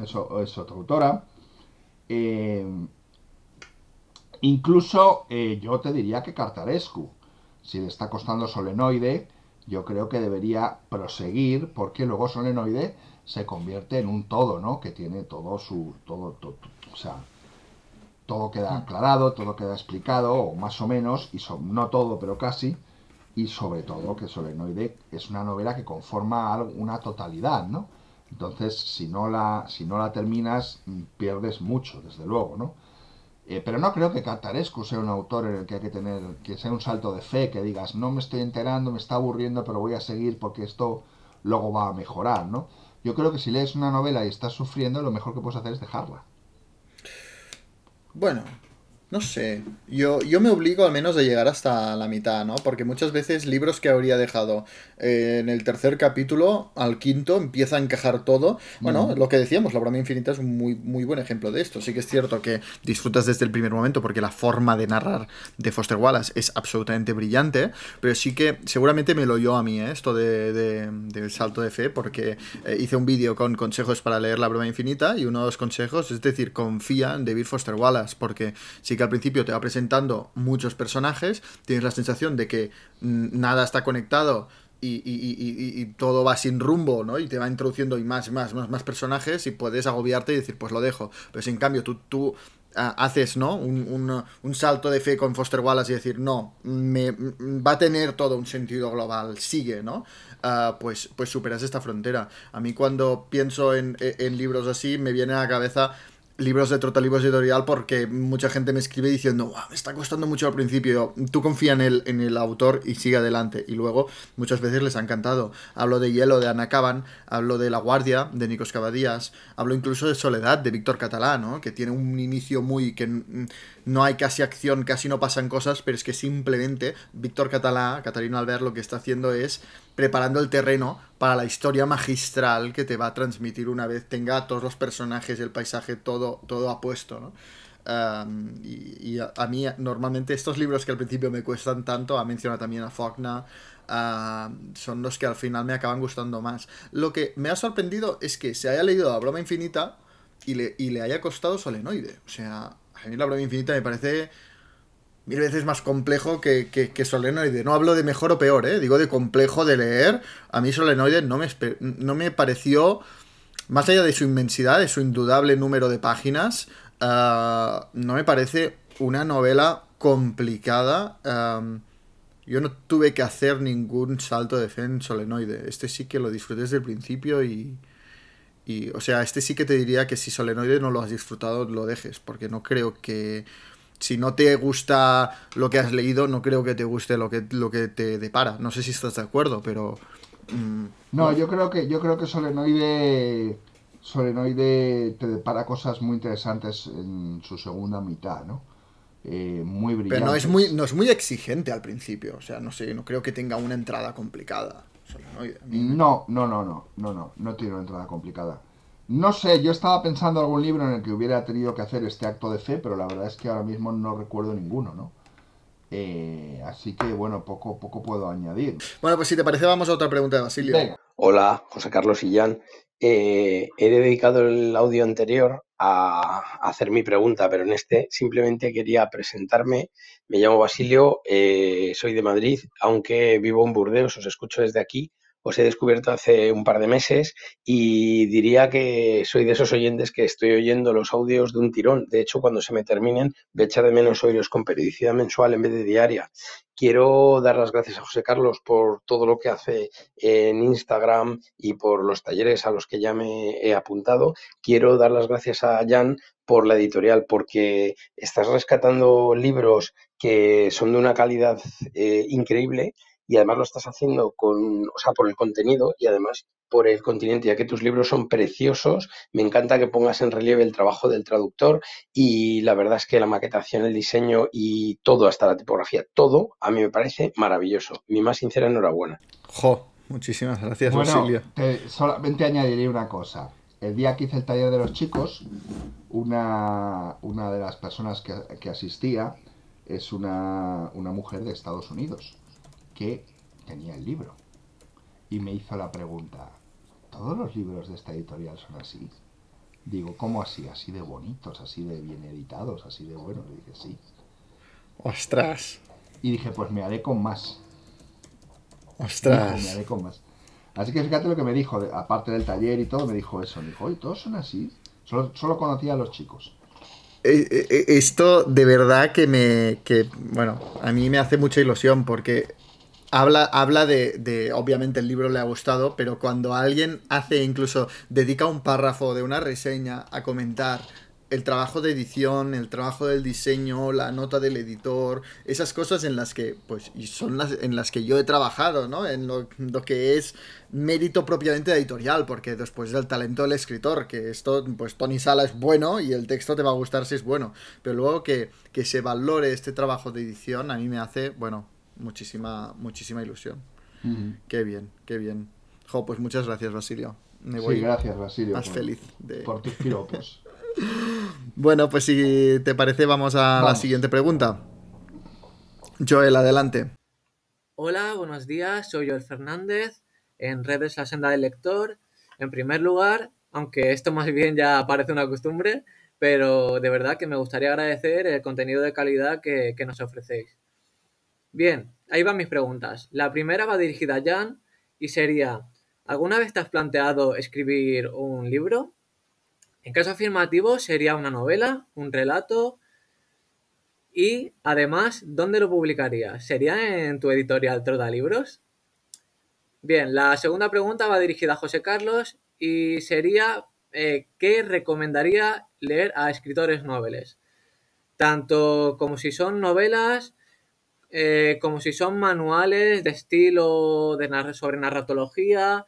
Eso es otra autora. Eh, incluso eh, yo te diría que Cartarescu. Si le está costando Solenoide, yo creo que debería proseguir, porque luego Solenoide se convierte en un todo, ¿no? Que tiene todo su. todo, to- to- o sea, todo queda aclarado, todo queda explicado, o más o menos, y so- no todo, pero casi, y sobre todo que Solenoide es una novela que conforma una totalidad, ¿no? Entonces, si no la, si no la terminas, mm, pierdes mucho, desde luego, ¿no? Eh, pero no creo que Cartarescu sea un autor en el que hay que tener, que sea un salto de fe, que digas, no me estoy enterando, me está aburriendo, pero voy a seguir porque esto luego va a mejorar, ¿no? Yo creo que si lees una novela y estás sufriendo, lo mejor que puedes hacer es dejarla. Bueno, no sé. Yo, yo me obligo al menos a llegar hasta la mitad, ¿no? Porque muchas veces libros que habría dejado eh, en el tercer capítulo al quinto empieza a encajar todo. Bueno, Mm. lo que decíamos, La broma infinita es un muy, muy buen ejemplo de esto. Sí que es cierto que disfrutas desde el primer momento porque la forma de narrar de Foster Wallace es absolutamente brillante, pero sí que seguramente me lo oyó a mí, ¿eh? Esto de, de- del salto de fe, porque eh, hice un vídeo con consejos para leer La broma infinita y uno de los consejos es decir, confía en David Foster Wallace, porque sí que al principio te va presentando muchos personajes, tienes la sensación de que mm, nada está conectado y, todo va sin rumbo, ¿no? Y te va introduciendo y más, más, más, personajes y puedes agobiarte y decir, pues lo dejo. Pero si en cambio tú, tú ah, haces, ¿no? Un, un- salto de fe con Foster Wallace y decir, no, me, va a tener todo un sentido global, sigue, ¿no? Ah, pues, pues superas esta frontera. A mí cuando pienso en, en libros así, me viene a la cabeza libros de Trotalibros Editorial porque mucha gente me escribe diciendo, "Guau, me está costando mucho al principio. Tú confía en el, en el autor y sigue adelante. Y luego muchas veces les ha encantado. Hablo de Hielo de Ana Caban, hablo de La Guardia de Nikos Cavadías, hablo incluso de Soledad de Víctor Catalá, ¿no? que tiene un inicio muy que no hay casi acción, casi no pasan cosas, pero es que simplemente Víctor Catalá, Catalino Albert, lo que está haciendo es preparando el terreno para la historia magistral que te va a transmitir una vez tenga todos los personajes, el paisaje, todo, todo apuesto, ¿no? Y a, mí normalmente estos libros que al principio me cuestan tanto, ha mencionado también a Faulkner, son los que al final me acaban gustando más. Lo que me ha sorprendido es que se haya leído La broma infinita y le, y le haya costado Solenoide. O sea, a mí La broma infinita me parece mil veces más complejo que, que, Solenoide. No hablo de mejor o peor, ¿eh? digo de complejo de leer. A mí Solenoide no me, no me pareció, más allá de su inmensidad, de su indudable número de páginas, ah, no me parece una novela complicada. Yo no tuve que hacer ningún salto de fe en Solenoide. Este sí que lo disfruté desde el principio y, y, o sea, este sí que te diría que si Solenoide no lo has disfrutado, lo dejes, porque no creo que si no te gusta lo que has leído, no creo que te guste lo que, lo que te depara. No sé si estás de acuerdo, pero... mm, No, yo creo que yo creo que Solenoide Solenoide te depara cosas muy interesantes en su segunda mitad, ¿no? Eh, muy brillantes. Pero no es muy, no es muy exigente al principio. O sea, no sé, no creo que tenga una entrada complicada. Solenoide. No, no, no, no, no, no, no tiene una entrada complicada. No sé, yo estaba pensando en algún libro en el que hubiera tenido que hacer este acto de fe, pero la verdad es que ahora mismo no recuerdo ninguno, ¿no? Eh, así que bueno, poco, poco puedo añadir. Bueno, pues si te parece, vamos a otra pregunta de Basilio. Venga. Hola, José Carlos y Jan. Eh, he dedicado el audio anterior a hacer mi pregunta, pero en este simplemente quería presentarme. Me llamo Basilio, eh, soy de Madrid, aunque vivo en Burdeos, os escucho desde aquí. Os he descubierto hace un par de meses y diría que soy de esos oyentes que estoy oyendo los audios de un tirón. De hecho, cuando se me terminen, voy a de menos oíros con periodicidad mensual en vez de diaria. Quiero dar las gracias a José Carlos por todo lo que hace en Instagram y por los talleres a los que ya me he apuntado. Quiero dar las gracias a Jan por la editorial, porque estás rescatando libros que son de una calidad eh, increíble y además lo estás haciendo con, o sea, por el contenido y además por el continente, ya que tus libros son preciosos. Me encanta que pongas en relieve el trabajo del traductor y la verdad es que la maquetación, el diseño y todo, hasta la tipografía, todo a mí me parece maravilloso. Mi más sincera enhorabuena. Jo, muchísimas gracias, Bueno, Basilio. te- solamente añadiré una cosa. El día que hice el taller de los chicos, una, una de las personas que, que asistía es una, una mujer de Estados Unidos que tenía el libro y me hizo la pregunta, ¿todos los libros de esta editorial son así? Digo, ¿cómo así? ¿Así de bonitos, así de bien editados, así de buenos? Le dije, sí. Ostras. Y dije, pues me haré con más. Ostras. Me haré con más. Así que fíjate lo que me dijo, aparte del taller y todo, me dijo eso. Me dijo, oye, todos son así. Solo, solo conocía a los chicos. Eh, eh, eh, Esto de verdad que me. Que, bueno, a mí me hace mucha ilusión porque habla, habla de, de. Obviamente el libro le ha gustado, pero cuando alguien hace incluso. dedica un párrafo de una reseña a comentar el trabajo de edición, el trabajo del diseño, la nota del editor, esas cosas en las que, pues, y son las en las que yo he trabajado, ¿no? En lo, lo que es mérito propiamente editorial, porque después del talento del escritor, que esto, pues Tony Sala es bueno y el texto te va a gustar si es bueno, pero luego que, que se valore este trabajo de edición a mí me hace, bueno, muchísima, muchísima ilusión. Qué bien, qué bien. Jo, pues muchas gracias, Basilio. Me Sí, voy gracias, Basilio, Más por- feliz de... por tus piropos. Bueno, pues si te parece, vamos a la siguiente pregunta. Joel, adelante. Hola, buenos días. Soy Joel Fernández en redes La Senda del Lector. En primer lugar, aunque esto más bien ya parece una costumbre, pero de verdad que me gustaría agradecer el contenido de calidad que, que nos ofrecéis. Bien, ahí van mis preguntas. La primera va dirigida a Jan y sería, ¿alguna vez te has planteado escribir un libro? En caso afirmativo, sería una novela, un relato, y además, ¿dónde lo publicarías? ¿Sería en tu editorial Troda Libros? Bien, la segunda pregunta va dirigida a José Carlos y sería eh, ¿qué recomendaría leer a escritores noveles? Tanto como si son novelas, eh, como si son manuales de estilo de sobre narratología,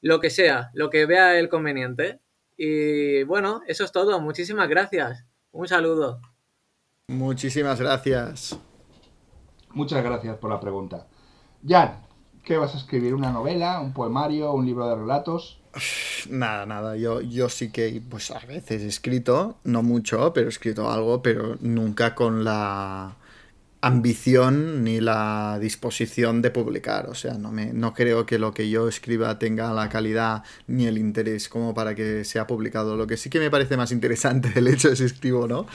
lo que sea, lo que vea el conveniente. Y bueno, eso es todo. Muchísimas gracias. Un saludo. Muchísimas gracias. Muchas gracias por la pregunta. Jan, ¿qué vas a escribir? ¿Una novela, un poemario, un libro de relatos? Nada, nada, yo, yo sí que, pues a veces he escrito, no mucho, pero he escrito algo, pero nunca con la ambición ni la disposición de publicar. O sea, no, me, no creo que lo que yo escriba tenga la calidad ni el interés como para que sea publicado. Lo que sí que me parece más interesante del hecho de si escribo o no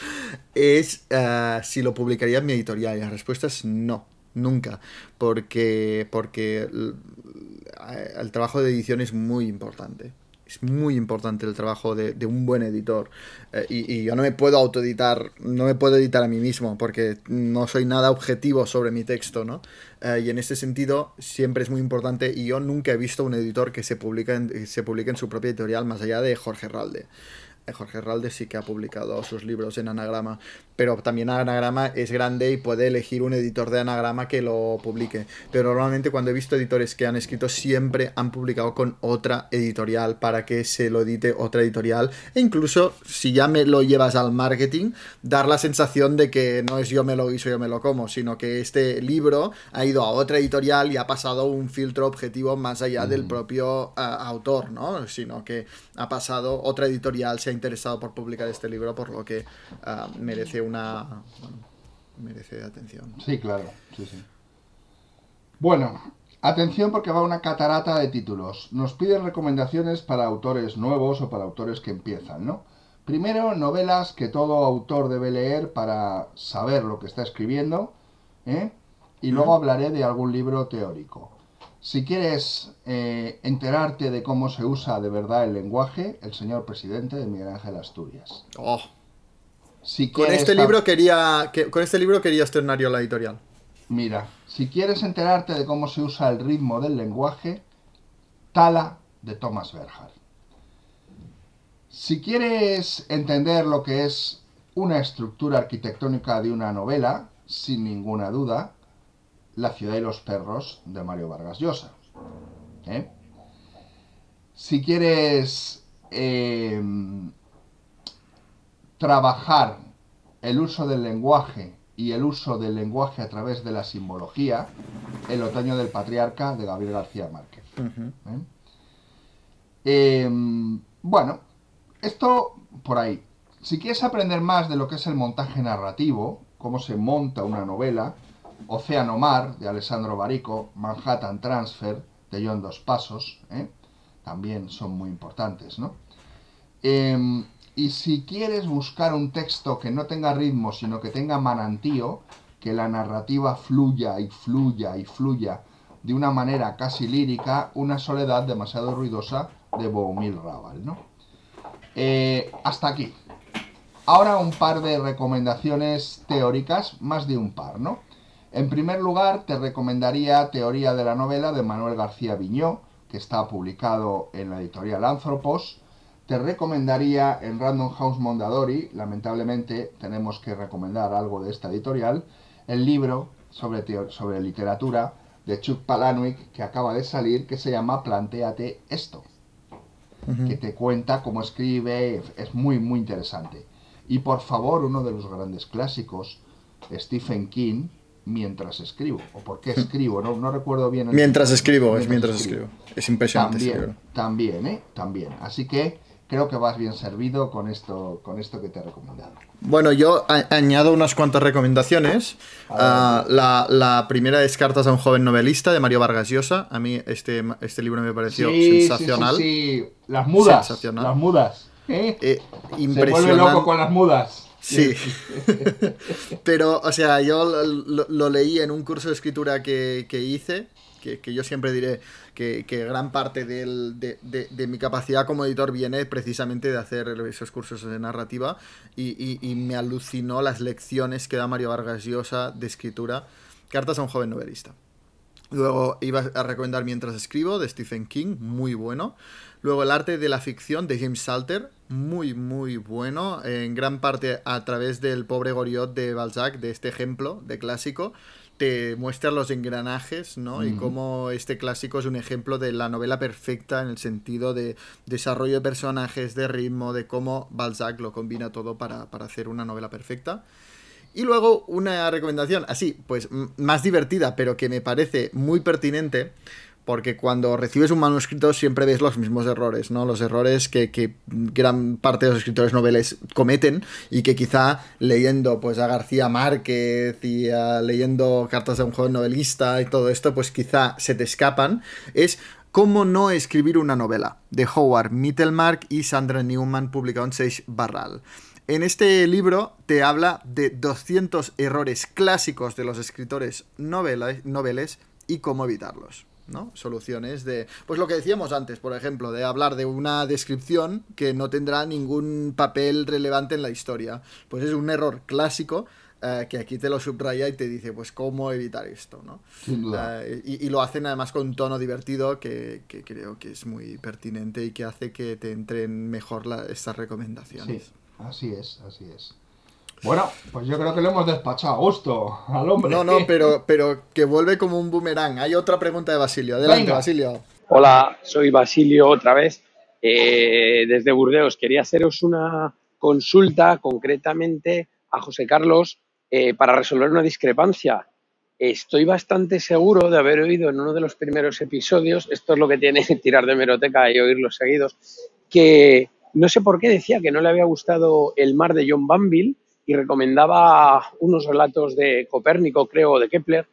es eh, si lo publicaría en mi editorial. Y la respuesta es no. Nunca, porque, porque eh, el trabajo de edición es muy importante. Es muy importante el trabajo de, de un buen editor. Eh, y, y, yo no me puedo autoeditar, no me puedo editar a mí mismo porque no soy nada objetivo sobre mi texto, ¿no? Eh, y en este sentido siempre es muy importante y yo nunca he visto un editor que se publique en, se publique en su propia editorial más allá de Jorge Ralde. Jorge Herralde sí que ha publicado sus libros en anagrama, pero también anagrama es grande y puede elegir un editor de anagrama que lo publique. Pero normalmente cuando he visto editores que han escrito siempre han publicado con otra editorial para que se lo edite otra editorial. E incluso si ya me lo llevas al marketing, dar la sensación de que no es yo me lo guiso, yo me lo como, sino que este libro ha ido a otra editorial y ha pasado un filtro objetivo más allá del propio uh, autor, ¿no? Sino que ha pasado otra editorial, se ha interesado por publicar este libro, por lo que uh, merece una. Bueno, merece atención. Sí, claro, sí, sí. Bueno, atención porque va una catarata de títulos. Nos piden recomendaciones para autores nuevos o para autores que empiezan, ¿no? Primero, novelas que todo autor debe leer para saber lo que está escribiendo, ¿eh? Y luego hablaré de algún libro teórico. Si quieres eh, enterarte de cómo se usa de verdad el lenguaje, el señor presidente de Miguel Ángel Asturias. Oh. Si con este libro quería que, con este libro quería estrenar yo la editorial. Mira, si quieres enterarte de cómo se usa el ritmo del lenguaje, Tala de Thomas Berger. Si quieres entender lo que es una estructura arquitectónica de una novela, sin ninguna duda, la ciudad y los perros de Mario Vargas Llosa. ¿eh? Si quieres eh, trabajar el uso del lenguaje y el uso del lenguaje a través de la simbología, El otoño del patriarca de Gabriel García Márquez. ¿eh? Eh, bueno, esto por ahí. Si quieres aprender más de lo que es el montaje narrativo, cómo se monta una novela, Océano Mar, de Alessandro Barico, Manhattan Transfer, de John Dos Pasos, ¿eh? también son muy importantes, ¿no? Eh, y si quieres buscar un texto que no tenga ritmo, sino que tenga manantío, que la narrativa fluya y fluya y fluya de una manera casi lírica, Una soledad demasiado ruidosa de Boumil Raval, ¿no? Eh, hasta aquí. Ahora un par de recomendaciones teóricas, más de un par, ¿no? En primer lugar, te recomendaría Teoría de la novela de Manuel García Viñó, que está publicado en la editorial Anthropos. Te recomendaría en Random House Mondadori, lamentablemente tenemos que recomendar algo de esta editorial, el libro sobre, sobre literatura de Chuck Palahniuk que acaba de salir, que se llama Plantéate esto, uh -huh. que te cuenta cómo escribe, es muy, muy interesante. Y por favor, uno de los grandes clásicos, Stephen King, mientras escribo. ¿O por qué escribo? No, no recuerdo bien. El mientras escribo, mientras es mientras escribo. escribo. Es impresionante. También, también, ¿eh? También. Así que creo que vas bien servido con esto, con esto que te he recomendado. Bueno, yo añado unas cuantas recomendaciones. Uh, la, la, primera es Cartas a un joven novelista de Mario Vargas Llosa. A mí este, este libro me pareció sí, sensacional. Sí, sí, sí, Las mudas. Sensacional. Las mudas. ¿eh? Eh, Se vuelve loco con las mudas. Sí. Pero, o sea, yo lo, lo, leí en un curso de escritura que, que hice, que, que, yo siempre diré que, que gran parte de, de, de, mi capacidad como editor viene precisamente de hacer esos cursos de narrativa y, y, y, me alucinó las lecciones que da Mario Vargas Llosa de escritura. Cartas a un joven novelista. Luego iba a recomendar Mientras escribo, de Stephen King, muy bueno. Luego El arte de la ficción, de James Salter, muy, muy bueno. En gran parte a través del pobre Goriot de Balzac, de este ejemplo de clásico, te muestra los engranajes, ¿no? Uh -huh. Y cómo este clásico es un ejemplo de la novela perfecta en el sentido de desarrollo de personajes, de ritmo, de cómo Balzac lo combina todo para, para hacer una novela perfecta. Y luego una recomendación, así, pues más divertida, pero que me parece muy pertinente, porque cuando recibes un manuscrito siempre ves los mismos errores, ¿no? Los errores que, gran parte de los escritores noveles cometen y que quizá leyendo pues a García Márquez y leyendo cartas de un joven novelista y todo esto, pues quizá se te escapan, es Cómo no escribir una novela, de Howard Mittelmark y Sandra Newman, publicado en Sage Barral. En este libro te habla de 200 errores clásicos de los escritores noveles y cómo evitarlos. ¿No? Soluciones de, pues lo que decíamos antes, por ejemplo, de hablar de una descripción que no tendrá ningún papel relevante en la historia. Pues es un error clásico eh, que aquí te lo subraya y te dice, pues, cómo evitar esto, ¿no? Sin duda. Eh, y, y lo hacen además con un tono divertido que, que creo que es muy pertinente y que hace que te entren mejor la- estas recomendaciones. Sí, así es, así es. Bueno, pues yo creo que lo hemos despachado a gusto al hombre. No, no, pero, pero que vuelve como un boomerang. Hay otra pregunta de Basilio. Adelante, Venga. Basilio. Hola, soy Basilio otra vez, eh, desde Burdeos. Quería haceros una consulta concretamente a José Carlos eh, para resolver una discrepancia. Estoy bastante seguro de haber oído en uno de los primeros episodios, esto es lo que tiene tirar de meroteca y oírlos seguidos, que no sé por qué decía que no le había gustado El mar de John Banville y recomendaba unos relatos de Copérnico, creo, o de Kepler.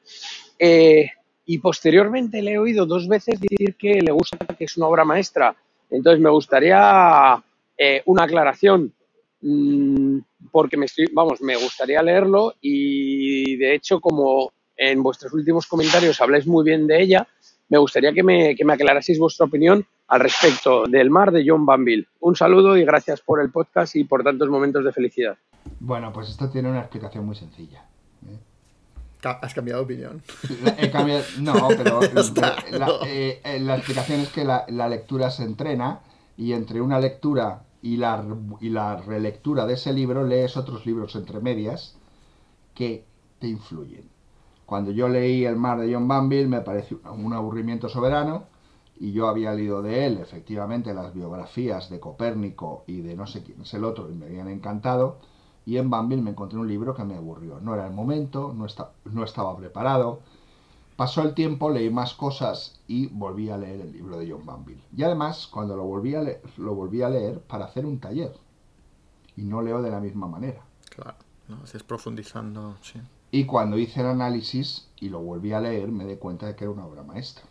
Eh, y posteriormente le he oído dos veces decir que le gusta, que es una obra maestra. Entonces me gustaría eh, una aclaración, mm, porque me estoy, vamos, me gustaría leerlo y de hecho como en vuestros últimos comentarios habláis muy bien de ella, me gustaría que me, que me aclaraseis vuestra opinión al respecto del mar de John Banville. Un saludo y gracias por el podcast y por tantos momentos de felicidad. Bueno, pues esto tiene una explicación muy sencilla. Ca- Has cambiado de opinión. He cambiado- no, pero está, la, no. eh, eh, la explicación es que la, la lectura se entrena y entre una lectura y la, y la relectura de ese libro lees otros libros entre medias que te influyen. Cuando yo leí El mar de John Banville me pareció un aburrimiento soberano y yo había leído de él efectivamente las biografías de Copérnico y de no sé quién es el otro y me habían encantado y en Banville me encontré un libro que me aburrió. No era el momento, no, esta- no estaba preparado. Pasó el tiempo, leí más cosas y volví a leer el libro de John Banville. Y además, cuando lo volví a leer, lo volví a leer para hacer un taller. Y no leo de la misma manera. Claro, ¿no? Estás profundizando, sí. Y cuando hice el análisis y lo volví a leer, me di cuenta de que era una obra maestra.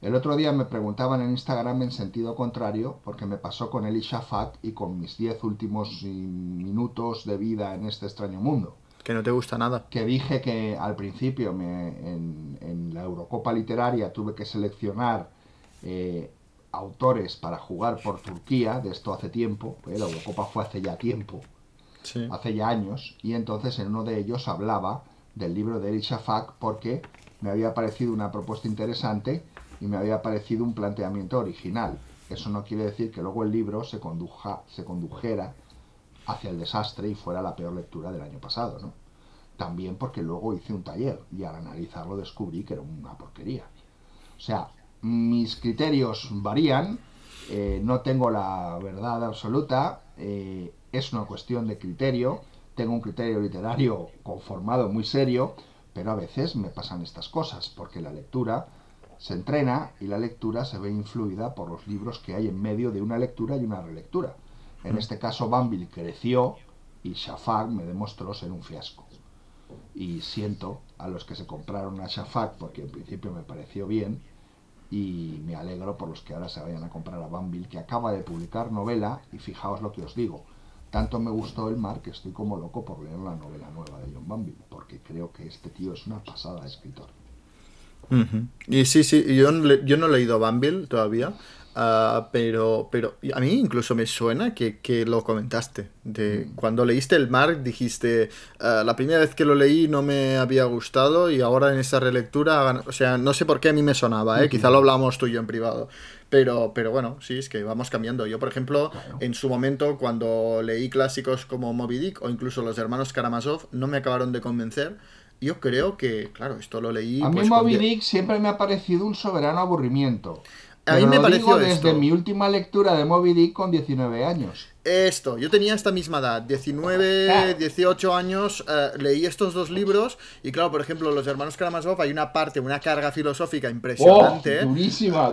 El otro día me preguntaban en Instagram en sentido contrario, porque me pasó con Eli Shafak y con mis 10 últimos minutos de vida en este extraño mundo. Que no te gusta nada. Que dije que al principio me- en, en la Eurocopa Literaria tuve que seleccionar eh, autores para jugar por Turquía, de esto hace tiempo, eh, la Eurocopa fue hace ya tiempo, Sí. hace ya años, y entonces en uno de ellos hablaba del libro de Eric Shafak porque me había parecido una propuesta interesante y me había parecido un planteamiento original. Eso no quiere decir que luego el libro se, conduja, se condujera hacia el desastre y fuera la peor lectura del año pasado, ¿no? También porque luego hice un taller y al analizarlo descubrí que era una porquería. O sea, mis criterios varían, eh, no tengo la verdad absoluta, eh, es una cuestión de criterio, tengo un criterio literario conformado muy serio, pero a veces me pasan estas cosas, porque la lectura se entrena y la lectura se ve influida por los libros que hay en medio de una lectura y una relectura. En Mm. este caso, Banville creció y Shafak me demostró ser un fiasco. Y siento a los que se compraron a Shafak porque en principio me pareció bien y me alegro por los que ahora se vayan a comprar a Banville que acaba de publicar novela y fijaos lo que os digo. Tanto me gustó el mar que estoy como loco por leer la novela nueva de John Banville porque creo que este tío es una pasada de escritor. Ujú. Y sí, sí, yo yo no he leído Banville todavía, ah, pero, pero a mí incluso me suena que, que lo comentaste. De cuando leíste El Mar, dijiste, ah, la primera vez que lo leí no me había gustado y ahora en esa relectura, o sea, no sé por qué a mí me sonaba, ¿eh? Ujú. quizá lo hablamos tú y yo en privado. Pero, pero bueno, sí, es que vamos cambiando. Yo, por ejemplo, en su momento, cuando leí clásicos como Moby Dick o incluso Los Hermanos Karamazov, no me acabaron de convencer. Yo creo que, claro, esto lo leí. A mí pues, con Moby Dick siempre me ha parecido un soberano aburrimiento. A mí me lo pareció digo desde esto. mi última lectura de Moby Dick con 19 años. Esto, yo tenía esta misma edad, 19, Claro. 18 años, eh, leí estos dos libros y claro, por ejemplo, Los Hermanos Karamazov hay una parte, una carga filosófica impresionante. Oh,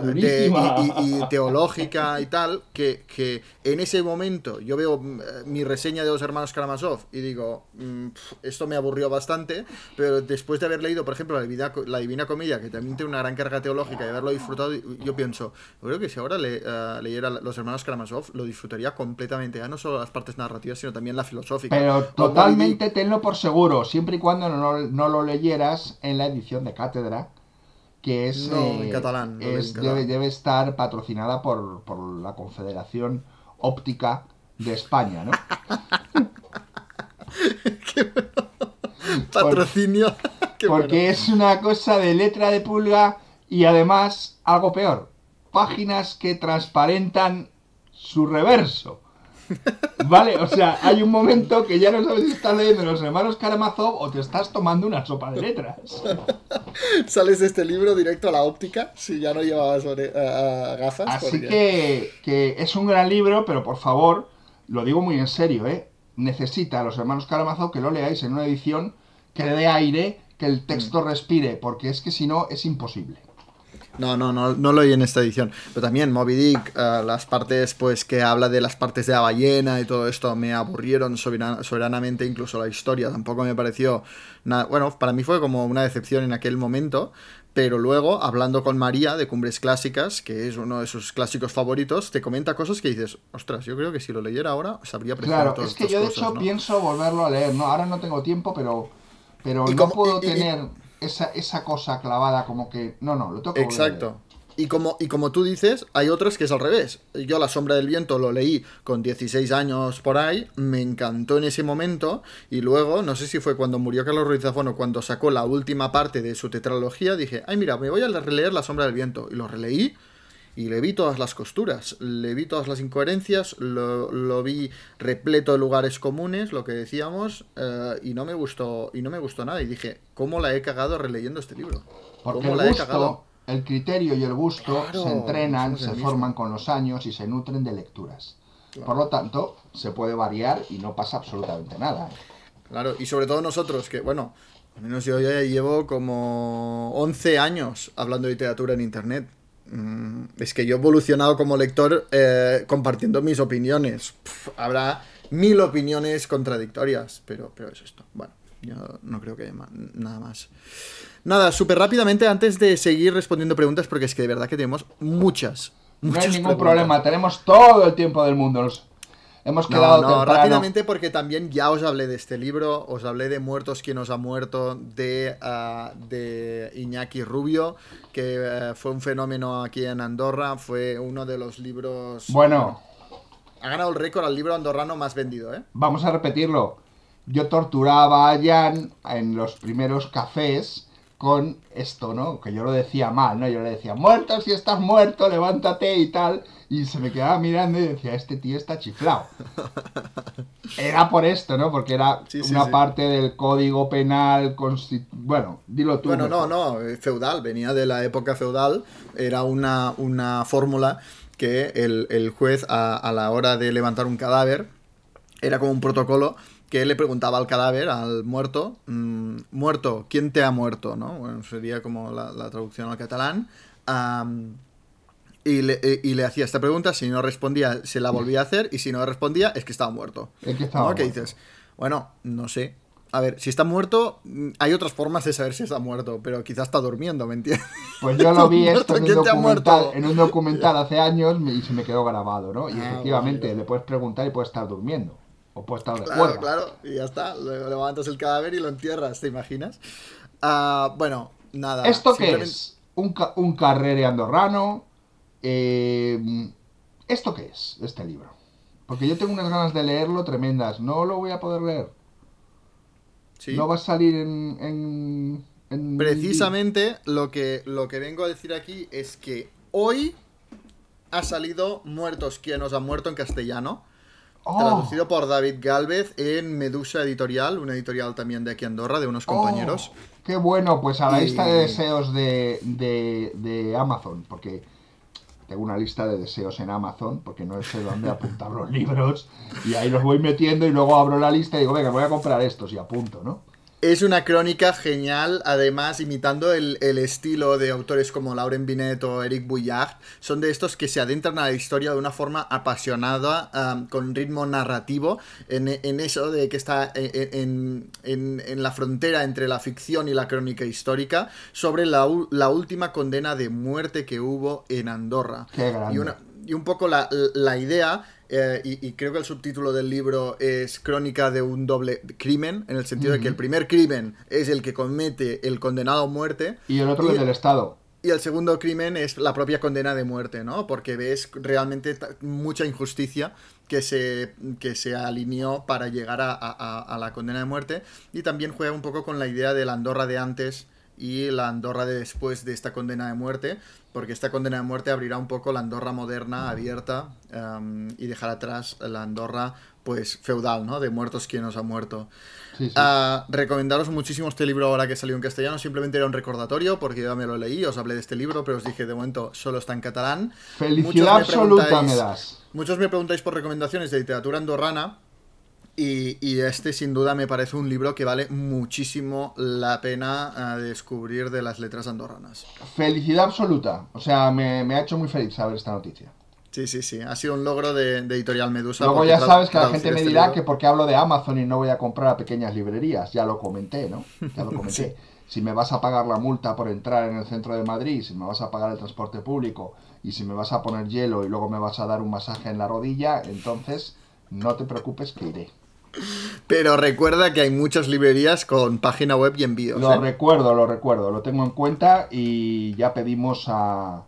durísima, de- y, y- y teológica y tal, que, que en ese momento yo veo mm, eh, mi reseña de los hermanos Karamazov y digo, mm, esto me aburrió bastante, pero después de haber leído, por ejemplo, la Divina, la Divina Comedia, que también tiene una gran carga teológica y haberlo disfrutado, yo pienso, creo que si ahora le, eh, leyera los hermanos Karamazov, lo disfrutaría completamente, ya no solo las partes narrativas, sino también la filosófica. Pero totalmente tenlo por seguro, siempre y cuando no, no lo leyeras en la edición de cátedra, que es... No, en eh, catalán, lo leí es- en catalán. debe, debe estar patrocinada por, por la Confederación Óptica de España, ¿no? Patrocinio. Qué Porque bueno. es una cosa de letra de pulga y además, algo peor, páginas que transparentan su reverso. ¿Vale? O sea, hay un momento que ya no sabes si estás leyendo los hermanos Karamazov o te estás tomando una sopa de letras. Sales de este libro directo a la óptica si ya no llevabas a gafas. Así porque- que, que es un gran libro, pero por favor, lo digo muy en serio, ¿eh? Necesita a los hermanos Karamazov que lo leáis en una edición que le dé aire, que el texto respire, porque es que si no es imposible. No, no, no, no lo oí en esta edición. Pero también Moby Dick, eh, las partes pues que habla de las partes de la ballena y todo esto me aburrieron soberana- soberanamente, incluso la historia tampoco me pareció nada. Bueno, para mí fue como una decepción en aquel momento. Pero luego, hablando con María de Cumbres Clásicas, que es uno de sus clásicos favoritos, te comenta cosas que dices, ostras, yo creo que si lo leyera ahora sabría apreciar Claro, todas es que yo de cosas, hecho ¿no? pienso volverlo a leer, ¿no? Ahora no tengo tiempo, pero, pero Y no como- puedo y- y- tener esa, esa cosa clavada como que... No, no, lo volver leer. Exacto. Y como, y como tú dices, hay otras que es al revés. Yo La Sombra del Viento lo leí con 16 años por ahí, me encantó en ese momento, y luego, no sé si fue cuando murió Carlos Ruiz Zafón o cuando sacó la última parte de su tetralogía, dije, ay mira, me voy a releer La Sombra del Viento. Y lo releí y le vi todas las costuras, le vi todas las incoherencias, lo, lo vi repleto de lugares comunes, lo que decíamos, eh, y no me gustó, y no me gustó nada. Y dije, ¿cómo la he cagado releyendo este libro? Porque ¿Cómo el la he gusto, cagado? el criterio y el gusto Claro, se entrenan, se forman con los años y se nutren de lecturas. Por lo tanto, se puede variar y no pasa absolutamente nada. Claro, y sobre todo nosotros, que bueno, al menos yo ya llevo como 11 años hablando de literatura en Internet. Mm, Es que yo he evolucionado como lector eh, compartiendo mis opiniones. Habrá mil opiniones contradictorias, pero, pero es esto. Bueno, yo no creo que haya nada más. Nada, súper rápidamente antes de seguir respondiendo preguntas, porque es que de verdad que tenemos muchas. No hay ningún preguntas. problema, tenemos todo el tiempo del mundo. Hemos No, quedado no, temprano. rápidamente porque también ya os hablé de este libro, os hablé de Muertos quien os ha muerto, de, ah, de Iñaki Rubio, que eh, fue un fenómeno aquí en Andorra, fue uno de los libros... Bueno, Ha ganado el récord al libro andorrano más vendido, ¿eh? vamos a repetirlo. Yo torturaba a Jan en los primeros cafés con esto, ¿no? Que yo lo decía mal, ¿no? Yo le decía, muerto, si estás muerto, levántate y tal. Y se me quedaba mirando y decía, este tío está chiflado. Era por esto, ¿no? Porque era Sí, sí, una sí. parte del código penal, bueno, dilo tú. Bueno, no, mejor. no, eh, feudal, venía de la época feudal, era una, una fórmula que el, el juez a, a la hora de levantar un cadáver, era como un protocolo que le preguntaba al cadáver, al muerto, mm, muerto, ¿quién te ha muerto? ¿no? Bueno, sería como la, la traducción al catalán. y, le, eh, y le hacía esta pregunta, si no respondía, se la volvía a hacer, y si no respondía, es que estaba muerto. Es que estaba ¿No? ¿Qué dices? Bueno, no sé. A ver, si está muerto, mm, hay otras formas de saber si está muerto, pero quizás está durmiendo, ¿me entiendes? Pues yo lo vi esto en un, ¿quién te ha documental, en un documental hace años y se me quedó grabado, ¿no? Y Ah, efectivamente, bueno. le puedes preguntar y puede estar durmiendo. O puede estar de Claro, cuerda. claro, y ya está. Luego levantas el cadáver y lo entierras, ¿te imaginas? Ah, bueno, nada. ¿Esto qué simplemente- es? ¿Un, ca- un carrere andorrano? Eh, ¿Esto qué es, este libro? Porque yo tengo unas ganas de leerlo tremendas. No lo voy a poder leer. Sí. No va a salir en... en- en- Precisamente lo que, lo que vengo a decir aquí es que hoy ha salido Muertos quien nos ha muerto en castellano. Oh. Traducido por David Galvez en Medusa Editorial, una editorial también de aquí Andorra, de unos compañeros. Oh, qué bueno, pues a la Y- lista de deseos de, de, de Amazon, porque tengo una lista de deseos en Amazon, porque no sé dónde apuntar los libros, y ahí los voy metiendo y luego abro la lista y digo, venga, voy a comprar estos y apunto, ¿no? Es una crónica genial, además imitando el, el estilo de autores como Lauren Binet o Eric Bouillard. Son de estos que se adentran a la historia de una forma apasionada, con ritmo narrativo, en, en eso de que está en, en- en- en la frontera entre la ficción y la crónica histórica, sobre la, la última condena de muerte que hubo en Andorra. Qué. Y una, y un poco la, la idea, eh, y, y creo que el subtítulo del libro es Crónica de un doble crimen, en el sentido de que el primer crimen es el que comete el condenado a muerte. Y el otro es del Estado. Y el segundo crimen es la propia condena de muerte, ¿no? Porque ves realmente mucha injusticia que se, que se alineó para llegar a, a- a la condena de muerte. Y también juega un poco con la idea de la Andorra de antes y la Andorra de después de esta condena de muerte, porque esta condena de muerte abrirá un poco la Andorra moderna, abierta, em, y dejará atrás la Andorra pues feudal, ¿no? De muertos quien nos ha muerto. Sí, sí. Ah, recomendaros muchísimo este libro ahora que salió en castellano. Simplemente era un recordatorio porque yo ya me lo leí, os hablé de este libro, pero os dije de momento solo está en catalán. Felicidad Muchos me absoluta me das. Muchos me preguntáis por recomendaciones de literatura andorrana. Y, y este sin duda me parece un libro que vale muchísimo la pena ah, descubrir de las letras andorranas. Felicidad absoluta. O sea, me, me ha hecho muy feliz saber esta noticia. Sí, sí, sí. Ha sido un logro de, de Editorial Medusa. Luego ya sabes que la gente me este dirá que porque hablo de Amazon y no voy a comprar a pequeñas librerías. Ya lo comenté, ¿no? Ya lo comenté. Si me vas a pagar la multa por entrar en el centro de Madrid, si me vas a pagar el transporte público y si me vas a poner hielo y luego me vas a dar un masaje en la rodilla, entonces no te preocupes que iré. Pero recuerda que hay muchas librerías con página web y envíos. Lo ¿eh? recuerdo, lo recuerdo, lo tengo en cuenta y ya pedimos a,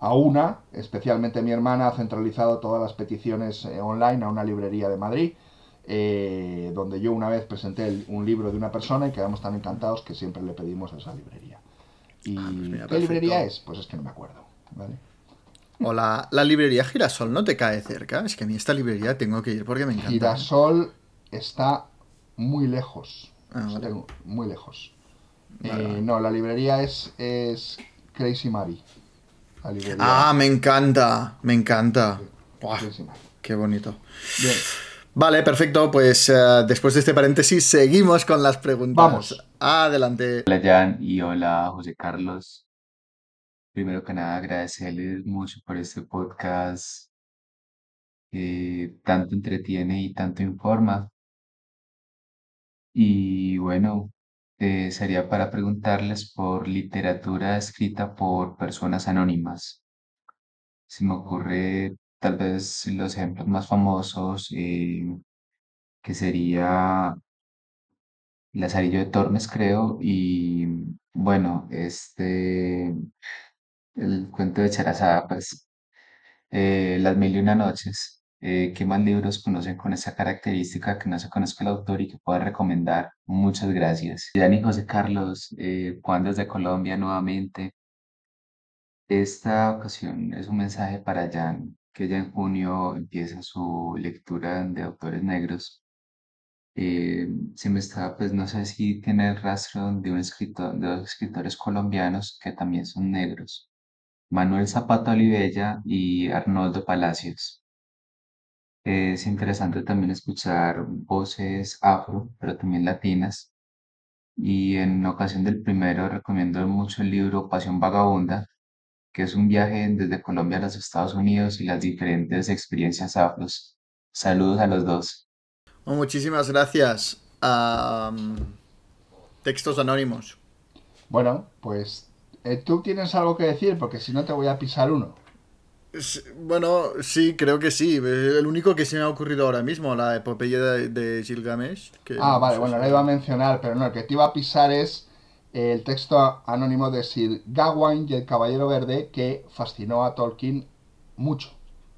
a una, especialmente mi hermana, ha centralizado todas las peticiones eh, online a una librería de Madrid, eh, donde yo una vez presenté el- un libro de una persona y quedamos tan encantados que siempre le pedimos a esa librería. ¿Y qué Ah, pues perfecto. librería es? Pues es que no me acuerdo. ¿vale? O la, la librería Girasol no te cae cerca. Es que a mí esta librería tengo que ir porque me encanta. Girasol está muy lejos. Ah, vale. Está Muy lejos. Vale, Eh, vale. no, la librería es, es Crazy Mary. La librería Ah, me encanta. Me encanta. Qué bonito. Bien. Vale, perfecto. Pues eh, después de este paréntesis, seguimos con las preguntas. Vamos. Adelante. Hola Jan y hola José Carlos. Primero que nada agradecerles mucho por este podcast que tanto entretiene y tanto informa. Y bueno, eh, sería para preguntarles por literatura escrita por personas anónimas. Se me ocurre tal vez los ejemplos más famosos, eh, que sería Lazarillo de Tormes, creo, y bueno, este, el cuento de Charazada, pues, eh, Las Mil y Una Noches. Eh, ¿qué más libros conocen con esa característica que no se conozca el autor y que pueda recomendar? Muchas gracias. Dani José Carlos, eh, Juan desde Colombia nuevamente. Esta ocasión es un mensaje para Jan, que ya en junio empieza su lectura de autores negros. Eh, se me está, pues no sé si tiene el rastro de un escritor, de dos escritores colombianos que también son negros, Manuel Zapata Olivella y Arnoldo Palacios. Es interesante también escuchar voces afro, pero también latinas. Y en ocasión del primero recomiendo mucho el libro Pasión Vagabunda, que es un viaje desde Colombia a los Estados Unidos y las diferentes experiencias afros. Saludos a los dos. Oh, muchísimas gracias. Am, textos anónimos. Bueno, pues eh, tú tienes algo que decir porque si no te voy a pisar uno. Bueno, sí, creo que sí. El único que se me ha ocurrido ahora mismo, la epopeya de, de Gilgamesh. que Ah, no vale, bueno, lo iba a mencionar, pero no, el que te iba a pisar es el texto anónimo de Sir Gawain y el Caballero Verde que fascinó a Tolkien mucho.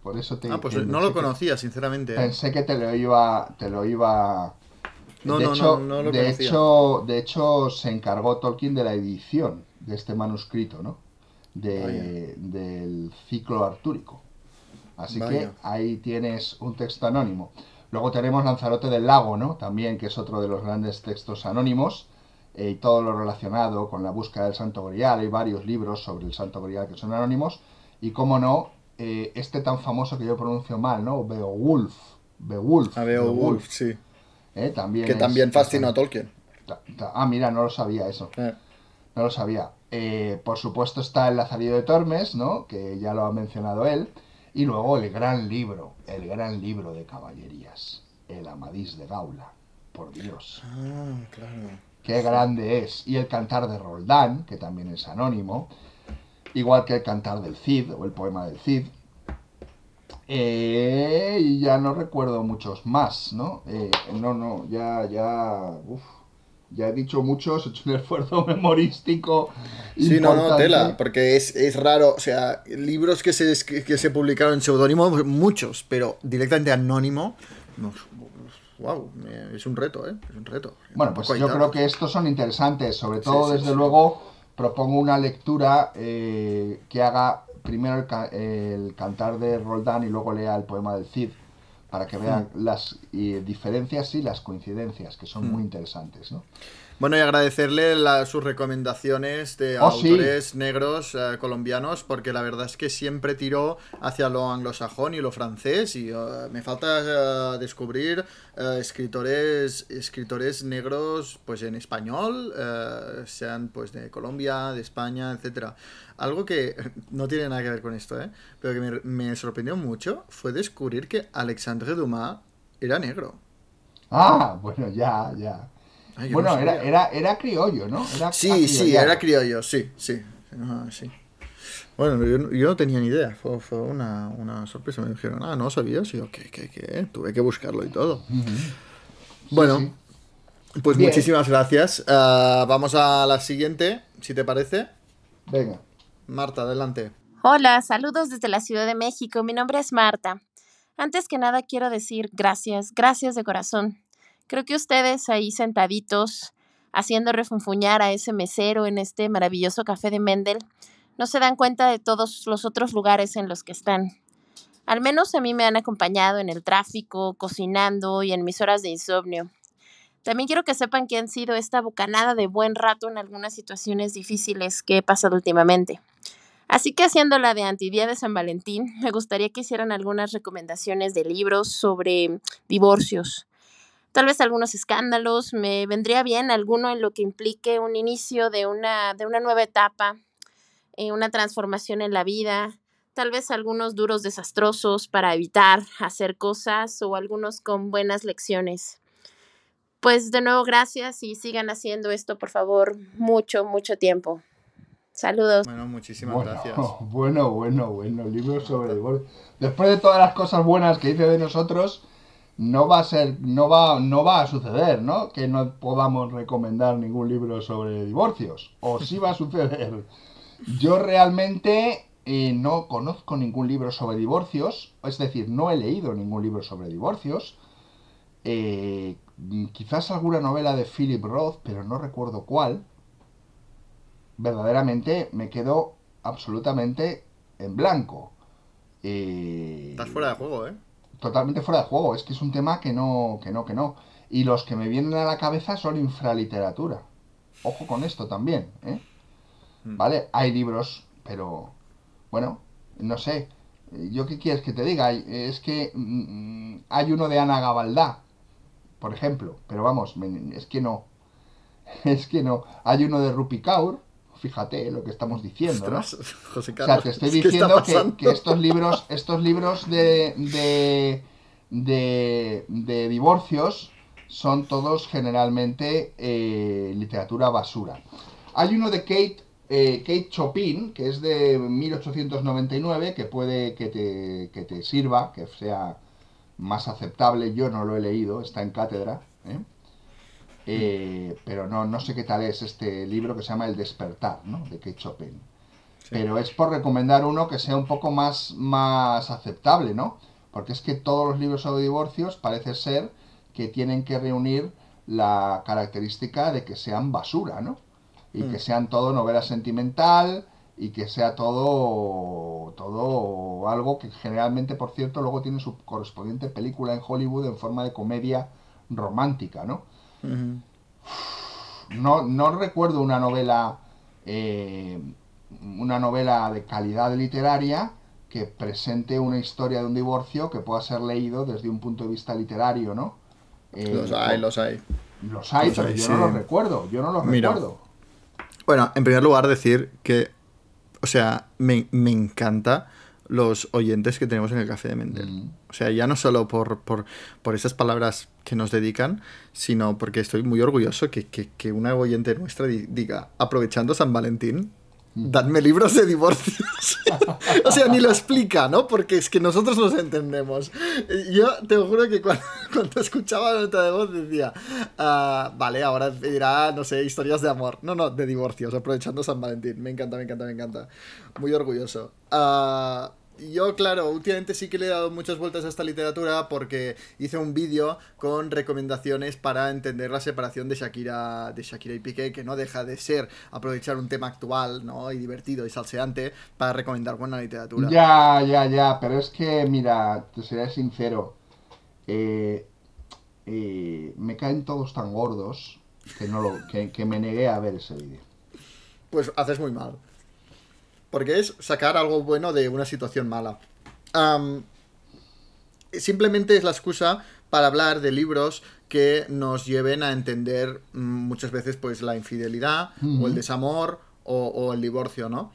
Por eso te Ah, pues te- no lo que- conocía, sinceramente. ¿eh? Pensé que te lo iba, te lo iba. No, de no, hecho, no, no lo de conocía. hecho, de hecho, se encargó Tolkien de la edición de este manuscrito, ¿no? De, del ciclo artúrico. Así Vaya. que ahí tienes un texto anónimo. Luego tenemos Lanzarote del Lago, ¿no? También, que es otro de los grandes textos anónimos. eh, y todo lo relacionado con la búsqueda del Santo Grial. Hay varios libros sobre el Santo Grial que son anónimos. Y cómo no, eh, este tan famoso que yo pronuncio mal, ¿no? Beowulf. Beowulf. A Beowulf, sí. Eh, también Que es- también fascinó a Tolkien. Ah, mira, no lo sabía eso. No lo sabía. Eh, por supuesto está el Lazarillo de Tormes, ¿no? Que ya lo ha mencionado él. Y luego el gran libro, el gran libro de caballerías, el Amadís de Gaula. Por Dios. Ah, claro. Qué grande es. Y el Cantar de Roldán, que también es anónimo. Igual que el Cantar del Cid o el poema del Cid. Eh, y ya no recuerdo muchos más, ¿no? Eh, no, no, ya, ya. Uf. Ya he dicho muchos, he hecho un esfuerzo memorístico. Sí, no, no, tela, porque es, es raro, o sea, libros que se, que, se publicaron en seudónimo, muchos, pero directamente anónimo, no, wow, es un reto, ¿eh? Es un reto. Bueno, pues yo creo que estos son interesantes. Sobre todo, sí, desde sí. luego, propongo una lectura eh, que haga primero el, el cantar de Roldán y luego lea el poema del Cid, para que vean las eh, diferencias y las coincidencias, que son muy interesantes, ¿no? Bueno, y agradecerle la- sus recomendaciones de Oh, sí. autores negros eh, colombianos, porque la verdad es que siempre tiró hacia lo anglosajón y lo francés, y eh, me falta eh, descubrir escritores, escritores negros pues en español, sean pues de Colombia, de España, etcétera. Algo que no tiene nada que ver con esto, ¿eh? pero que me, me sorprendió mucho fue descubrir que Alexandre Dumas era negro. Ah, bueno, ya, ya. Ay, yo bueno, no era, era, era criollo, ¿no? Era Sí, sí, era criollo, sí, sí. Ah, sí. Bueno, yo, no- yo no tenía ni idea, fue, fue una, una sorpresa. Me dijeron, ah, no sabías. Y yo, ¿qué, qué, qué? Tuve que buscarlo y todo. Bueno, pues Bien. muchísimas gracias. Ah, vamos a la siguiente, si te parece. Venga. Marta, adelante. Hola, saludos desde la Ciudad de México. Mi nombre es Marta. Antes que nada quiero decir gracias, gracias de corazón. Creo que ustedes ahí sentaditos, haciendo refunfuñar a ese mesero en este maravilloso café de Mendel, no se dan cuenta de todos los otros lugares en los que están. Al menos a mí me han acompañado en el tráfico, cocinando y en mis horas de insomnio. También quiero que sepan que han sido esta bocanada de buen rato en algunas situaciones difíciles que he pasado últimamente. Así que haciendo la de antidía de San Valentín, me gustaría que hicieran algunas recomendaciones de libros sobre divorcios. Tal vez algunos escándalos, me vendría bien alguno en lo que implique un inicio de una, de una nueva etapa, eh, una transformación en la vida, tal vez algunos duros desastrosos para evitar hacer cosas o algunos con buenas lecciones. Pues de nuevo gracias y sigan haciendo esto, por favor, mucho, mucho tiempo. Saludos. Bueno, muchísimas Bueno, gracias. bueno, bueno, bueno, libros sobre divorcio. Después de todas las cosas buenas que dice de nosotros, no va a ser, no va, no va a suceder, ¿no? Que no podamos recomendar ningún libro sobre divorcios. O sí va a suceder. Yo realmente eh, no conozco ningún libro sobre divorcios, es decir, no he leído ningún libro sobre divorcios. Eh, quizás alguna novela de Philip Roth, pero no recuerdo cuál. Verdaderamente me quedo absolutamente en blanco. Eh, Estás fuera de juego, ¿eh? Totalmente fuera de juego. Es que es un tema que no, que no, que no. Y los que me vienen a la cabeza son infraliteratura. Ojo con esto también, ¿eh? ¿Vale? Hay libros, pero bueno, no sé. ¿Yo qué quieres que te diga? Es que mm, mm, hay uno de Ana Gabaldá, por ejemplo, pero vamos, es que no. Es que no. Hay uno de Rupi Kaur, fíjate lo que estamos diciendo, ¿no? Ostras, José O sea, te estoy ¿qué está diciendo que estos libros, estos libros de, de, de, de divorcios son todos generalmente eh, literatura basura. Hay uno de Kate, eh, Kate Chopin, que es de 1899, que puede que te, que te sirva, que sea más aceptable. Yo no lo he leído, está en cátedra. ¿eh? Eh, pero no, no sé qué tal es este libro que se llama El despertar, ¿no? De Kate Chopin. Pero es por recomendar uno que sea un poco más, más aceptable, ¿no? Porque es que todos los libros sobre divorcios parece ser que tienen que reunir la característica de que sean basura, ¿no? Y Mm. que sean todo novela sentimental y que sea todo, todo algo que generalmente, por cierto, luego tiene su correspondiente película en Hollywood en forma de comedia romántica, ¿no? No, no recuerdo una novela, eh, una novela de calidad literaria que presente una historia de un divorcio que pueda ser leído desde un punto de vista literario, ¿no? Eh, Los hay, los hay. Los hay, Los pero hay, yo sí. no los recuerdo, yo no los Mira. recuerdo. Bueno, en primer lugar decir que, o sea, me, me encanta los oyentes que tenemos en el Café de Mendel. O sea, ya no solo por, por, por esas palabras que nos dedican, sino porque estoy muy orgulloso que, que, que una oyente nuestra di- diga, aprovechando San Valentín, dadme libros de divorcios. o sea, ni lo explica, ¿no? Porque es que nosotros nos entendemos. Yo te juro que cuando, escuchaba la nota de voz decía, ah, vale, ahora dirá, no sé, historias de amor. No, no, de divorcios, aprovechando San Valentín. Me encanta, me encanta, me encanta. Muy orgulloso. Uh, yo, claro, últimamente sí que le he dado muchas vueltas a esta literatura porque hice un vídeo con recomendaciones para entender la separación de Shakira, de Shakira y Piqué, que no deja de ser aprovechar un tema actual, ¿no? Y divertido y salseante para recomendar buena literatura. Ya, ya, ya, pero es que, mira, te seré sincero. Eh, eh, me caen todos tan gordos que, no lo, que, que me negué a ver ese vídeo. Pues haces muy mal. Porque es sacar algo bueno de una situación mala. simplemente es la excusa para hablar de libros que nos lleven a entender mm, muchas veces pues la infidelidad o el desamor o, el divorcio, ¿no?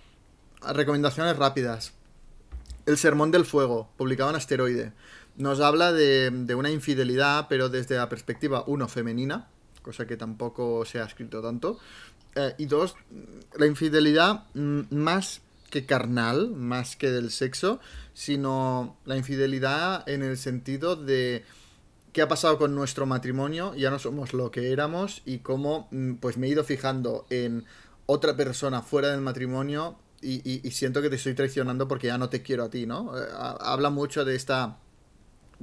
Recomendaciones rápidas. El Sermón del Fuego, publicado en Asteroide, nos habla de, de una infidelidad, pero desde la perspectiva, uno, femenina, cosa que tampoco se ha escrito tanto, eh, y dos, la infidelidad mm, más que carnal, más que del sexo, sino la infidelidad en el sentido de qué ha pasado con nuestro matrimonio, ya no somos lo que éramos y cómo mm, pues me he ido fijando en otra persona fuera del matrimonio y, y siento que te estoy traicionando porque ya no te quiero a ti, ¿no? Eh, habla mucho de esta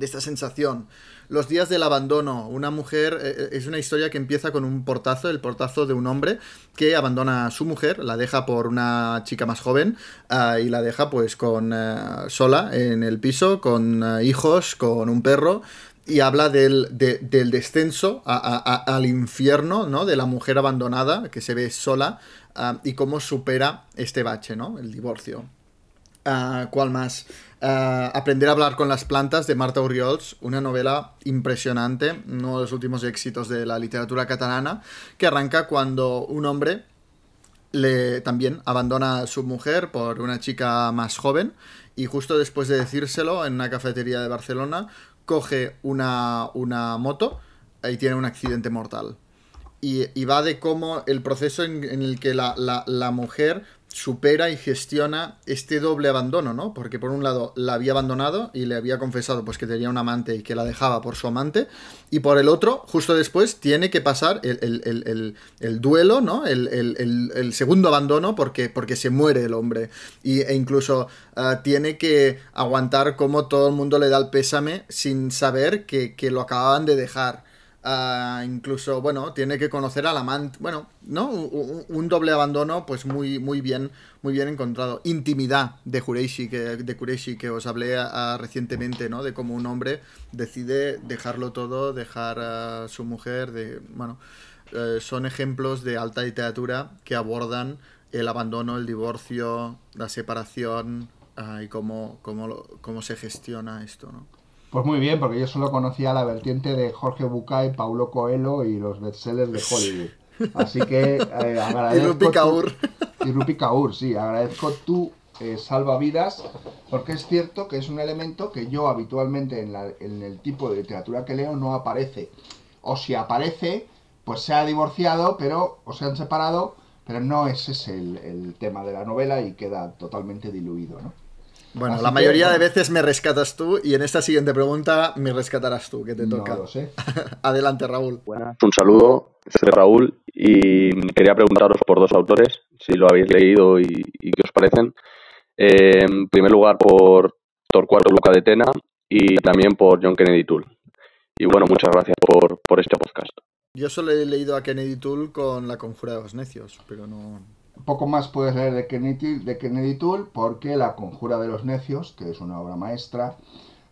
de esta sensación. Los días del abandono. Una mujer eh, eh, es una historia que empieza con un portazo, el portazo de un hombre que abandona a su mujer, la deja por una chica más joven ah, y la deja pues con eh, sola en el piso, con hijos, con un perro y habla del, del descenso al infierno, ¿no? De la mujer abandonada que se ve sola ah, y cómo supera este bache, ¿no? El divorcio. Uh, ¿Cuál más? Ah, Aprender a hablar con las plantas de Marta Urriols, una novela impresionante, uno de los últimos éxitos de la literatura catalana, que arranca cuando un hombre le también abandona a su mujer por una chica más joven y justo después de decírselo en una cafetería de Barcelona coge una, una moto y tiene un accidente mortal. Y, va de cómo el proceso en, el que la, la mujer supera y gestiona este doble abandono, ¿no? Porque por un lado la había abandonado y le había confesado pues que tenía un amante y que la dejaba por su amante, y por el otro, justo después, tiene que pasar el, duelo, ¿no? El, segundo abandono porque, porque se muere el hombre. Y, e incluso ah, tiene que aguantar como todo el mundo le da el pésame sin saber que, que lo acababan de dejar. Ah, incluso, bueno, tiene que conocer al amante. Bueno, ¿no? Un, doble abandono, pues muy, muy bien, muy bien encontrado. Intimidad de Kureishi, que, de que os hablé recientemente, ¿no? De cómo un hombre decide dejarlo todo, dejar a su mujer, de. Bueno. Eh, son ejemplos de alta literatura que abordan el abandono, el divorcio, la separación ah, y cómo, cómo, cómo se gestiona esto, ¿no? Pues muy bien, porque yo solo conocía la vertiente de Jorge Bucay, Paulo Coelho y los bestsellers de Hollywood. Así que eh, agradezco. y Rupi Kaur. y Rupi Kaur, sí, agradezco tu eh, salvavidas, porque es cierto que es un elemento que yo habitualmente en, en el tipo de literatura que leo no aparece. O si aparece, pues se ha divorciado, pero o se han separado, pero no ese es el, el tema de la novela y queda totalmente diluido, ¿no? Bueno, la mayoría de veces me rescatas tú y en esta siguiente pregunta me rescatarás tú, que te toca. No lo sé. Adelante, Raúl. Un saludo, soy Raúl y quería preguntaros por dos autores, si lo habéis leído y, qué os parecen. Eh, en primer lugar, por Torcuato Luca de Tena y también por John Kennedy Toole. Y bueno, muchas gracias por, por este podcast. Yo solo he leído a Kennedy Toole con La Conjura de los Necios, pero no, poco más puedes leer de Kennedy, de Kennedy Tool porque La Conjura de los Necios, que es una obra maestra,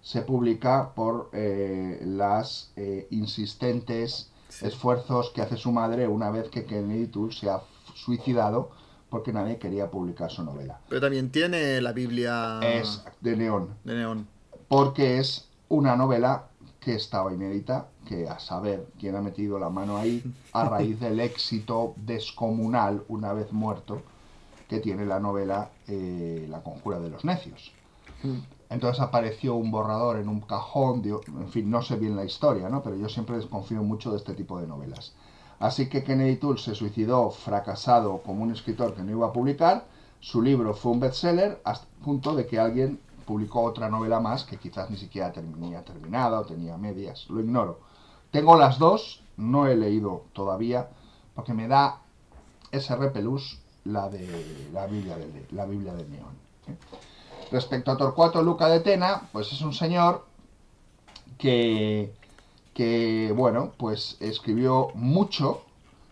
se publica por eh, las eh, insistentes esfuerzos que hace su madre una vez que Kennedy Tool se ha suicidado porque nadie quería publicar su novela. Pero también tiene la Biblia... Es de Neón. De Neón. Porque es una novela que estaba inédita, que a saber quién ha metido la mano ahí, a raíz del éxito descomunal, una vez muerto, que tiene la novela eh, La conjura de los necios. Hmm. Entonces apareció un borrador en un cajón, en fin, no sé bien la historia, ¿no? pero yo siempre desconfío mucho de este tipo de novelas. Así que Kennedy Toole se suicidó fracasado como un escritor que no iba a publicar, su libro fue un bestseller hasta el punto de que alguien publicó otra novela más que quizás ni siquiera tenía terminada o tenía medias, lo ignoro. Tengo las dos, no he leído todavía, porque me da ese repelús la de la Biblia de, la Biblia Neón. ¿eh? Respecto a Torcuato Luca de Tena, pues es un señor que, que, bueno, pues escribió mucho,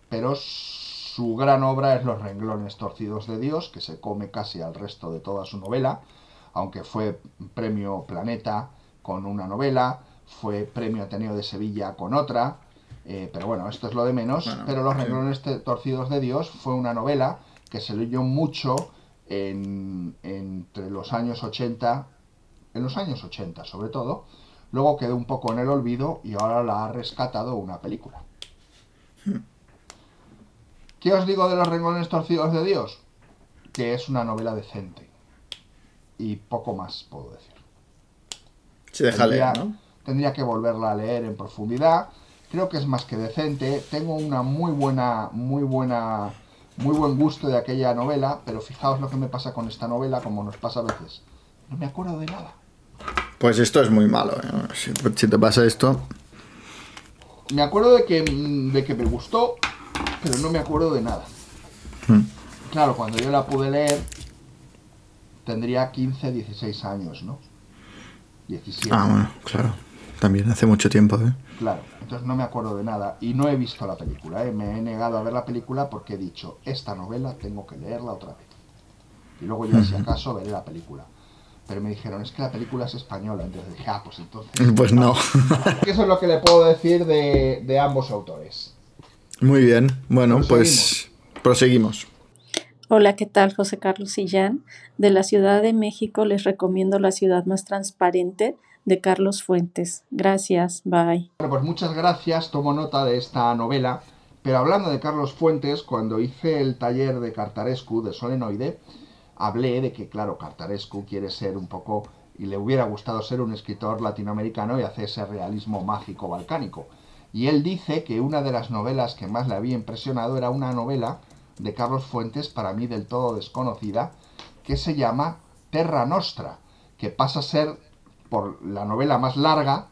pero su gran obra es Los renglones torcidos de Dios, que se come casi al resto de toda su novela, aunque fue premio Planeta con una novela, fue premio Ateneo de Sevilla con otra, eh, pero bueno, esto es lo de menos. pero Los renglones torcidos de Dios fue una novela que se leyó mucho entre los años 80, en los años 80 sobre todo, luego quedó un poco en el olvido y ahora la ha rescatado una película. ¿Qué os digo de los renglones torcidos de Dios? Que es una novela decente. Y poco más puedo decir. Se deja leer, ¿no? Tendría que volverla a leer en profundidad. Creo que es más que decente. Tengo una muy buena, muy buena, muy buen gusto de aquella novela, pero fijaos lo que me pasa con esta novela, como nos pasa a veces. No me acuerdo de nada. Pues esto es muy malo. ¿eh? Si, si te pasa esto. Me acuerdo de que, de que me gustó, pero no me acuerdo de nada. Hmm. Claro, cuando yo la pude leer, tendría 15, 16 años, ¿no? 17. Ah, bueno, claro. También hace mucho tiempo, ¿eh? Claro, entonces no me acuerdo de nada y no he visto la película, ¿eh? me he negado a ver la película porque he dicho, esta novela tengo que leerla otra vez. Y luego ya, si acaso, veré la película. Pero me dijeron, es que la película es española, entonces dije, ah, pues entonces... Pues no. Eso es lo que le puedo decir de, de ambos autores. Muy bien. Bueno, pues proseguimos. Hola, ¿qué tal? José Carlos Jan. De la Ciudad de México les recomiendo La ciudad más transparente de Carlos Fuentes. Gracias, bye. Bueno, pues muchas gracias, tomo nota de esta novela. Pero hablando de Carlos Fuentes, cuando hice el taller de Cartarescu, de Solenoide, hablé de que, claro, Cartarescu quiere ser un poco, y le hubiera gustado ser un escritor latinoamericano y hacer ese realismo mágico balcánico. Y él dice que una de las novelas que más le había impresionado era una novela de Carlos Fuentes, para mí del todo desconocida, que se llama Terra Nostra, que pasa a ser por la novela más larga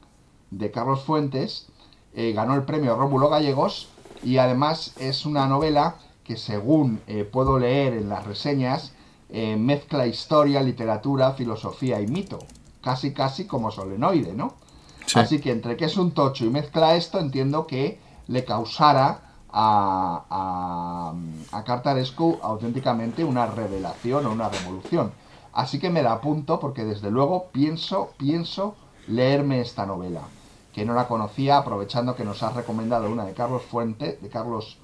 de Carlos Fuentes, eh, ganó el premio Rómulo Gallegos y además es una novela que según eh, puedo leer en las reseñas, eh, mezcla historia, literatura, filosofía y mito, casi casi como solenoide, ¿no? Sí. Así que entre que es un tocho y mezcla esto, entiendo que le causara a, a, a Cartarescu auténticamente una revelación o una revolución. Así que me la apunto porque desde luego pienso, pienso leerme esta novela, que no la conocía, aprovechando que nos has recomendado una de Carlos Fuentes, de Carlos,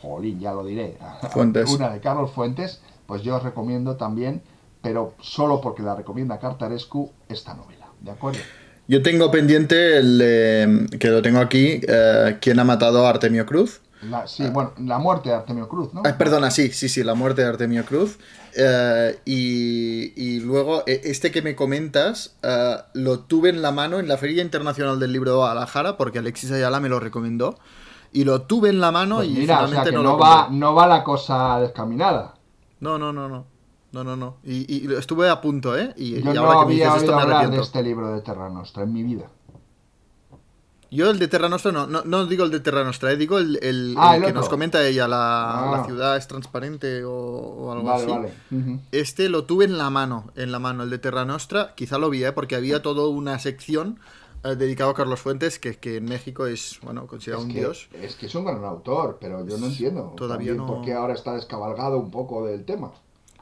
jolín, ya lo diré, Fuentes. una de Carlos Fuentes, pues yo os recomiendo también, pero solo porque la recomienda Cartarescu, esta novela, ¿de acuerdo? Yo tengo pendiente el de- que lo tengo aquí, eh, ¿Quién ha matado a Artemio Cruz? La- sí, bueno, la muerte de Artemio Cruz, ¿no? Ah, perdona, sí, sí, sí, la muerte de Artemio Cruz. Eh, y, y luego, eh, este que me comentas, eh, lo tuve en la mano en la Feria Internacional del Libro de Guadalajara, porque Alexis Ayala me lo recomendó. Y lo tuve en la mano Pues y mira, o sea finalmente que no, no, va, compré. no va la cosa descaminada. No, no, no, no. No, no, no. Y, y estuve a punto, ¿eh? Y, y Yo no ahora que me había dices esto me de este libro de Terra Nostra en mi vida. Yo el de Terra Nostra no, no, no digo el de Terra Nostra, eh, digo el, el- Ah, el el que nos comenta ella, la, Ah. la ciudad es transparente o, o algo Vale, así. vale. Este lo tuve en la mano, en la mano, el de Terra Nostra, quizá lo vi, ¿eh? porque había toda una sección eh, dedicado a Carlos Fuentes, que, que en México es, bueno, considerado Es un que, dios. es que es un gran autor, pero yo no entiendo Todavía no- por qué ahora está descabalgado un poco del tema.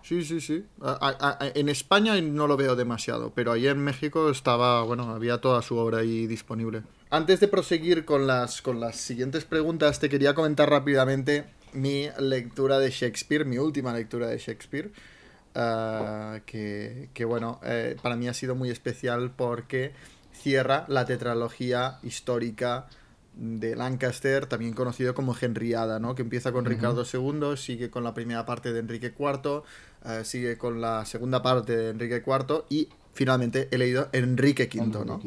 Sí, sí, sí. A- a- a- en España no lo veo demasiado, pero ahí en México estaba, bueno, había toda su obra ahí disponible. Antes de proseguir con las, con las siguientes preguntas, te quería comentar rápidamente mi lectura de Shakespeare, mi última lectura de Shakespeare, ah, que, que, bueno, eh, para mí ha sido muy especial porque cierra la tetralogía histórica de Lancaster, también conocido como Henriada, ¿no? Que empieza con. Ricardo II, sigue con la primera parte de Enrique IV, eh, sigue con la segunda parte de Enrique IV y finalmente he leído Enrique V, ¿no?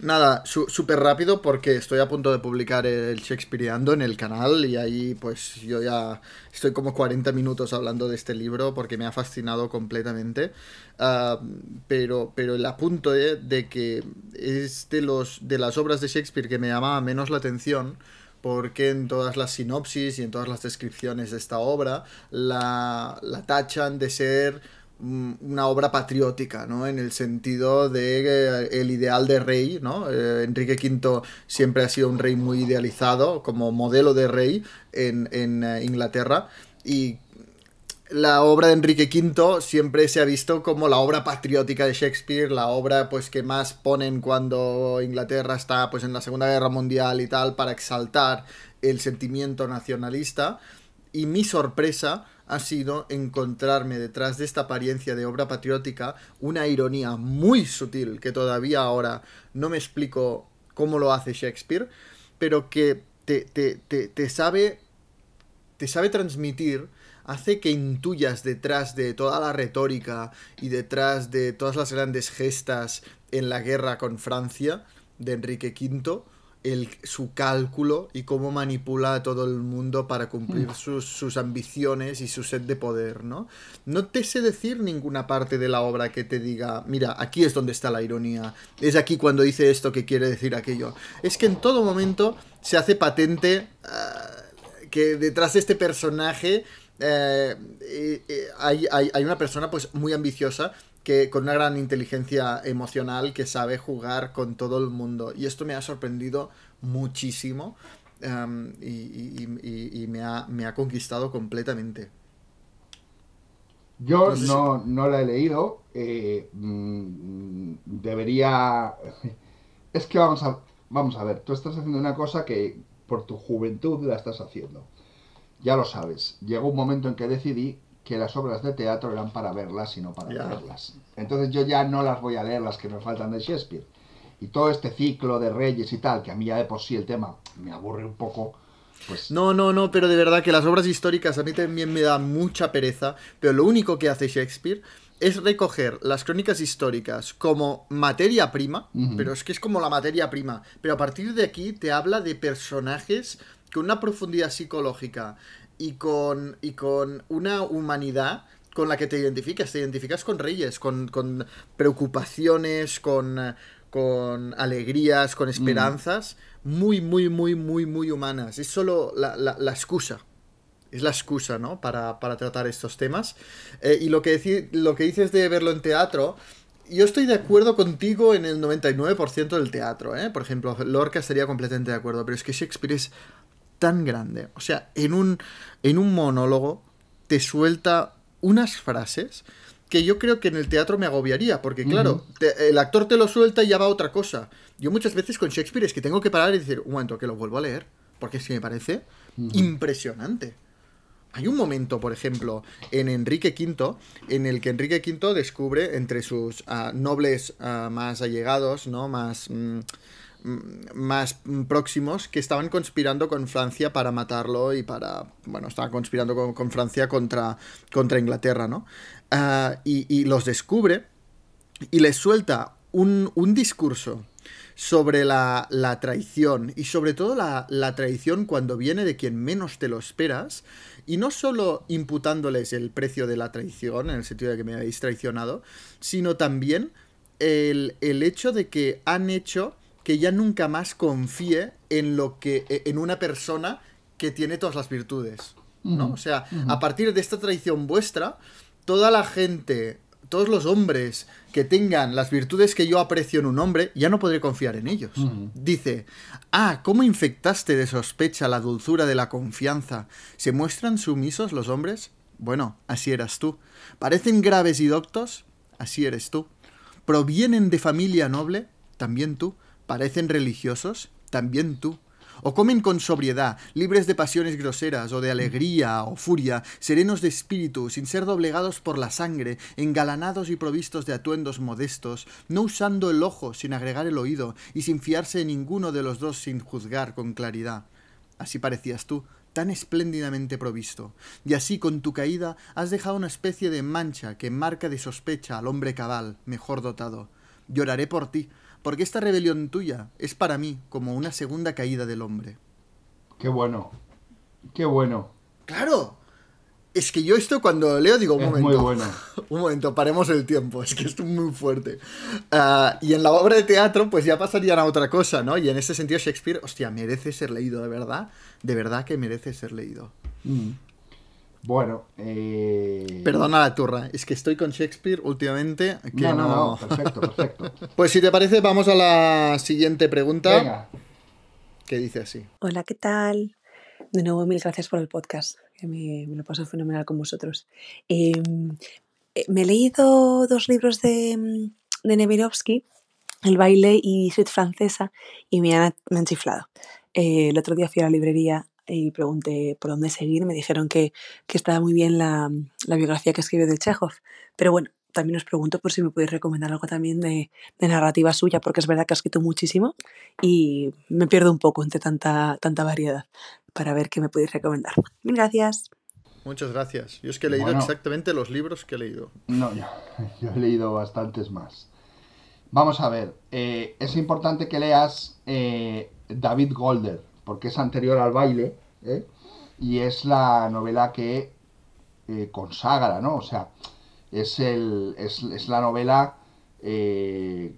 Nada, súper rápido porque estoy a punto de publicar el Shakespeareando en el canal y ahí pues yo ya estoy como 40 minutos hablando de este libro porque me ha fascinado completamente. Ah, pero, pero el apunto de, de que es de, los, de las obras de Shakespeare que me llamaba menos la atención porque en todas las sinopsis y en todas las descripciones de esta obra la, la tachan de ser una obra patriótica, ¿no? En el sentido de eh, el ideal de rey, ¿no? Eh, Enrique V siempre ha sido un rey muy idealizado como modelo de rey en, en eh, Inglaterra y la obra de Enrique V siempre se ha visto como la obra patriótica de Shakespeare, la obra pues que más ponen cuando Inglaterra está pues en la Segunda Guerra Mundial y tal para exaltar el sentimiento nacionalista y mi sorpresa ha sido encontrarme detrás de esta apariencia de obra patriótica una ironía muy sutil que todavía ahora no me explico cómo lo hace Shakespeare, pero que te, te, te, te sabe te sabe transmitir hace que intuyas detrás de toda la retórica y detrás de todas las grandes gestas en la guerra con Francia de Enrique V el, su cálculo y cómo manipula a todo el mundo para cumplir mm. sus, sus, ambiciones y su sed de poder, ¿no? No te sé decir ninguna parte de la obra que te diga, mira, aquí es donde está la ironía, es aquí cuando dice esto que quiere decir aquello. Es que en todo momento se hace patente uh, que detrás de este personaje eh, eh, hay, hay, hay, una persona pues muy ambiciosa que con una gran inteligencia emocional que sabe jugar con todo el mundo. Y esto me ha sorprendido muchísimo um, y, y, y, me, ha, me, ha, conquistado completamente. Yo no, sé no, si... no, la he leído. Eh, mmm, debería... Es que vamos a, vamos a ver, tú estás haciendo una cosa que por tu juventud la estás haciendo. Ya lo sabes. Llegó un momento en que decidí que las obras de teatro eran para verlas y no para yeah. leerlas. Entonces yo ya no las voy a leer las que nos faltan de Shakespeare. Y todo este ciclo de reyes y tal, que a mí ya de por sí el tema me aburre un poco, pues... No, no, no, pero de verdad que las obras históricas a mí también me da mucha pereza, pero lo único que hace Shakespeare es recoger las crónicas históricas como materia prima, uh -huh. pero es que es como la materia prima, pero a partir de aquí te habla de personajes con una profundidad psicológica y con, y con una humanidad con la que te identificas. Te identificas con reyes, con, con preocupaciones, con, con, alegrías, con esperanzas, mm. muy, muy, muy, muy, muy humanas. Es solo la, la, la excusa. Es la excusa, ¿no? Para, para tratar estos temas. Eh, y lo que, deci lo que dices de verlo en teatro, yo estoy de acuerdo contigo en el 99% del teatro, ¿eh? Por ejemplo, Lorca estaría completamente de acuerdo, pero es que Shakespeare es tan grande. O sea, en un, en un monólogo te suelta unas frases que yo creo que en el teatro me agobiaría, porque claro, uh -huh. te, el actor te lo suelta y ya va a otra cosa. Yo muchas veces con Shakespeare es que tengo que parar y decir, un momento, que lo vuelvo a leer, porque es que me parece uh -huh. impresionante. Hay un momento, por ejemplo, en Enrique V, en el que Enrique V descubre entre sus uh, nobles uh, más allegados, ¿no? Más... Mm, más próximos que estaban conspirando con Francia para matarlo y para, bueno, estaban conspirando con, con Francia contra, contra Inglaterra, ¿no? Uh, y, y, los descubre y les suelta un, un discurso sobre la, la, traición y sobre todo la, la, traición cuando viene de quien menos te lo esperas y no solo imputándoles el precio de la traición en el sentido de que me habéis traicionado, sino también el, el hecho de que han hecho que ya nunca más confíe en lo que e, en una persona que tiene todas las virtudes, ¿no? Uh -huh. O sea, uh -huh. a partir de esta traición vuestra, toda la gente, todos los hombres que tengan las virtudes que yo aprecio en un hombre, ya no podré confiar en ellos. Uh -huh. Dice, ah, ¿cómo infectaste de sospecha la dulzura de la confianza? ¿Se muestran sumisos los hombres? Bueno, así eras tú. ¿Parecen graves y doctos? Así eres tú. ¿Provienen de familia noble? También tú. ¿Parecen religiosos? También tú. O comen con sobriedad, libres de pasiones groseras, o de alegría o furia, serenos de espíritu, sin ser doblegados por la sangre, engalanados y provistos de atuendos modestos, no usando el ojo sin agregar el oído, y sin fiarse en ninguno de los dos sin juzgar con claridad. Así parecías tú, tan espléndidamente provisto, y así con tu caída has dejado una especie de mancha que marca de sospecha al hombre cabal, mejor dotado. Lloraré por ti, porque esta rebelión tuya es para mí como una segunda caída del hombre. Qué bueno. Qué bueno. Claro. Es que yo esto cuando leo digo, un Es momento. muy bueno. Un momento, paremos el tiempo. Es que esto es muy fuerte. Ah, y en la obra de teatro, pues ya pasarían a otra cosa, ¿no? Y en ese sentido, Shakespeare, hostia, merece ser leído, de verdad. De verdad que merece ser leído. Mm. Bueno, eh... Perdona la turra, es que estoy con Shakespeare últimamente. Que No, no, no, no, perfecto, perfecto. Pues si te parece, vamos a la siguiente pregunta. Venga. Que dice así. Hola, ¿qué tal? De nuevo, mil gracias por el podcast, que me, me lo paso fenomenal con vosotros. Eh, eh, me he leído dos libros de, de Nemirovsky, El baile y Suite francesa, y me han, me han chiflado. Eh, el otro día fui a la librería y pregunté por dónde seguir. Me dijeron que, que estaba muy bien la, la biografía que escribe de Chekhov. Pero bueno, también os pregunto por si me podéis recomendar algo también de, de narrativa suya, porque es verdad que ha escrito muchísimo y me pierdo un poco entre tanta, tanta variedad para ver qué me podéis recomendar. Mil gracias. Muchas gracias. Yo es que he leído Bueno. exactamente los libros que he leído. No, yo, yo he leído bastantes más. Vamos a ver, eh, es importante que leas eh, David Golder, porque es anterior al baile, ¿eh? y es la novela que eh, consagra, ¿no? O sea, es, el, es, es la novela eh,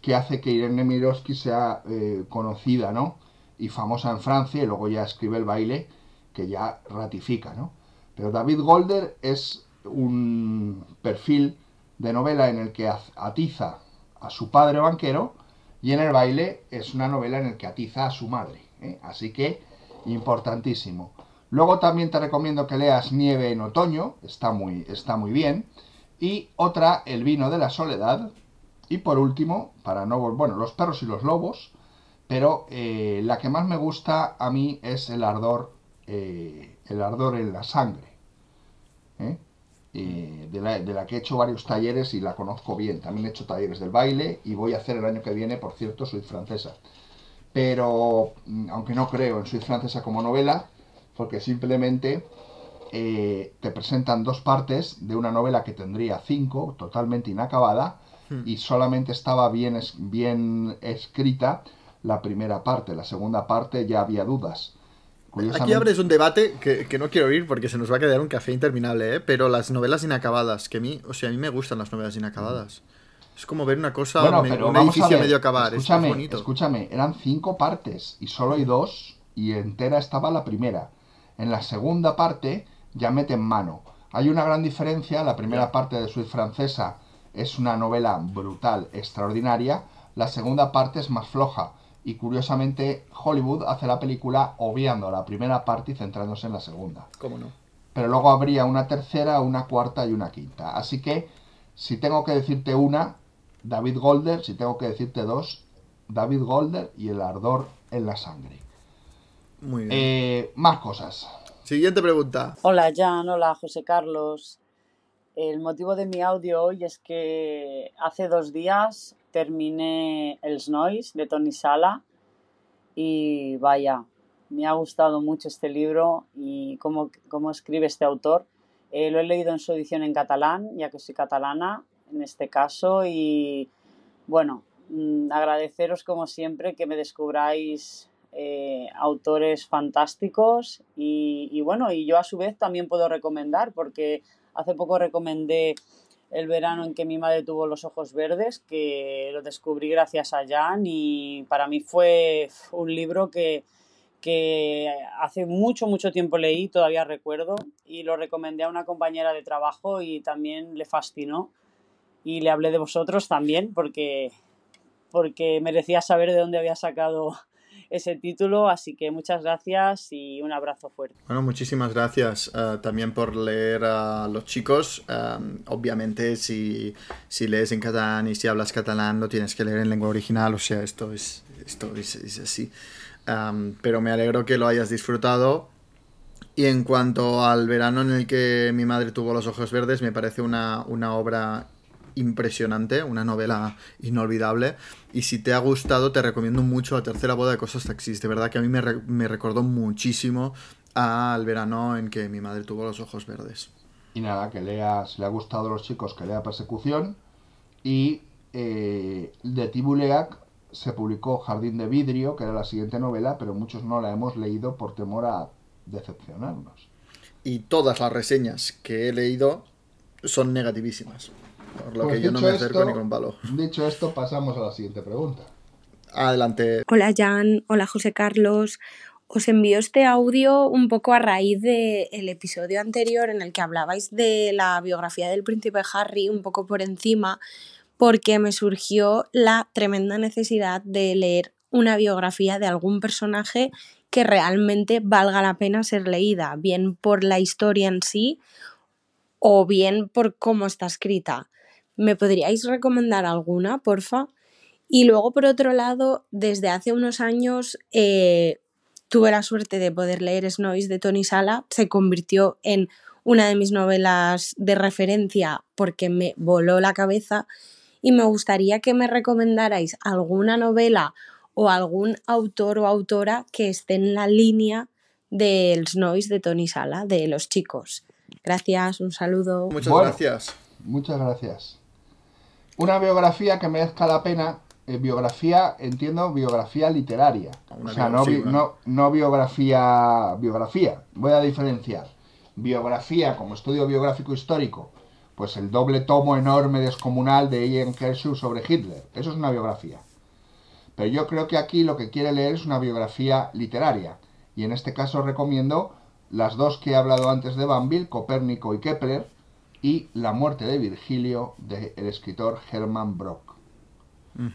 que hace que Irene Mirovsky sea conocida, ¿no? Y famosa en Francia, y luego ya escribe el baile, que ya ratifica, ¿no? Pero David Golder es un perfil de novela en el que atiza a su padre banquero y en el baile es una novela en el que atiza a su madre. ¿eh? Así que importantísimo. Luego también te recomiendo que leas Nieve en otoño, está muy, está muy bien. Y otra, El vino de la soledad. Y por último, para no bueno, Los perros y los lobos. Pero eh, la que más me gusta a mí es El ardor, eh, el ardor en la sangre. ¿eh? Eh, de, la, de la que he hecho varios talleres y la conozco bien. También he hecho talleres del baile y voy a hacer el año que viene, por cierto, soy francesa. Pero, mm, aunque no creo en Suite francesa como novela, porque simplemente eh, te presentan dos partes de una novela que tendría cinco, totalmente inacabada, Hmm. y solamente estaba bien, bien escrita la primera parte. La segunda parte ya había dudas. Aquí abres un debate que, que no quiero oír porque se nos va a quedar un café interminable, ¿eh? Pero las novelas inacabadas, que a mí, o sea, a mí me gustan las novelas inacabadas. Es como ver una cosa, Bueno, me- un edificio medio acabar, es Escúchame, bonito. escúchame, eran cinco partes y solo hay dos y entera estaba la primera. En la segunda parte ya meten mano. Hay una gran diferencia, la primera parte de Suite francesa es una novela brutal, extraordinaria, la segunda parte es más floja y curiosamente Hollywood hace la película obviando la primera parte y centrándose en la segunda. ¿Cómo no? Pero luego habría una tercera, una cuarta y una quinta. Así que, si tengo que decirte una, David Golder, si tengo que decirte dos, David Golder y el ardor en la sangre. Muy bien. Eh, más cosas. Siguiente pregunta. Hola Jan, hola José Carlos. El motivo de mi audio hoy es que hace dos días terminé El Snois de Tony Sala y vaya, me ha gustado mucho este libro y cómo, cómo escribe este autor. Eh, lo he leído en su edición en catalán, ya que soy catalana en este caso y bueno, mm, agradeceros como siempre que me descubráis eh, autores fantásticos y, y bueno, y yo a su vez también puedo recomendar porque hace poco recomendé El verano en que mi madre tuvo los ojos verdes, que lo descubrí gracias a Jan y para mí fue un libro que, que hace mucho, mucho tiempo leí, todavía recuerdo, y lo recomendé a una compañera de trabajo y también le fascinó. Y le hablé de vosotros también porque, porque merecía saber de dónde había sacado ese título, así que muchas gracias y un abrazo fuerte. Bueno, muchísimas gracias eh, también por leer a los chicos. Um, obviamente, si, si lees en catalán y si hablas catalán, lo tienes que leer en lengua original. O sea, esto es, esto es, es así. Um, pero me alegro que lo hayas disfrutado. Y en cuanto al verano en el que mi madre tuvo los ojos verdes, me parece una, una obra impresionante, una novela inolvidable. Y si te ha gustado, te recomiendo mucho La tercera boda de cosas taxis. De verdad que a mí me, re- me recordó muchísimo al verano en que mi madre tuvo los ojos verdes. Y nada, que lea, si le ha gustado a los chicos, que lea Persecución. Y eh, de Tibuleac se publicó Jardín de Vidrio, que era la siguiente novela, pero muchos no la hemos leído por temor a decepcionarnos. Y todas las reseñas que he leído son negativísimas. Por lo Pues que yo no dicho me acerco esto- ni con palo. Dicho esto, pasamos a la siguiente pregunta. Adelante. Hola Jan, hola José Carlos. Os envío este audio un poco a raíz del episodio anterior en el que hablabais de la biografía del príncipe Harry un poco por encima, porque me surgió la tremenda necesidad de leer una biografía de algún personaje que realmente valga la pena ser leída, bien por la historia en sí o bien por cómo está escrita. ¿Me podríais recomendar alguna, porfa? Y luego, por otro lado, desde hace unos años eh, tuve la suerte de poder leer Snows de Tony Sala. Se convirtió en una de mis novelas de referencia porque me voló la cabeza y me gustaría que me recomendarais alguna novela o algún autor o autora que esté en la línea del Snows de Tony Sala, de los chicos. Gracias, un saludo. Muchas Bueno, gracias. Muchas gracias. Una biografía que merezca la pena. eh, biografía, entiendo, biografía literaria. Una o sea, no, bi- no, no biografía, biografía. Voy a diferenciar. Biografía como estudio biográfico histórico. Pues el doble tomo enorme descomunal de Ian Kershaw sobre Hitler. Eso es una biografía. Pero yo creo que aquí lo que quiere leer es una biografía literaria. Y en este caso recomiendo las dos que he hablado antes de Banville, Copérnico y Kepler, y La muerte de Virgilio del escritor Hermann Brock.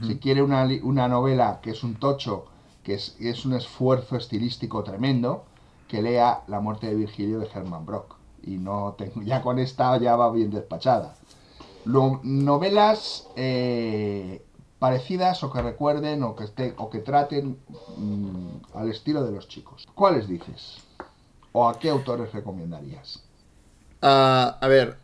Si quiere una, una novela que es un tocho, que es, es un esfuerzo estilístico tremendo, que lea La muerte de Virgilio de Hermann Brock. Y no tengo, ya con esta ya va bien despachada. Lo- novelas eh, parecidas o que recuerden o que, o que traten mm, al estilo de los chicos. ¿Cuáles dices? ¿O a qué autores recomendarías? Ah, a ver,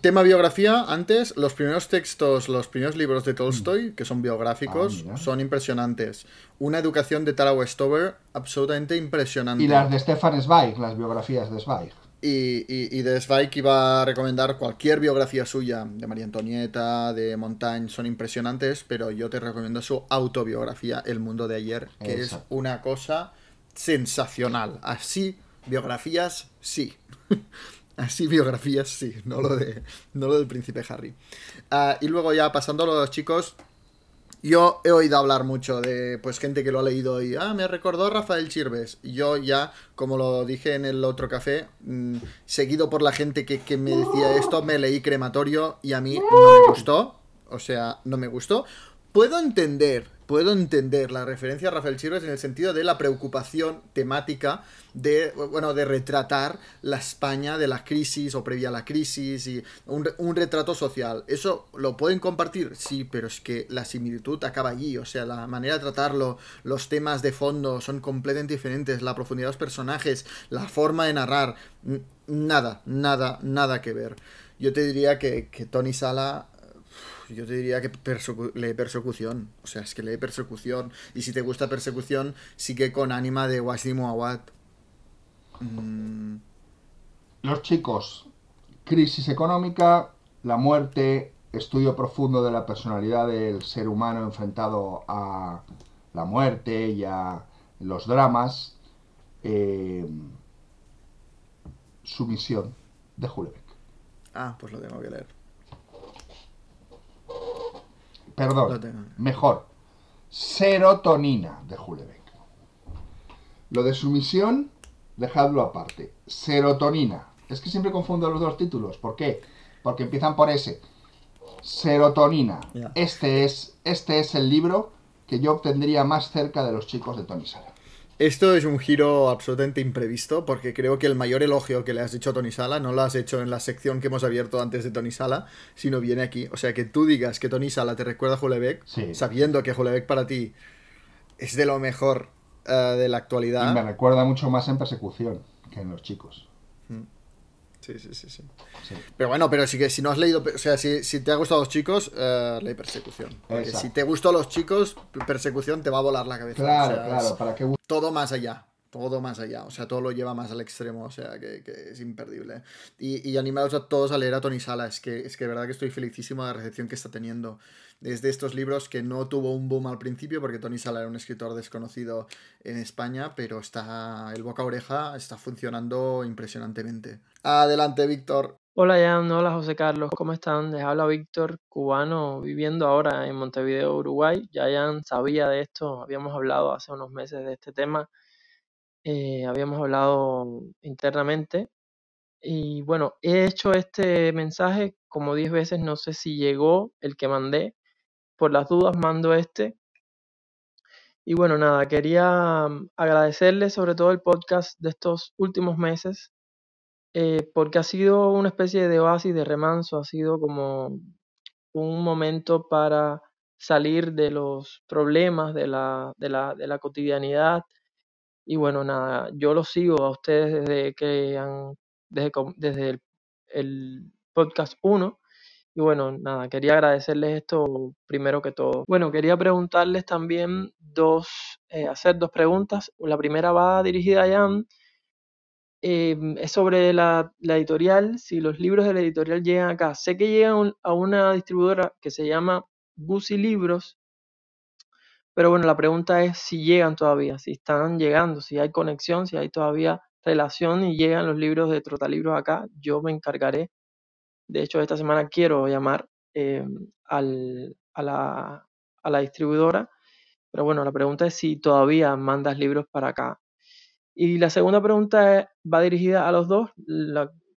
tema biografía, antes, los primeros textos, los primeros libros de Tolstoy, que son biográficos, Ah, son impresionantes. Una educación de Tara Westover absolutamente impresionante. Y las de Stefan Zweig, las biografías de Zweig. Y, y, y de Zweig iba a recomendar cualquier biografía suya, de María Antonieta, de Montaigne, son impresionantes, pero yo te recomiendo su autobiografía, El mundo de ayer, que Exacto. es una cosa sensacional. Así, biografías, sí. Así biografías, sí, no lo, de, no lo del príncipe Harry. Ah, y luego ya pasando a los chicos, yo he oído hablar mucho de pues gente que lo ha leído y ah, me recordó Rafael Chirves. Yo ya, como lo dije en el otro café, mm, seguido por la gente que, que me decía esto, me leí crematorio y a mí no me gustó. O sea, no me gustó. Puedo entender, puedo entender la referencia a Rafael Chirves en el sentido de la preocupación temática de, bueno, de retratar la España de la crisis o previa a la crisis y un, un retrato social. ¿Eso lo pueden compartir? Sí, pero es que la similitud acaba allí, o sea, la manera de tratarlo, los temas de fondo son completamente diferentes, la profundidad de los personajes, la forma de narrar, nada, nada, nada que ver. Yo te diría que, que Tony Sala yo te diría que persecu- lee persecución. O sea, es que lee persecución. Y si te gusta persecución, sigue con ánima de Wasim Awad. Mm, Los chicos, crisis económica, la muerte, estudio profundo de la personalidad del ser humano enfrentado a la muerte y a los dramas, eh, sumisión de Hulebeck. Ah, pues lo tengo que leer. Lo Perdón, mejor, serotonina de Hulebeck. Lo de sumisión, dejadlo aparte. Serotonina. Es que siempre confundo los dos títulos. ¿Por qué? Porque empiezan por S. Serotonina. Este, es, este es el libro que yo obtendría más cerca de los chicos de Tony Sala. Esto es un giro absolutamente imprevisto, porque creo que el mayor elogio que le has hecho a Tony Sala no lo has hecho en la sección que hemos abierto antes de Tony Sala, sino viene aquí. O sea, que tú digas que Tony Sala te recuerda a Hulebeck, Sí. sabiendo que Hulebeck para ti es de lo mejor eh, de la Y actualidad. me recuerda mucho más en persecución que en los chicos. Sí, sí, sí, sí. Sí. Pero bueno, pero sí que si no has leído, o sea, si, si te ha gustado los chicos, eh, lee Persecución. Porque si te gustó los chicos, Persecución te va a volar la cabeza. Claro, O sea, claro, para que todo más allá. todo más allá, o sea, todo lo lleva más al extremo, o sea, que, que es imperdible. Y, y, animados a todos a leer a Tony Sala, es que, es que de verdad que estoy felicísimo de la recepción que está teniendo. Es de estos libros que no tuvo un boom al principio, porque Tony Sala era un escritor desconocido en España, pero está, el boca oreja está funcionando impresionantemente. Adelante, Víctor. Hola Jan, hola José Carlos, ¿cómo están? Les habla Víctor, cubano, viviendo ahora en Montevideo, Uruguay. Ya Jan sabía de esto, habíamos hablado hace unos meses de este tema eh, habíamos hablado internamente. Y bueno, he hecho este mensaje como 10 veces, no sé si llegó el que mandé. Por las dudas mando este. Y bueno, nada, quería mm, agradecerle sobre todo el podcast de estos últimos meses, eh, porque ha sido una especie de oasis de remanso, ha sido como un momento para salir de los problemas de la, de la, de la cotidianidad y bueno, nada, yo los sigo a ustedes desde que han, desde, desde el, el podcast 1. Y bueno, nada, quería agradecerles esto primero que todo. Bueno, quería preguntarles también dos, eh, hacer dos preguntas. La primera va dirigida a Jan. Eh, es sobre la, editorial, si los libros de la editorial llegan acá. Sé que llegan a una distribuidora que se llama Guzzi Libros, pero bueno, la pregunta es si llegan todavía, si están llegando, si hay conexión, si hay todavía relación y llegan los libros de Trotalibros acá, yo me encargaré. De hecho, esta semana quiero llamar eh, al, a, la, a, la, distribuidora. Pero bueno, la pregunta es si todavía mandas libros para acá. Y la segunda pregunta va dirigida a los dos.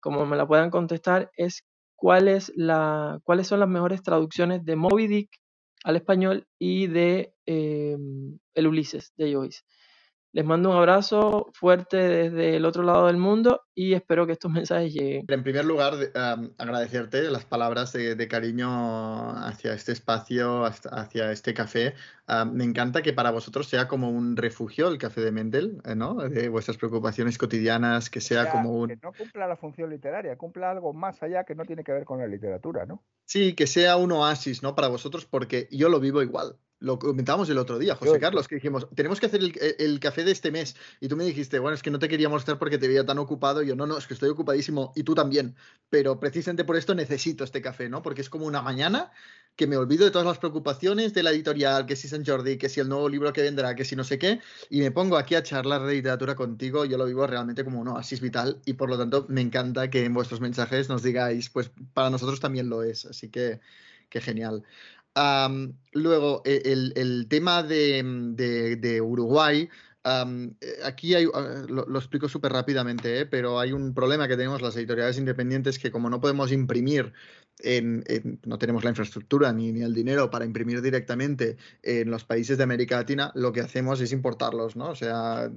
Como me la puedan contestar, es la, cuáles son las mejores traducciones de Moby Dick al español y de eh, El Ulises de Joyce. Les mando un abrazo fuerte desde el otro lado del mundo y espero que estos mensajes lleguen. En primer lugar, um, agradecerte las palabras de, de, cariño hacia este espacio, hacia este café. Um, me encanta que para vosotros sea como un refugio el café de Mendel, eh, ¿no? De vuestras preocupaciones cotidianas, que sea, o sea como un... Que no cumpla la función literaria, cumpla algo más allá que no tiene que ver con la literatura, ¿no? Sí, que sea un oasis, ¿no? Para vosotros, porque yo lo vivo igual lo comentábamos el otro día, José Carlos, que dijimos, tenemos que hacer el, el, café de este mes. Y tú me dijiste, bueno, es que no te quería mostrar porque te veía tan ocupado. Y yo, no, no, es que estoy ocupadísimo y tú también. Pero precisamente por esto necesito este café, ¿no? Porque es como una mañana que me olvido de todas las preocupaciones de la editorial, que si San Jordi, que si el nuevo libro que vendrá, que si no sé qué. Y me pongo aquí a charlar de literatura contigo. Yo lo vivo realmente como un oasis vital. Y por lo tanto, me encanta que en vuestros mensajes nos digáis, pues para nosotros también lo es. Así que, qué genial. Luego, e, el, tema de, de Uruguay, um, aquí hay, lo, lo, explico súper rápidamente, ¿eh? pero hay un problema que tenemos las editoriales independientes que como no podemos imprimir, no tenemos la infraestructura ni, ni, el dinero para imprimir directamente en los países de América Latina, lo que hacemos es importarlos, ¿no? O sea,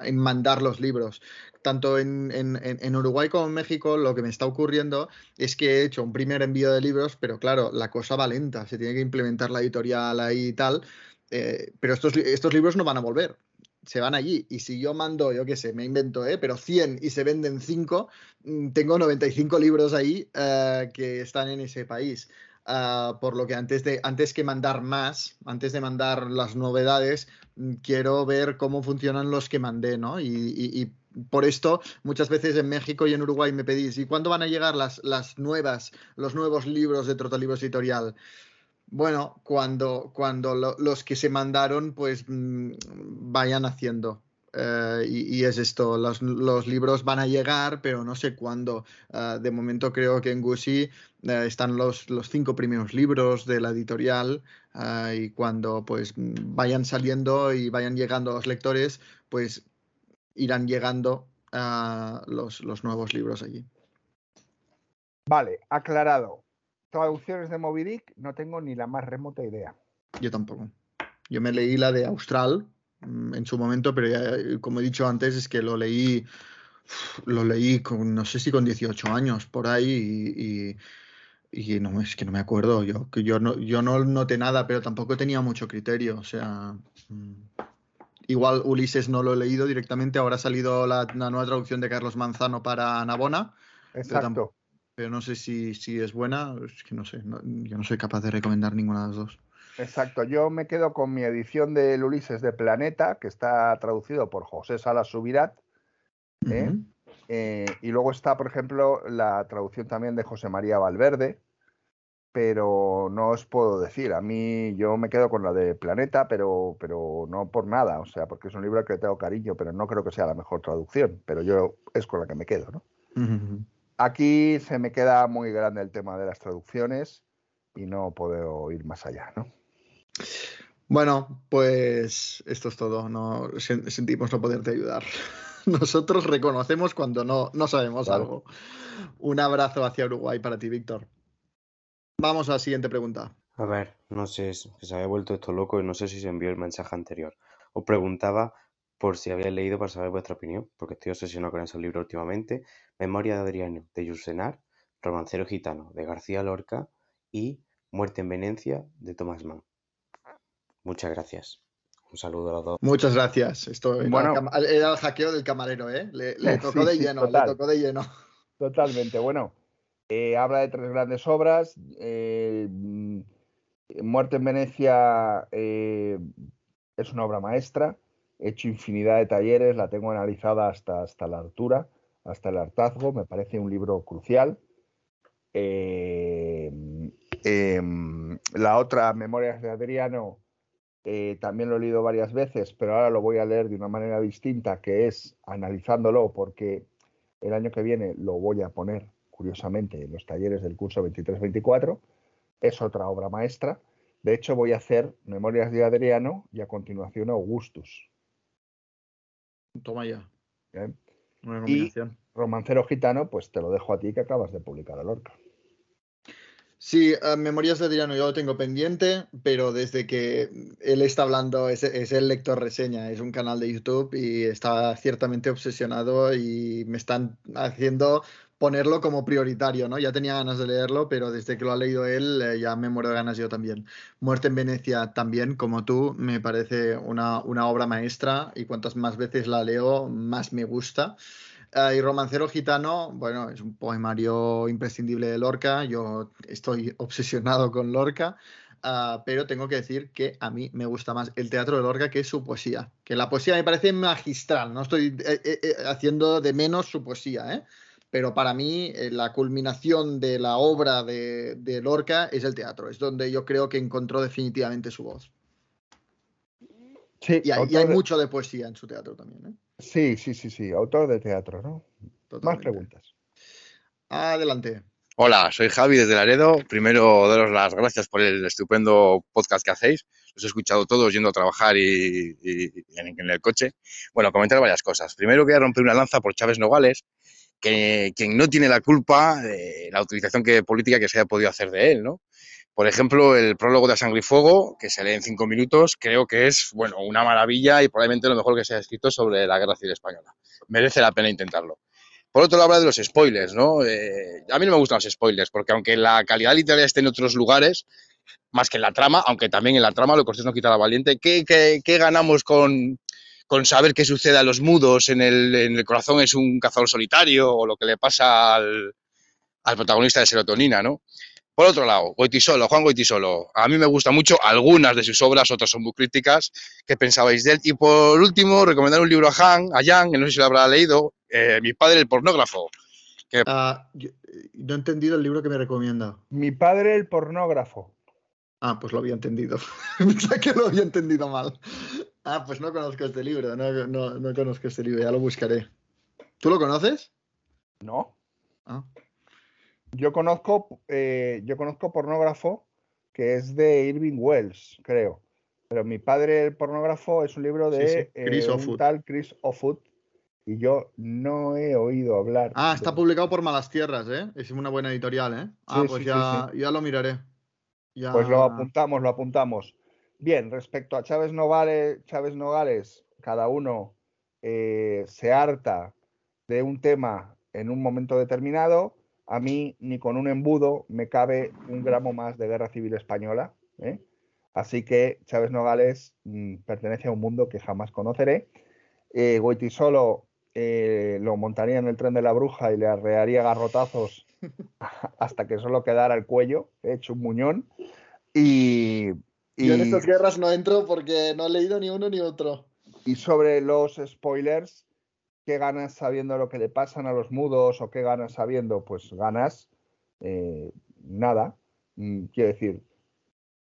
en mandar los libros. Tanto en, en, Uruguay como en México, lo que me está ocurriendo es que he hecho un primer envío de libros, pero claro, la cosa va lenta, se tiene que implementar la editorial ahí y tal. Eh, pero estos, estos libros no van a volver se van allí. Y si yo mando, yo qué sé, me invento, ¿eh? pero 100 y se venden 5, mm, tengo 95 libros ahí uh, que están en ese país. Uh, por lo que antes, de, antes que mandar más, antes de mandar las novedades, mm, quiero ver cómo funcionan los que mandé, ¿no? Y, por esto muchas veces en México y en Uruguay me pedís, ¿y cuándo van a llegar las, las nuevas, los nuevos libros de Trotalibros Editorial? Bueno, cuando, cuando lo, los que se mandaron pues mmm, vayan haciendo. Uh, y, es esto, los, libros van a llegar, pero no sé cuándo. Uh, de momento creo que en Gucci uh, están los, los, cinco primeros libros de la editorial y cuando pues vayan saliendo y vayan llegando los lectores, pues irán llegando los, los nuevos libros allí. Vale, aclarado traducciones de Moby Dick no tengo ni la más remota idea. Yo tampoco. Yo me leí la de Austral mm, en su momento, pero ya, como he dicho antes, es que lo leí, lo leí con, no sé si con 18 años por ahí y, y, y no, es que no me acuerdo. Yo, que yo, no, yo no noté nada, pero tampoco tenía mucho criterio. O sea, mm, igual Ulises no lo he leído directamente. Ahora ha salido la, la nueva traducción de Carlos Manzano para Navona. Exacto pero no sé si, si es buena, es que no sé, no, yo no soy capaz de recomendar ninguna de las dos. Exacto, yo me quedo con mi edición del Ulises de Planeta, que está traducido por José Salas Subirat. ¿eh? Eh, y luego está, por ejemplo, la traducción también de José María Valverde, pero no os puedo decir. A mí yo me quedo con la de Planeta, pero, pero no por nada, o sea, porque es un libro al que tengo cariño, pero no creo que sea la mejor traducción, pero yo es con la que me quedo, ¿no? Aquí se me queda muy grande el tema de las traducciones y no puedo ir más allá, ¿no? Bueno, pues esto es todo. No sentimos no poderte ayudar. Nosotros reconocemos cuando no, no sabemos algo. Un abrazo hacia Uruguay para ti, Víctor. Vamos a la siguiente pregunta. A ver, no sé, se había vuelto esto loco y no sé si se envió el mensaje anterior. Os preguntaba por si había leído para saber vuestra opinión, porque estoy obsesionado con esos libros últimamente. Memoria de Adriano, de Yusenar, Romancero Gitano, de García Lorca y Muerte en Venecia, de Thomas Mann. Muchas gracias. Un saludo a los dos. Muchas gracias. Esto era, Bueno. era el hackeo del camarero, ¿eh? Le, le tocó Sí, de lleno, total. le tocó de lleno. Totalmente. Bueno, eh, habla de tres grandes obras. eh, mm, Muerte en Venecia eh, es una obra maestra. He hecho infinidad de talleres, la tengo analizada hasta, hasta la altura, hasta el hartazgo. Me parece un libro crucial. Eh, em, la otra, Memorias de Adriano, eh, también lo he leído varias veces, pero ahora lo voy a leer de una manera distinta, que es analizándolo, porque el año que viene lo voy a poner, curiosamente, en los talleres del curso 23-24. Es otra obra maestra. De hecho, voy a hacer Memorias de Adriano y a continuación Augustus. Toma ya. ¿eh? Una Y. Romancero Gitano, pues te lo dejo a ti que acabas de publicar a Lorca. Sí, eh, Memorias de Adriano yo lo tengo pendiente, pero desde que él está hablando, es, es el lector reseña, es un canal de YouTube y está ciertamente obsesionado y me están haciendo ponerlo como prioritario, ¿no? Ya tenía ganas de leerlo, pero desde que lo ha leído él eh, ya me muero de ganas yo también. Muerte en Venecia también, como tú, me parece una, una obra maestra y cuantas más veces la leo, más me gusta. Ah, y Romancero Gitano, bueno, es un poemario imprescindible de Lorca. Yo estoy obsesionado con Lorca, ah, pero tengo que decir que a mí me gusta más el teatro de Lorca que su poesía. Que la poesía me parece magistral, no estoy eh, eh, eh, haciendo de menos su poesía, ¿eh? Pero para mí eh, la culminación de la obra de, de Lorca es el teatro, es donde yo creo que encontró definitivamente su voz. Sí, Y hay, y autor hay de- mucho de poesía en su teatro también, ¿eh? Sí, sí, sí, sí, autor de teatro, ¿no? Más preguntas. Adelante. Hola, soy Javi desde Laredo. Primero, daros las gracias por el estupendo podcast que hacéis. Los he escuchado todos yendo a trabajar y, y- y en, en el coche. Bueno, comentar varias cosas. Primero, voy a romper una lanza por Chávez Nogales, que quien no tiene la culpa de la utilización que, política que se haya podido hacer de él, ¿no? Por ejemplo, el prólogo de Sangre y Fuego, que se lee en cinco minutos, creo que es, bueno, una maravilla y probablemente lo mejor que se ha escrito sobre la Guerra Civil Española. Merece la pena intentarlo. Por otro lado, habla de los spoilers, ¿no? Eh, a mí no me gustan los spoilers, porque aunque la calidad literaria esté en otros lugares, más que en la trama, aunque también en la trama lo cortés no quita la valiente, ¿qué, qué, qué ganamos con, con saber qué sucede a los mudos en el, en el corazón es un cazador solitario o lo que le pasa al, al protagonista de Serotonina, ¿no? Por otro lado, Goitisolo, Juan Goitisolo. A mí me gustan mucho algunas de sus obras, otras son muy críticas. ¿Qué pensabais de él? Y por último, recomendar un libro a Han, a Jan, que no sé si lo habrá leído, eh, Mi padre el pornógrafo. Que Ah, yo- no he entendido el libro que me recomienda. Mi padre, el pornógrafo. Ah, pues lo había entendido. Pensaba que lo había entendido mal. Ah, pues no conozco este libro, no, no, no conozco este libro, ya lo buscaré. ¿Tú lo conoces? No. Ah. Yo conozco, eh, yo conozco pornógrafo que es de Irving Wells, creo. Pero mi padre, el pornógrafo, es un libro de sí, Chris eh, un tal Chris Offutt. Y yo no he oído hablar. Ah, de- está publicado por Malas Tierras, ¿eh? Es una buena editorial, ¿eh? Ah, Sí, pues ya, ya lo miraré. Pues lo apuntamos, lo apuntamos. Bien, respecto a Chávez Nogales, Chávez Nogales, cada uno eh, se harta de un tema en un momento determinado. A mí ni con un embudo me cabe un gramo más de guerra civil española. ¿eh? Así que Chávez Nogales mm, pertenece a un mundo que jamás conoceré. Eh, Goitisolo eh, lo montaría en el tren de la bruja y le arrearía garrotazos hasta que solo quedara el cuello, hecho un muñón. Y, Yo en estas guerras no entro porque no he leído ni uno ni otro. y sobre los spoilers, ¿qué ganas sabiendo lo que le pasan a los mudos o qué ganas sabiendo? Pues ganas eh, nada. Mm, Quiero decir,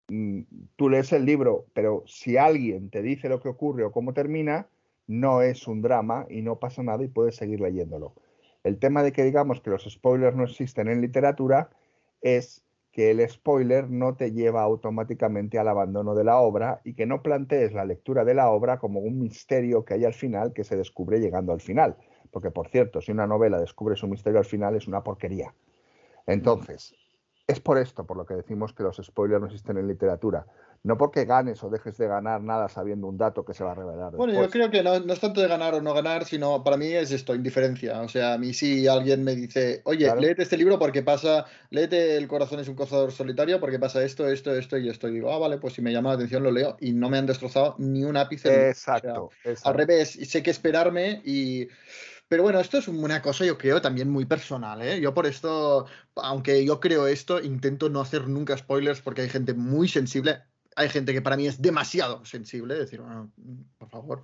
mm, tú lees el libro, pero si alguien te dice lo que ocurre o cómo termina, no es un drama y no pasa nada y puedes seguir leyéndolo. El tema de que digamos que los spoilers no existen en literatura es que el spoiler no te lleva automáticamente al abandono de la obra y que no plantees la lectura de la obra como un misterio que hay al final que se descubre llegando al final. Porque, por cierto, si una novela descubre su misterio al final es una porquería. Entonces, es por esto por lo que decimos que los spoilers no existen en literatura. No porque ganes o dejes de ganar nada sabiendo un dato que se va a revelar. Bueno, yo creo que no, no es tanto de ganar o no ganar, sino para mí es esto, indiferencia. O sea, a mí si alguien me dice, oye, Claro. léete este libro porque pasa, léete El corazón es un cazador solitario porque pasa esto, esto, esto y esto. Y digo, ah, vale, pues si me llama la atención lo leo y no me han destrozado ni un ápice. O sea, Exacto, al revés, y sé que esperarme y... Pero bueno, esto es una cosa yo creo también muy personal, ¿eh? Yo por esto, aunque yo creo esto, intento no hacer nunca spoilers porque hay gente muy sensible. Hay gente que para mí es demasiado sensible, decir, bueno, por favor,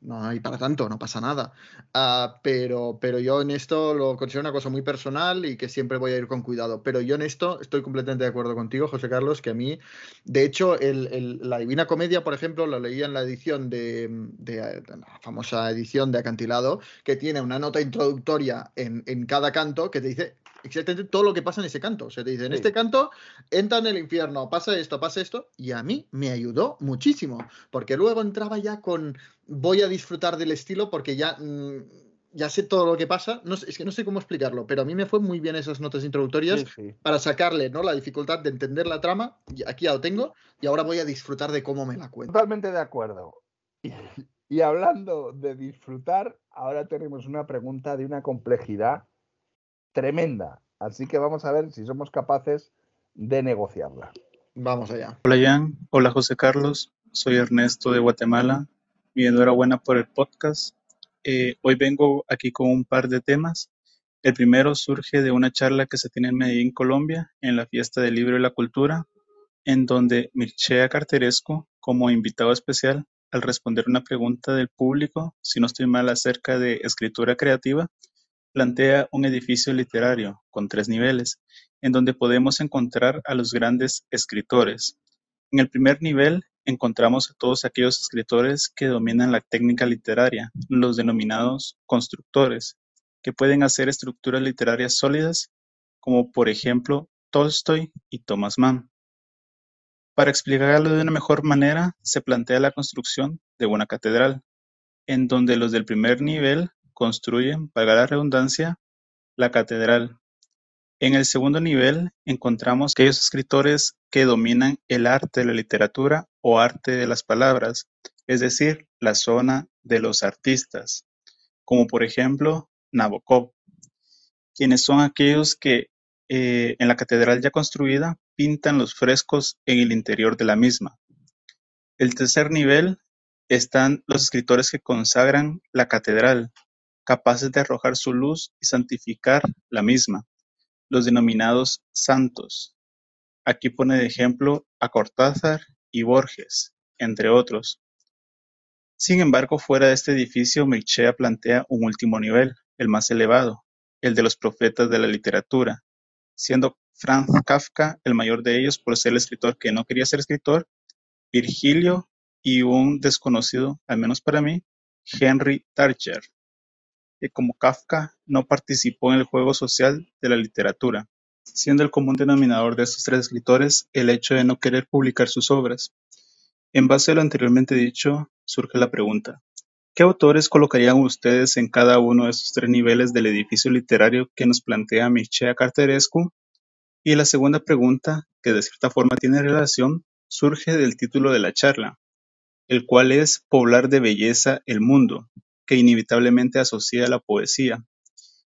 no hay para tanto, no pasa nada. Ah, pero, pero yo en esto lo considero una cosa muy personal y que siempre voy a ir con cuidado. Pero yo en esto estoy completamente de acuerdo contigo, José Carlos, que a mí, de hecho, la Divina Comedia, por ejemplo, lo leía en la edición de, de- de la famosa edición de Acantilado, que tiene una nota introductoria en, en cada canto que te dice exactamente todo lo que pasa en ese canto. O sea, te dice, en Sí. este canto entra en el infierno, pasa esto, pasa esto, y a mí me ayudó muchísimo, porque luego entraba ya con, voy a disfrutar del estilo porque ya... mm, ya sé todo lo que pasa, no es que no sé cómo explicarlo, pero a mí me fue muy bien esas notas introductorias Sí, sí. para sacarle ¿no? la dificultad de entender la trama, y aquí ya lo tengo, y ahora voy a disfrutar de cómo me la cuento. Totalmente de acuerdo. Y, y hablando de disfrutar, ahora tenemos una pregunta de una complejidad tremenda. Así que vamos a ver si somos capaces de negociarla. Vamos allá. Hola Jan, hola José Carlos, soy Ernesto de Guatemala y enhorabuena por el podcast. Eh, hoy vengo aquí con un par de temas. El primero surge de una charla que se tiene en Medellín, Colombia, en la Fiesta del Libro y la Cultura, en donde Mircea Carteresco, como invitado especial, al responder una pregunta del público, si no estoy mal, acerca de escritura creativa, plantea un edificio literario con tres niveles, en donde podemos encontrar a los grandes escritores. En el primer nivel encontramos a todos aquellos escritores que dominan la técnica literaria, los denominados constructores, que pueden hacer estructuras literarias sólidas, como por ejemplo Tolstoy y Thomas Mann. Para explicarlo de una mejor manera, se plantea la construcción de una catedral, en donde los del primer nivel construyen, valga la redundancia, la catedral. En el segundo nivel encontramos aquellos escritores que dominan el arte de la literatura o arte de las palabras, es decir, la zona de los artistas, como por ejemplo Nabokov, quienes son aquellos que eh, en la catedral ya construida pintan los frescos en el interior de la misma. El tercer nivel están los escritores que consagran la catedral, capaces de arrojar su luz y santificar la misma, los denominados santos. Aquí pone de ejemplo a Cortázar y Borges, entre otros. Sin embargo, fuera de este edificio, Mircea plantea un último nivel, el más elevado, el de los profetas de la literatura, siendo Franz Kafka el mayor de ellos por ser el escritor que no quería ser escritor, Virgilio y un desconocido, al menos para mí, Henry Tarcher, que como Kafka no participó en el juego social de la literatura, siendo el común denominador de estos tres escritores el hecho de no querer publicar sus obras. En base a lo anteriormente dicho, surge la pregunta, ¿qué autores colocarían ustedes en cada uno de estos tres niveles del edificio literario que nos plantea Mircea Carterescu? Y la segunda pregunta, que de cierta forma tiene relación, surge del título de la charla, el cual es Poblar de belleza el mundo, que inevitablemente asocia a la poesía.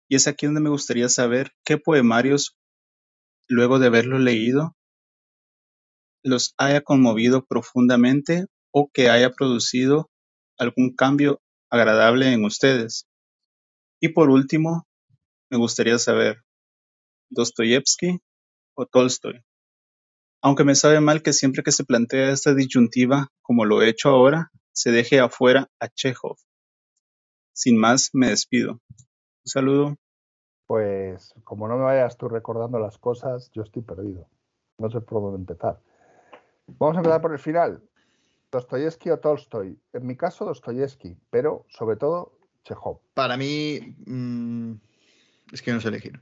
Y es aquí donde me gustaría saber qué poemarios, luego de haberlos leído, los haya conmovido profundamente o que haya producido algún cambio agradable en ustedes. Y por último, me gustaría saber, ¿Dostoyevsky o Tolstoy? Aunque me sabe mal que siempre que se plantea esta disyuntiva, como lo he hecho ahora, se deje afuera a Chekhov. Sin más, me despido. Un saludo. Pues como no me vayas tú recordando las cosas, yo estoy perdido. No sé por dónde empezar. Vamos a empezar por el final. Dostoyevsky o Tolstoy. En mi caso, Dostoyevsky, pero sobre todo Chekhov. Para mí, mm, es que no sé elegir.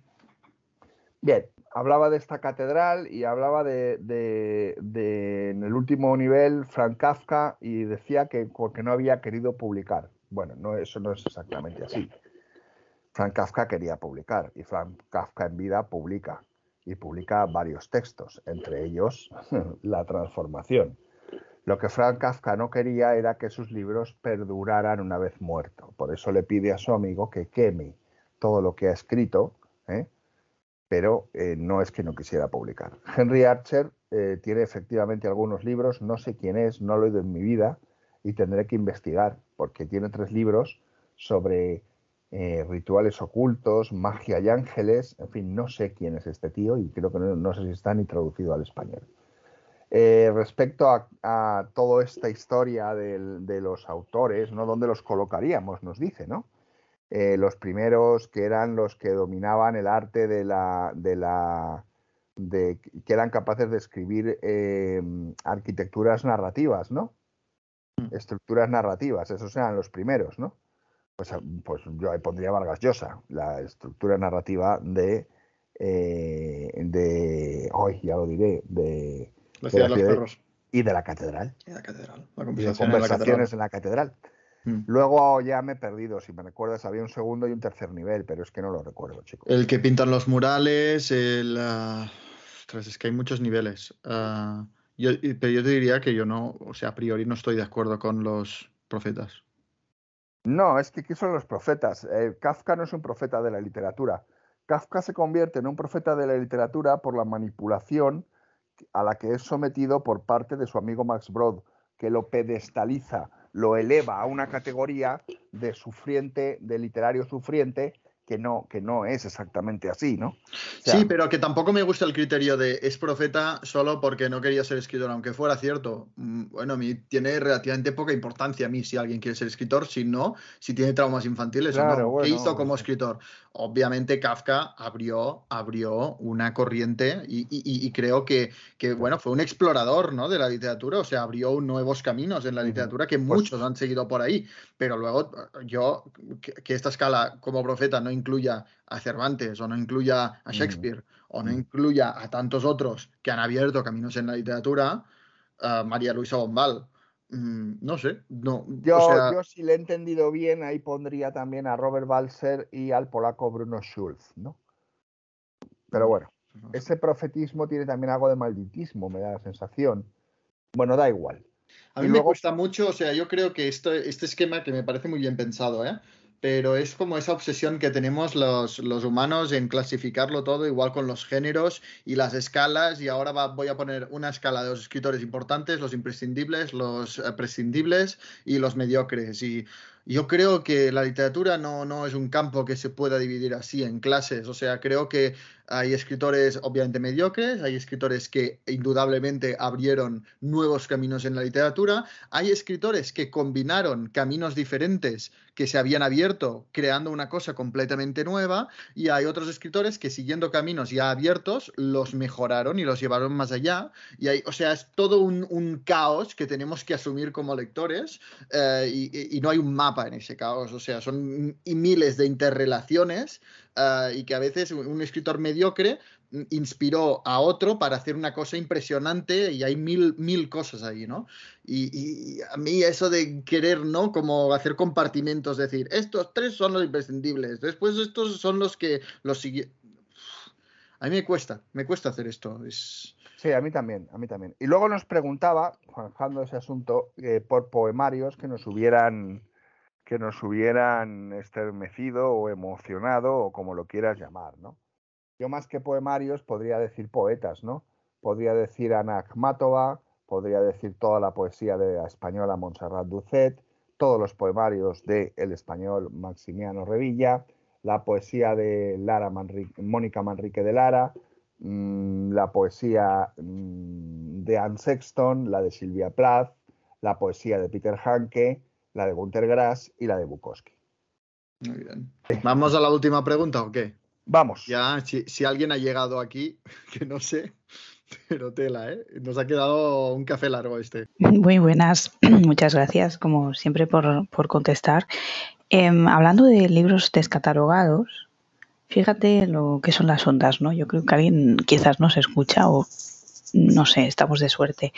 Bien, hablaba de esta catedral y hablaba de, de- de, en el último nivel Frank Kafka y decía que, que no había querido publicar. Bueno, no, eso no es exactamente así. Frank Kafka quería publicar y Frank Kafka en vida publica y publica varios textos, entre ellos La transformación. Lo que Frank Kafka no quería era que sus libros perduraran una vez muerto. Por eso le pide a su amigo que queme todo lo que ha escrito, ¿eh? pero eh, no es que no quisiera publicar. Henry Archer eh, tiene efectivamente algunos libros, no sé quién es, no lo he oído en mi vida y tendré que investigar porque tiene tres libros sobre eh, rituales ocultos, magia y ángeles, en fin, no sé quién es este tío y creo que no, sé si está ni traducido al español. Eh, respecto a, toda esta historia de los autores, ¿no? ¿Dónde los colocaríamos? Nos dice, ¿no? Eh, los primeros que eran los que dominaban el arte de la, de la de, que eran capaces de escribir arquitecturas narrativas, ¿no? Estructuras narrativas, esos eran los primeros, ¿no? Pues, pues yo ahí pondría Vargas Llosa, la estructura narrativa de, eh, de, hoy ya lo diré, de, La de ciudad de los ciudad- perros. y de la catedral. Y la catedral. Y La de conversación en la conversaciones catedral. en la catedral. Mm. Luego ya me he perdido, si me recuerdas, había un segundo y un tercer nivel, pero es que no lo recuerdo, chicos. El que pintan los murales, el... ostras, es que hay muchos niveles. Ah, yo, pero yo te diría que yo no, o sea, a priori no estoy de acuerdo con los profetas. No, es que ¿qué son los profetas? Eh, Kafka no es un profeta de la literatura. Kafka se convierte en un profeta de la literatura por la manipulación a la que es sometido por parte de su amigo Max Brod, que lo pedestaliza, lo eleva a una categoría de sufriente, de literario sufriente, que no, que no es exactamente así, ¿no? O sea, Sí, pero que tampoco me gusta el criterio de es profeta solo porque no quería ser escritor, aunque fuera cierto. Mm, Bueno, a mí tiene relativamente poca importancia a mí si alguien quiere ser escritor, si no, si tiene traumas infantiles o. ¿Qué hizo como escritor? Obviamente Kafka abrió, abrió una corriente y, y- y- y creo que, que, bueno, fue un explorador, ¿no? de la literatura, o sea, abrió nuevos caminos en la literatura que Pues- muchos han seguido por ahí. Pero luego yo, que, que esta escala como profeta no incluya a Cervantes o no incluya a Mm, Shakespeare o no mm. incluya a tantos otros que han abierto caminos en la literatura, a María Luisa Bombal. mm, no sé, no, Yo, o sea, yo, si le he entendido bien, ahí pondría también a Robert Balser y al polaco Bruno Schulz, ¿no? Pero bueno, ese profetismo tiene también algo de malditismo, me da la sensación. Bueno, da igual. A mí me cuesta mucho, o sea, yo creo que esto, este esquema que me parece muy bien pensado, ¿eh? Pero es como esa obsesión que tenemos los, los humanos en clasificarlo todo, igual con los géneros y las escalas, y ahora va- voy a poner una escala de los escritores importantes, los imprescindibles, los eh, prescindibles y los mediocres. Y yo creo que la literatura no, no es un campo que se pueda dividir así en clases, o sea, creo que hay escritores obviamente mediocres, hay escritores que indudablemente abrieron nuevos caminos en la literatura, hay escritores que combinaron caminos diferentes que se habían abierto creando una cosa completamente nueva y hay otros escritores que siguiendo caminos ya abiertos los mejoraron y los llevaron más allá. Y hay, o sea, es todo un, caos que tenemos que asumir como lectores eh, y no hay un mapa en ese caos, o sea, son miles de interrelaciones eh, y que a veces un, escritor mediocre mm, inspiró a otro para hacer una cosa impresionante y hay mil, mil cosas ahí, ¿no? Y, y a mí eso de querer, ¿no? Como hacer compartimentos, decir, estos tres son los imprescindibles, después estos son los que los siguientes... A mí me cuesta, me cuesta hacer esto. Es... Sí, a mí también, a mí también. Y luego nos preguntaba, zanjando ese asunto, eh, por poemarios que nos hubieran que nos hubieran estremecido o emocionado o como lo quieras llamar, ¿no? Yo más que poemarios podría decir poetas, ¿no? Podría decir Ana Akhmatova, podría decir toda la poesía de la española Montserrat Ducet, todos los poemarios del el español Maximiano Revilla, la poesía de Lara Manri- Mónica Manrique de Lara, mm, la poesía mm, de Anne Sexton, la de Sylvia Plath, la poesía de Peter Hanke, la de Gunter Grass y la de Bukowski. Muy bien. ¿Vamos a la última pregunta o qué? Vamos. Ya, si, si alguien ha llegado aquí, que no sé, pero tela, ¿eh? Nos ha quedado un café largo este. Muy buenas, muchas gracias, como siempre, por, por contestar. Em, hablando de libros descatalogados, fíjate lo que son las ondas, ¿no? Yo creo que alguien quizás nos escucha o no sé, estamos de suerte.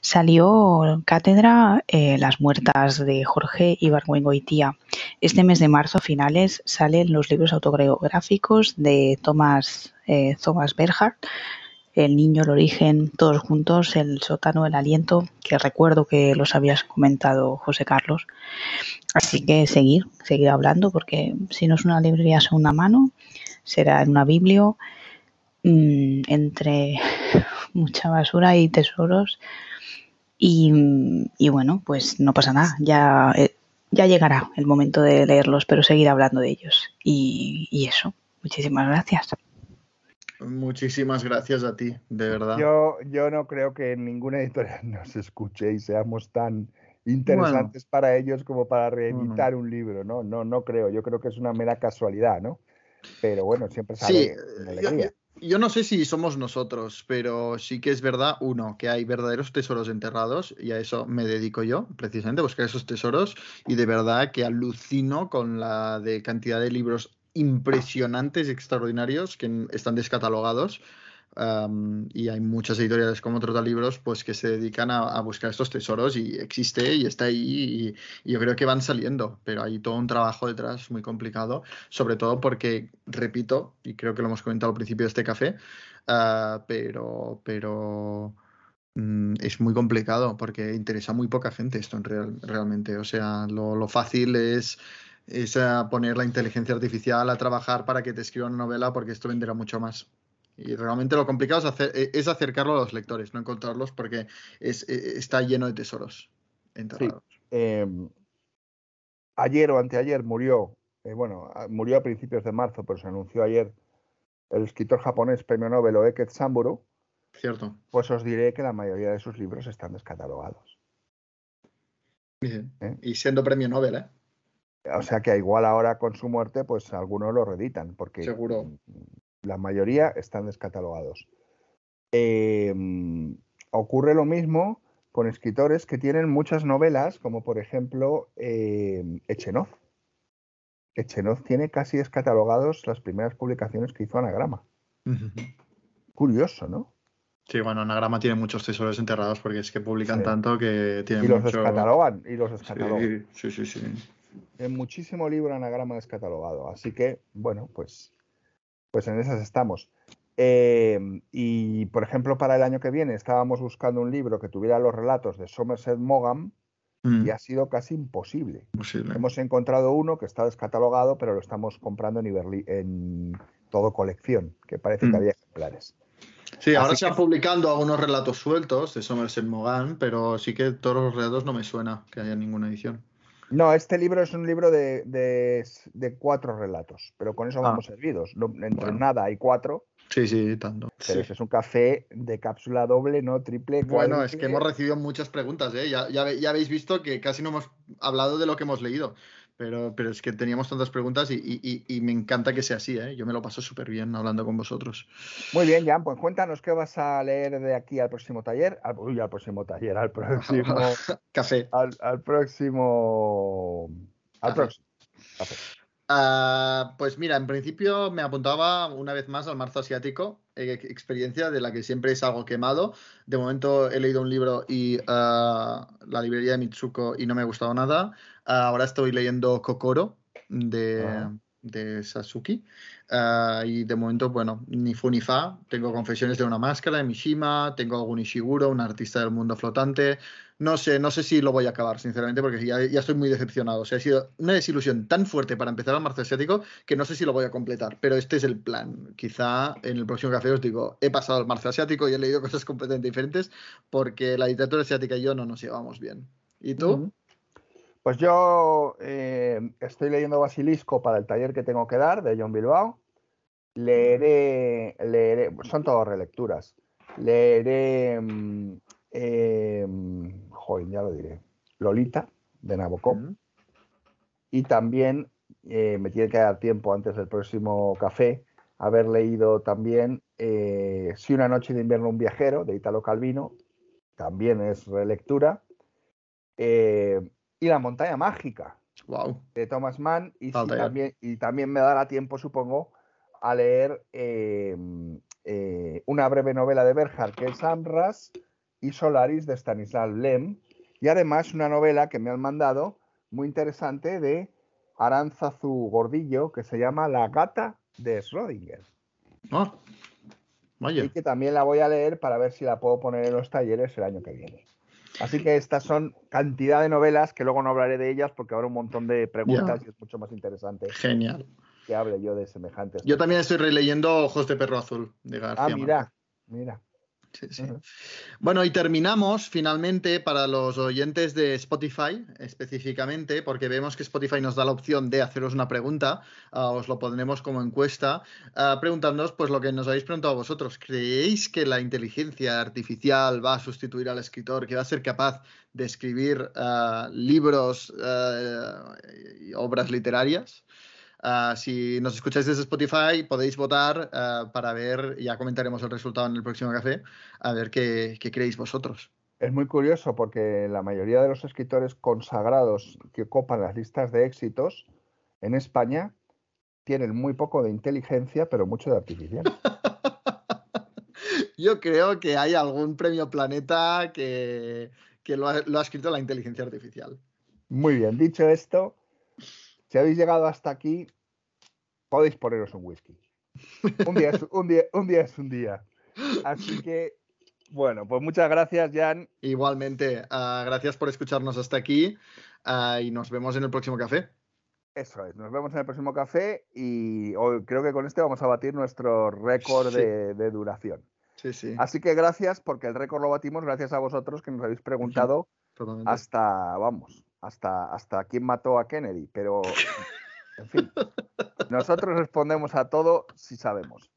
Salió Cátedra eh, Las Muertas de Jorge Ibargüengoitía. Este mes de marzo, a finales, salen los libros autobiográficos de Thomas, eh, Thomas Berhardt, El niño, el origen, todos juntos, El sótano, el aliento, que recuerdo que los habías comentado, José Carlos. Así que seguir, seguir hablando, porque si no es una librería segunda mano, será en una biblio mm, entre mucha basura y tesoros. Y, y bueno, pues no pasa nada, ya, eh, ya llegará el momento de leerlos, pero seguir hablando de ellos. Y, y eso, muchísimas gracias. Muchísimas gracias a ti, de verdad. Yo, yo no creo que ninguna editorial nos escuche y seamos tan interesantes para ellos como para reeditar un libro, ¿no? No, no creo. Yo creo que es una mera casualidad, ¿no? Pero bueno, siempre Sí, sale yo, alegría. Yo no sé si somos nosotros, pero sí que es verdad, uno, que hay verdaderos tesoros enterrados, y a eso me dedico yo, precisamente, buscar esos tesoros, y de verdad que alucino con la de cantidad de libros impresionantes y extraordinarios que están descatalogados. Y hay muchas editoriales como Trotal Libros pues que se dedican a, buscar estos tesoros y existe y está ahí y, yo creo que van saliendo, pero hay todo un trabajo detrás muy complicado, sobre todo porque, repito, y creo que lo hemos comentado al principio de este café, ah, pero, pero mm, es muy complicado porque interesa a muy poca gente esto en real- realmente. O sea, lo, lo fácil es, es ah, poner la inteligencia artificial a trabajar para que te escriba una novela porque esto venderá mucho más. Y realmente lo complicado es, hacer, e- es acercarlo a los lectores, no encontrarlos porque es, e- está lleno de tesoros Sí. enterrados. Eh, ayer o anteayer murió, eh, bueno, murió a principios de marzo, pero se anunció ayer el escritor japonés premio Nobel Oeket Samburu. Cierto. Pues os diré que la mayoría de sus libros están descatalogados. Bien. ¿eh? Y siendo premio Nobel, ¿eh? O sea que igual ahora con su muerte, pues algunos lo reeditan, porque Seguro. La mayoría están descatalogados. Eh, mm, ocurre lo mismo con escritores que tienen muchas novelas, como por ejemplo eh, Echenov. Echenov tiene casi descatalogados las primeras publicaciones que hizo Anagrama. Curioso, ¿no? Sí, bueno, Anagrama tiene muchos tesoros enterrados porque es que publican Sí. tanto que tienen Y los mucho... descatalogan, y los descatalogan. Sí, sí, sí, sí. En muchísimo libro anagrama descatalogado. Así que, bueno, pues, pues en esas estamos. Eh, y, por ejemplo, para el año que viene estábamos buscando un libro que tuviera los relatos de Somerset Maugham Mm, y ha sido casi imposible. posible. Hemos encontrado uno que está descatalogado, pero lo estamos comprando en, Iberli- en todo colección, que parece que Mm. había ejemplares. Sí, ahora se van publicando algunos relatos sueltos de Somerset Maugham, pero sí que todos los relatos no me suena que haya ninguna edición. No, este libro es un libro de, de- de cuatro relatos, pero con eso Ah. vamos servidos. No- entre Bueno. nada hay cuatro, Sí, sí, tanto. pero Sí. ese es un café de cápsula doble, no triple. Bueno, es que hemos recibido muchas preguntas, ¿eh? Ya, ya habéis visto que casi no hemos hablado de lo que hemos leído, pero, pero es que teníamos tantas preguntas y, y- y- me encanta que sea así, ¿eh? Yo me lo paso súper bien hablando con vosotros. Muy bien, Jan, pues cuéntanos qué vas a leer de aquí al próximo taller. Al, uy, al próximo taller, al próximo. Café. Al, al próximo. Al Café. próximo. Café. Ah, pues mira, en principio me apuntaba una vez más al marzo asiático, eh, experiencia de la que siempre es algo quemado. De momento he leído un libro y ah, la librería de Mitsuko y no me ha gustado nada. Ah, ahora estoy leyendo Kokoro de, Ah. de. Ah, y de momento, bueno, ni fu ni fa. Tengo Confesiones de una máscara de Mishima, tengo algún Ishiguro, un artista del mundo flotante. No sé, no sé si lo voy a acabar, sinceramente, porque ya, ya estoy muy decepcionado. O sea, ha sido una desilusión tan fuerte para empezar el marzo asiático que no sé si lo voy a completar. Pero este es el plan. Quizá en el próximo café os digo, he pasado el marzo asiático y he leído cosas completamente diferentes porque la literatura asiática y yo no nos llevamos bien. ¿Y tú? Pues yo eh, estoy leyendo Basilisco para el taller que tengo que dar de John Bilbao. leeré, leeré, son todas relecturas. Leeré, mm, eh, joder, ya lo diré, Lolita de Nabokov. Y también eh, me tiene que dar tiempo antes del próximo café haber leído también eh, Si una noche de invierno un viajero de Italo Calvino, también es relectura. Eh, y La montaña mágica Wow. de Thomas Mann y, también, y también me dará tiempo, supongo, a leer eh, eh, una breve novela de Berhard, que es Amras, y Solaris de Stanislav Lem, y además una novela que me han mandado muy interesante de Aranzazu Gordillo, que se llama La gata de Schrödinger. Ah, vaya. Y que también la voy a leer para ver si la puedo poner en los talleres el año que viene. Así que estas son cantidad de novelas que luego no hablaré de ellas porque habrá un montón de preguntas y es mucho más interesante Genial. que hable yo de semejantes. Yo también estoy releyendo Ojos de Perro Azul de García Ah, mira, mira. Bueno, y terminamos finalmente para los oyentes de Spotify específicamente, porque vemos que Spotify nos da la opción de haceros una pregunta, ah, os lo pondremos como encuesta, ah, preguntándonos pues lo que nos habéis preguntado vosotros. ¿Creéis que la inteligencia artificial va a sustituir al escritor, que va a ser capaz de escribir ah, libros obras literarias? Ah, si nos escucháis desde Spotify, podéis votar ah, para ver, ya comentaremos el resultado en el próximo café, a ver qué, qué creéis vosotros. Es muy curioso porque la mayoría de los escritores consagrados que copan las listas de éxitos en España tienen muy poco de inteligencia, pero mucho de artificial. Yo creo que hay algún premio Planeta que, que lo, ha, lo ha escrito la inteligencia artificial. Muy bien, dicho esto, si habéis llegado hasta aquí, podéis poneros un whisky. Un día es un día, un día, es un día. Así que, bueno, pues muchas gracias, Jan. Igualmente, ah, gracias por escucharnos hasta aquí ah, y nos vemos en el próximo café. Eso es, nos vemos en el próximo café y hoy creo que con este vamos a batir nuestro récord Sí. de, de duración. Sí, sí. Así que gracias, porque el récord lo batimos gracias a vosotros que nos habéis preguntado hasta, vamos, hasta, hasta quién mató a Kennedy. Pero, en fin, nosotros respondemos a todo si sabemos.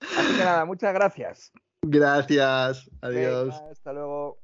Así que nada, muchas gracias. Gracias. Adiós. Venga, hasta luego.